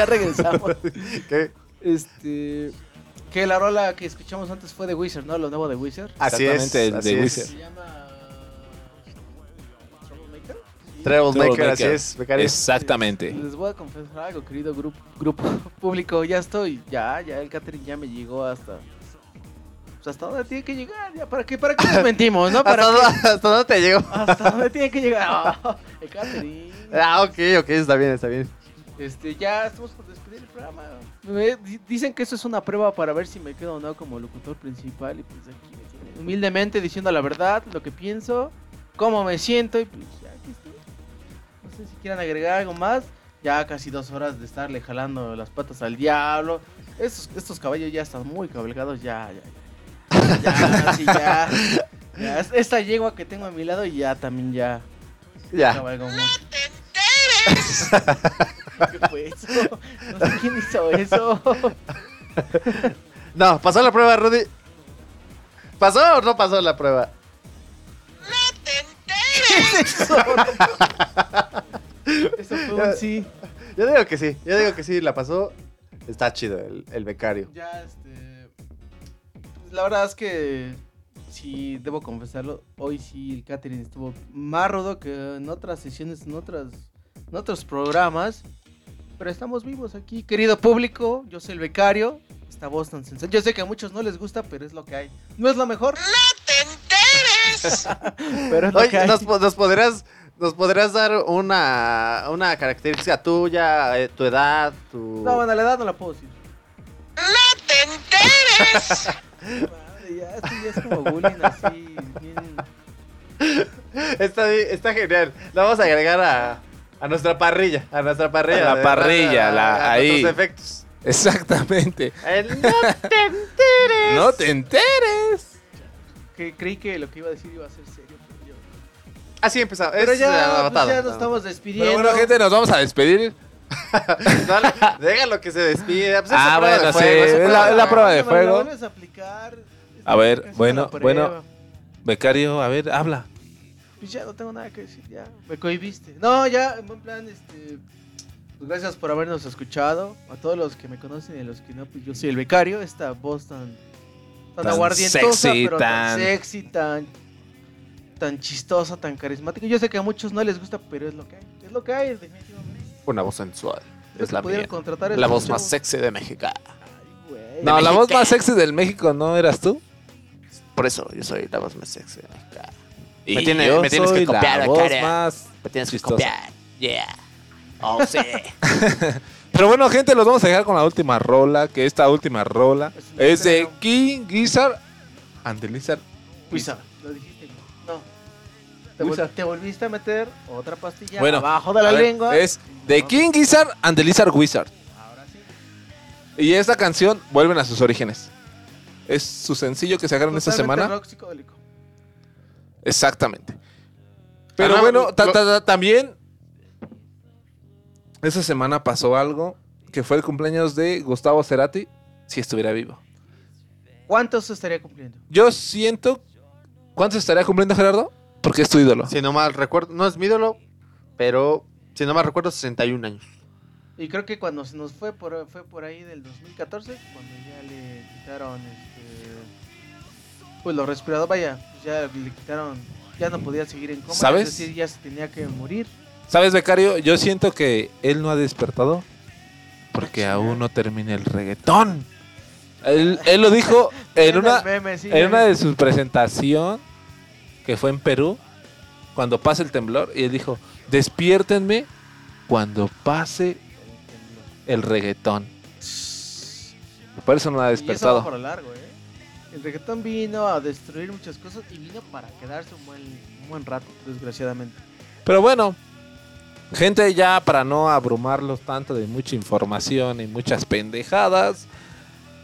F: Ya regresamos. [LAUGHS]
E: ¿Qué?
F: Este. Que la rola que escuchamos antes fue de Wizard, ¿no? Lo nuevo de Wizard.
E: Así es.
D: Exactamente, de. Wizard.
F: Se llama. Troublemaker.
E: Troublemaker, así es, becario.
D: Exactamente.
F: Les voy a confesar algo, querido grupo, grupo [LAUGHS] público. Ya estoy, ya, ya el catering ya me llegó hasta. Pues hasta dónde tiene que llegar, ya. ¿Para qué, para qué nos [LAUGHS] mentimos, no? ¿Para
E: ¿Hasta,
F: qué?
E: dónde, ¿Hasta dónde te llegó?
F: ¿Hasta dónde tiene que llegar? Ah, el catering.
E: Ah, ok, ok, está bien, está bien.
F: Este, ya estamos por despedir el programa. Me- dicen que eso es una prueba para ver si me quedo o no como locutor principal. Y pues aquí me tienen humildemente diciendo la verdad, lo que pienso, cómo me siento. Y pues ya aquí estoy. No sé si quieran agregar algo más. Ya casi dos horas de estarle jalando las patas al diablo. Estos, estos caballos ya están muy cabalgados. Ya, ya, ya. Ya, sí, ya. Ya, es- Esta yegua que tengo a mi lado ya también ya.
E: Ya.
F: cabalgó mucho. ¿Qué fue eso? No sé quién hizo eso.
E: No, pasó la prueba, Rudy. ¿Pasó o no pasó la prueba?
F: eso? Eso fue un sí.
E: Yo digo que sí, yo digo que sí, la pasó. Está chido el, el becario.
F: Ya, este. pues, La verdad es que. Sí, debo confesarlo. Hoy sí el catering estuvo más rudo que en otras sesiones, en, otras, en otros programas. Pero estamos vivos aquí, querido público. Yo soy el becario. Esta voz tan sensual. Yo sé que a muchos no les gusta, pero es lo que hay. No es lo mejor. [LAUGHS] pero es lo que
E: Oye,
F: hay.
E: ¿nos, nos podrías, ¿nos podrías dar una, una característica tuya, eh, tu edad, tu...
F: No, bueno, la edad no la puedo decir. [LAUGHS] Madre, ya, esto ya es como bullying así, bien...
E: Está, está genial. La vamos a agregar a, a nuestra parrilla, a nuestra parrilla.
D: A la parrilla,
E: a-
D: la-
E: a
D: ahí.
E: nuestros efectos.
D: Exactamente.
E: El [LAUGHS] no te enteres.
D: No te enteres.
F: Que creí que lo que iba a decir iba a ser serio, pero yo...
E: Así empezamos.
F: Pero
E: es,
F: ya, pues ya nos estamos despidiendo.
D: Pero bueno, gente, nos vamos a despedir. [LAUGHS]
E: Dale, déjalo que se despida. Pues es
D: Ah, bueno, sí,
E: es
D: la- prueba de fuego.
F: a aplicar.
D: A ver, bueno, bueno. Becario, a ver, habla.
F: Pues ya no tengo nada que decir, ya. Me cohibiste. No, ya, en buen plan, este. Pues gracias por habernos escuchado. A todos los que me conocen y a los que no, pues yo soy el becario. Esta voz tan. tan,
D: Tan
F: aguardientosa,
D: sexy,
F: pero tan...
D: tan-
F: sexy, tan. tan chistosa, tan carismática. Yo sé que a muchos no les gusta, pero es lo que hay. Es lo que hay, definitivamente.
E: Una voz sensual.
F: Creo
E: Es la mía.
F: contratar
E: La
F: estos
E: voz más sexy de México.
F: Güey.
D: No, la voz más sexy del México no eras tú.
E: Por eso yo soy la voz más sexy de México.
D: Y
E: Me tiene-
D: yo
E: me tienes que copiar,
D: la voz más
E: Me tienes que
D: chistosa.
E: copiar. Yeah. Oh, sí. [LAUGHS]
D: Pero bueno, gente, los vamos a dejar con la última rola. Que esta última rola
F: Es un
D: es de. King Gizzard and the Lizard.
F: Wizard, lo dijiste. No. Te, vol-
D: Wizard.
F: te volviste a meter otra pastilla
D: Bueno,
F: abajo de la
D: a ver,
F: lengua.
D: Es de King Gizzard and the Lizard Wizard. Y esta canción vuelven a sus orígenes. Es su sencillo que sacaron esta
F: Totalmente
D: semana.
F: rock psicodélico.
D: Exactamente. Pero bueno, ta-
E: lo-
D: ta- ta- también esa semana pasó algo que fue el cumpleaños de Gustavo Cerati si estuviera vivo.
F: ¿Cuántos estaría cumpliendo?
D: Yo siento ¿Cuántos estaría cumpliendo Gerardo? Porque es tu ídolo.
E: Si no mal recuerdo, no es mi ídolo, pero si no mal recuerdo, 61 años.
F: Y creo que cuando se nos fue por, fue por ahí del 2014, cuando ya le quitaron este, pues los respiradores, vaya, pues ya le quitaron, ya no podía seguir en coma,
D: ¿Sabes?
F: es decir, ya se tenía que morir.
D: ¿Sabes, becario? Yo siento que él no ha despertado porque aún no termina el reggaetón. Él, él lo dijo [LAUGHS] en una,
F: el meme, sí,
D: en una
F: vi.
D: de sus presentación que fue en Perú, cuando pase el temblor, y él dijo, despiértenme cuando pase el reggaetón. Por eso no ha
F: Y eso va
D: despertado.
F: por lo largo, ¿eh? El reggaetón vino a destruir muchas cosas y vino para quedarse un buen, un buen rato, desgraciadamente.
D: Pero bueno, gente, ya para no abrumarlos tanto de mucha información y muchas pendejadas,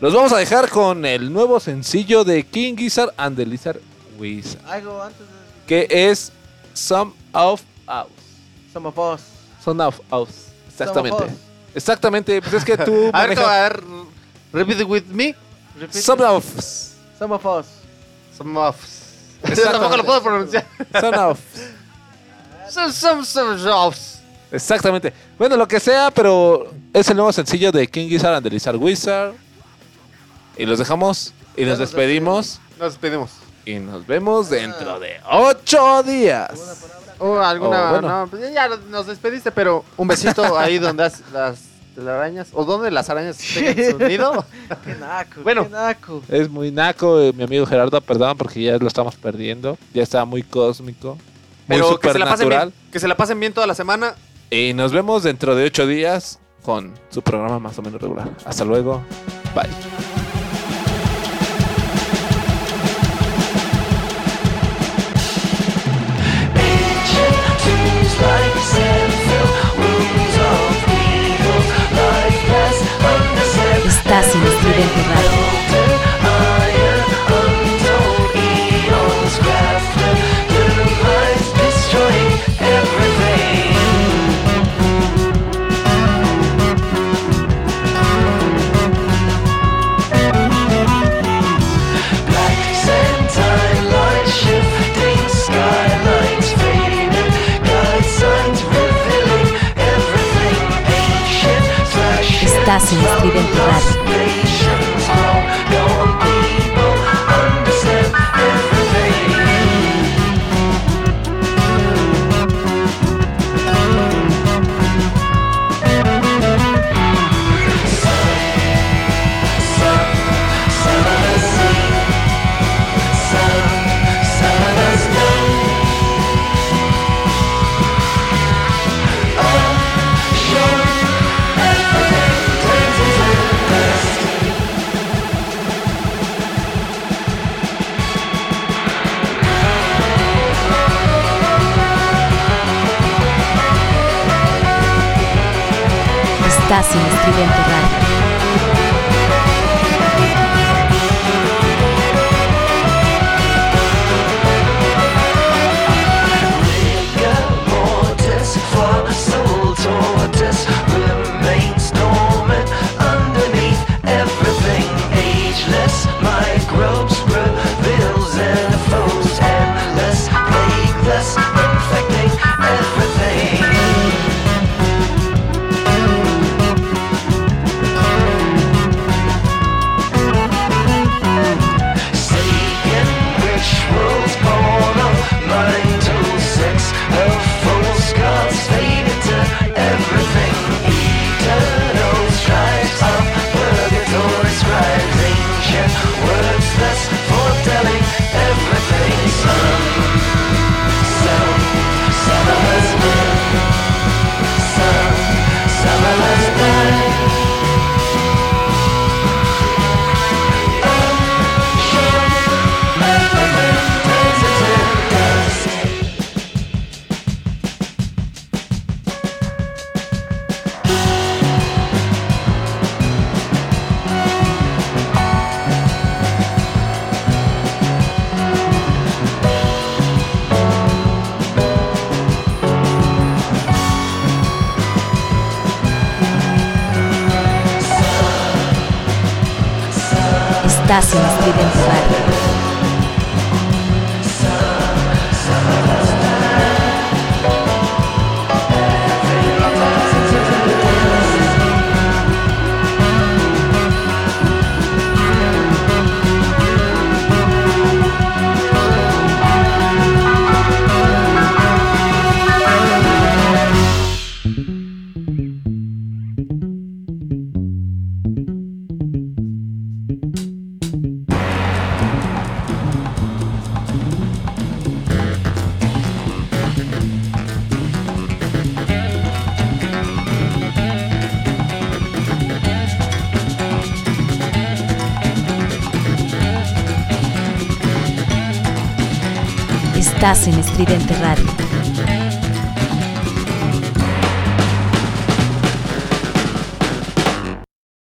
D: los vamos a dejar con el nuevo sencillo de King Gizzard and the Lizard Wizard,
F: Algo antes de
D: que es Some of Us.
F: Some of Us.
D: Some of Us. Exactamente.
F: Some of Us.
D: Exactamente, pues es que tú [LAUGHS]
E: A ver,
D: manejas-
E: a ver, repeat with me.
F: Repeat
D: Some of Us.
F: Some of Us.
E: Some of. Yo tampoco lo puedo pronunciar.
D: Some of
E: Some, some, some of.
D: Exactamente. Bueno, lo que sea, pero es el nuevo sencillo de King Gizzard and the Lizard Wizard. Y los dejamos y nos despedimos.
E: Nos despedimos.
D: Y nos vemos dentro de ocho días.
E: O alguna.
D: Oh, bueno.
E: no, pues ya nos despediste, pero un besito ahí donde has- las telarañas. O donde las arañas [LAUGHS] tengan su nido. [LAUGHS]
F: Qué naco,
E: Bueno.
F: qué naco.
D: Es muy naco, eh, mi amigo Gerardo, perdón, porque ya lo estamos perdiendo. Ya está muy cósmico. Muy
E: Pero que se, la pasen bien, que se la pasen bien toda la semana.
D: Y nos vemos dentro de ocho días con su programa más o menos regular. Hasta luego. Bye.
N: Estás en Estridente Radio. Estridente Radio.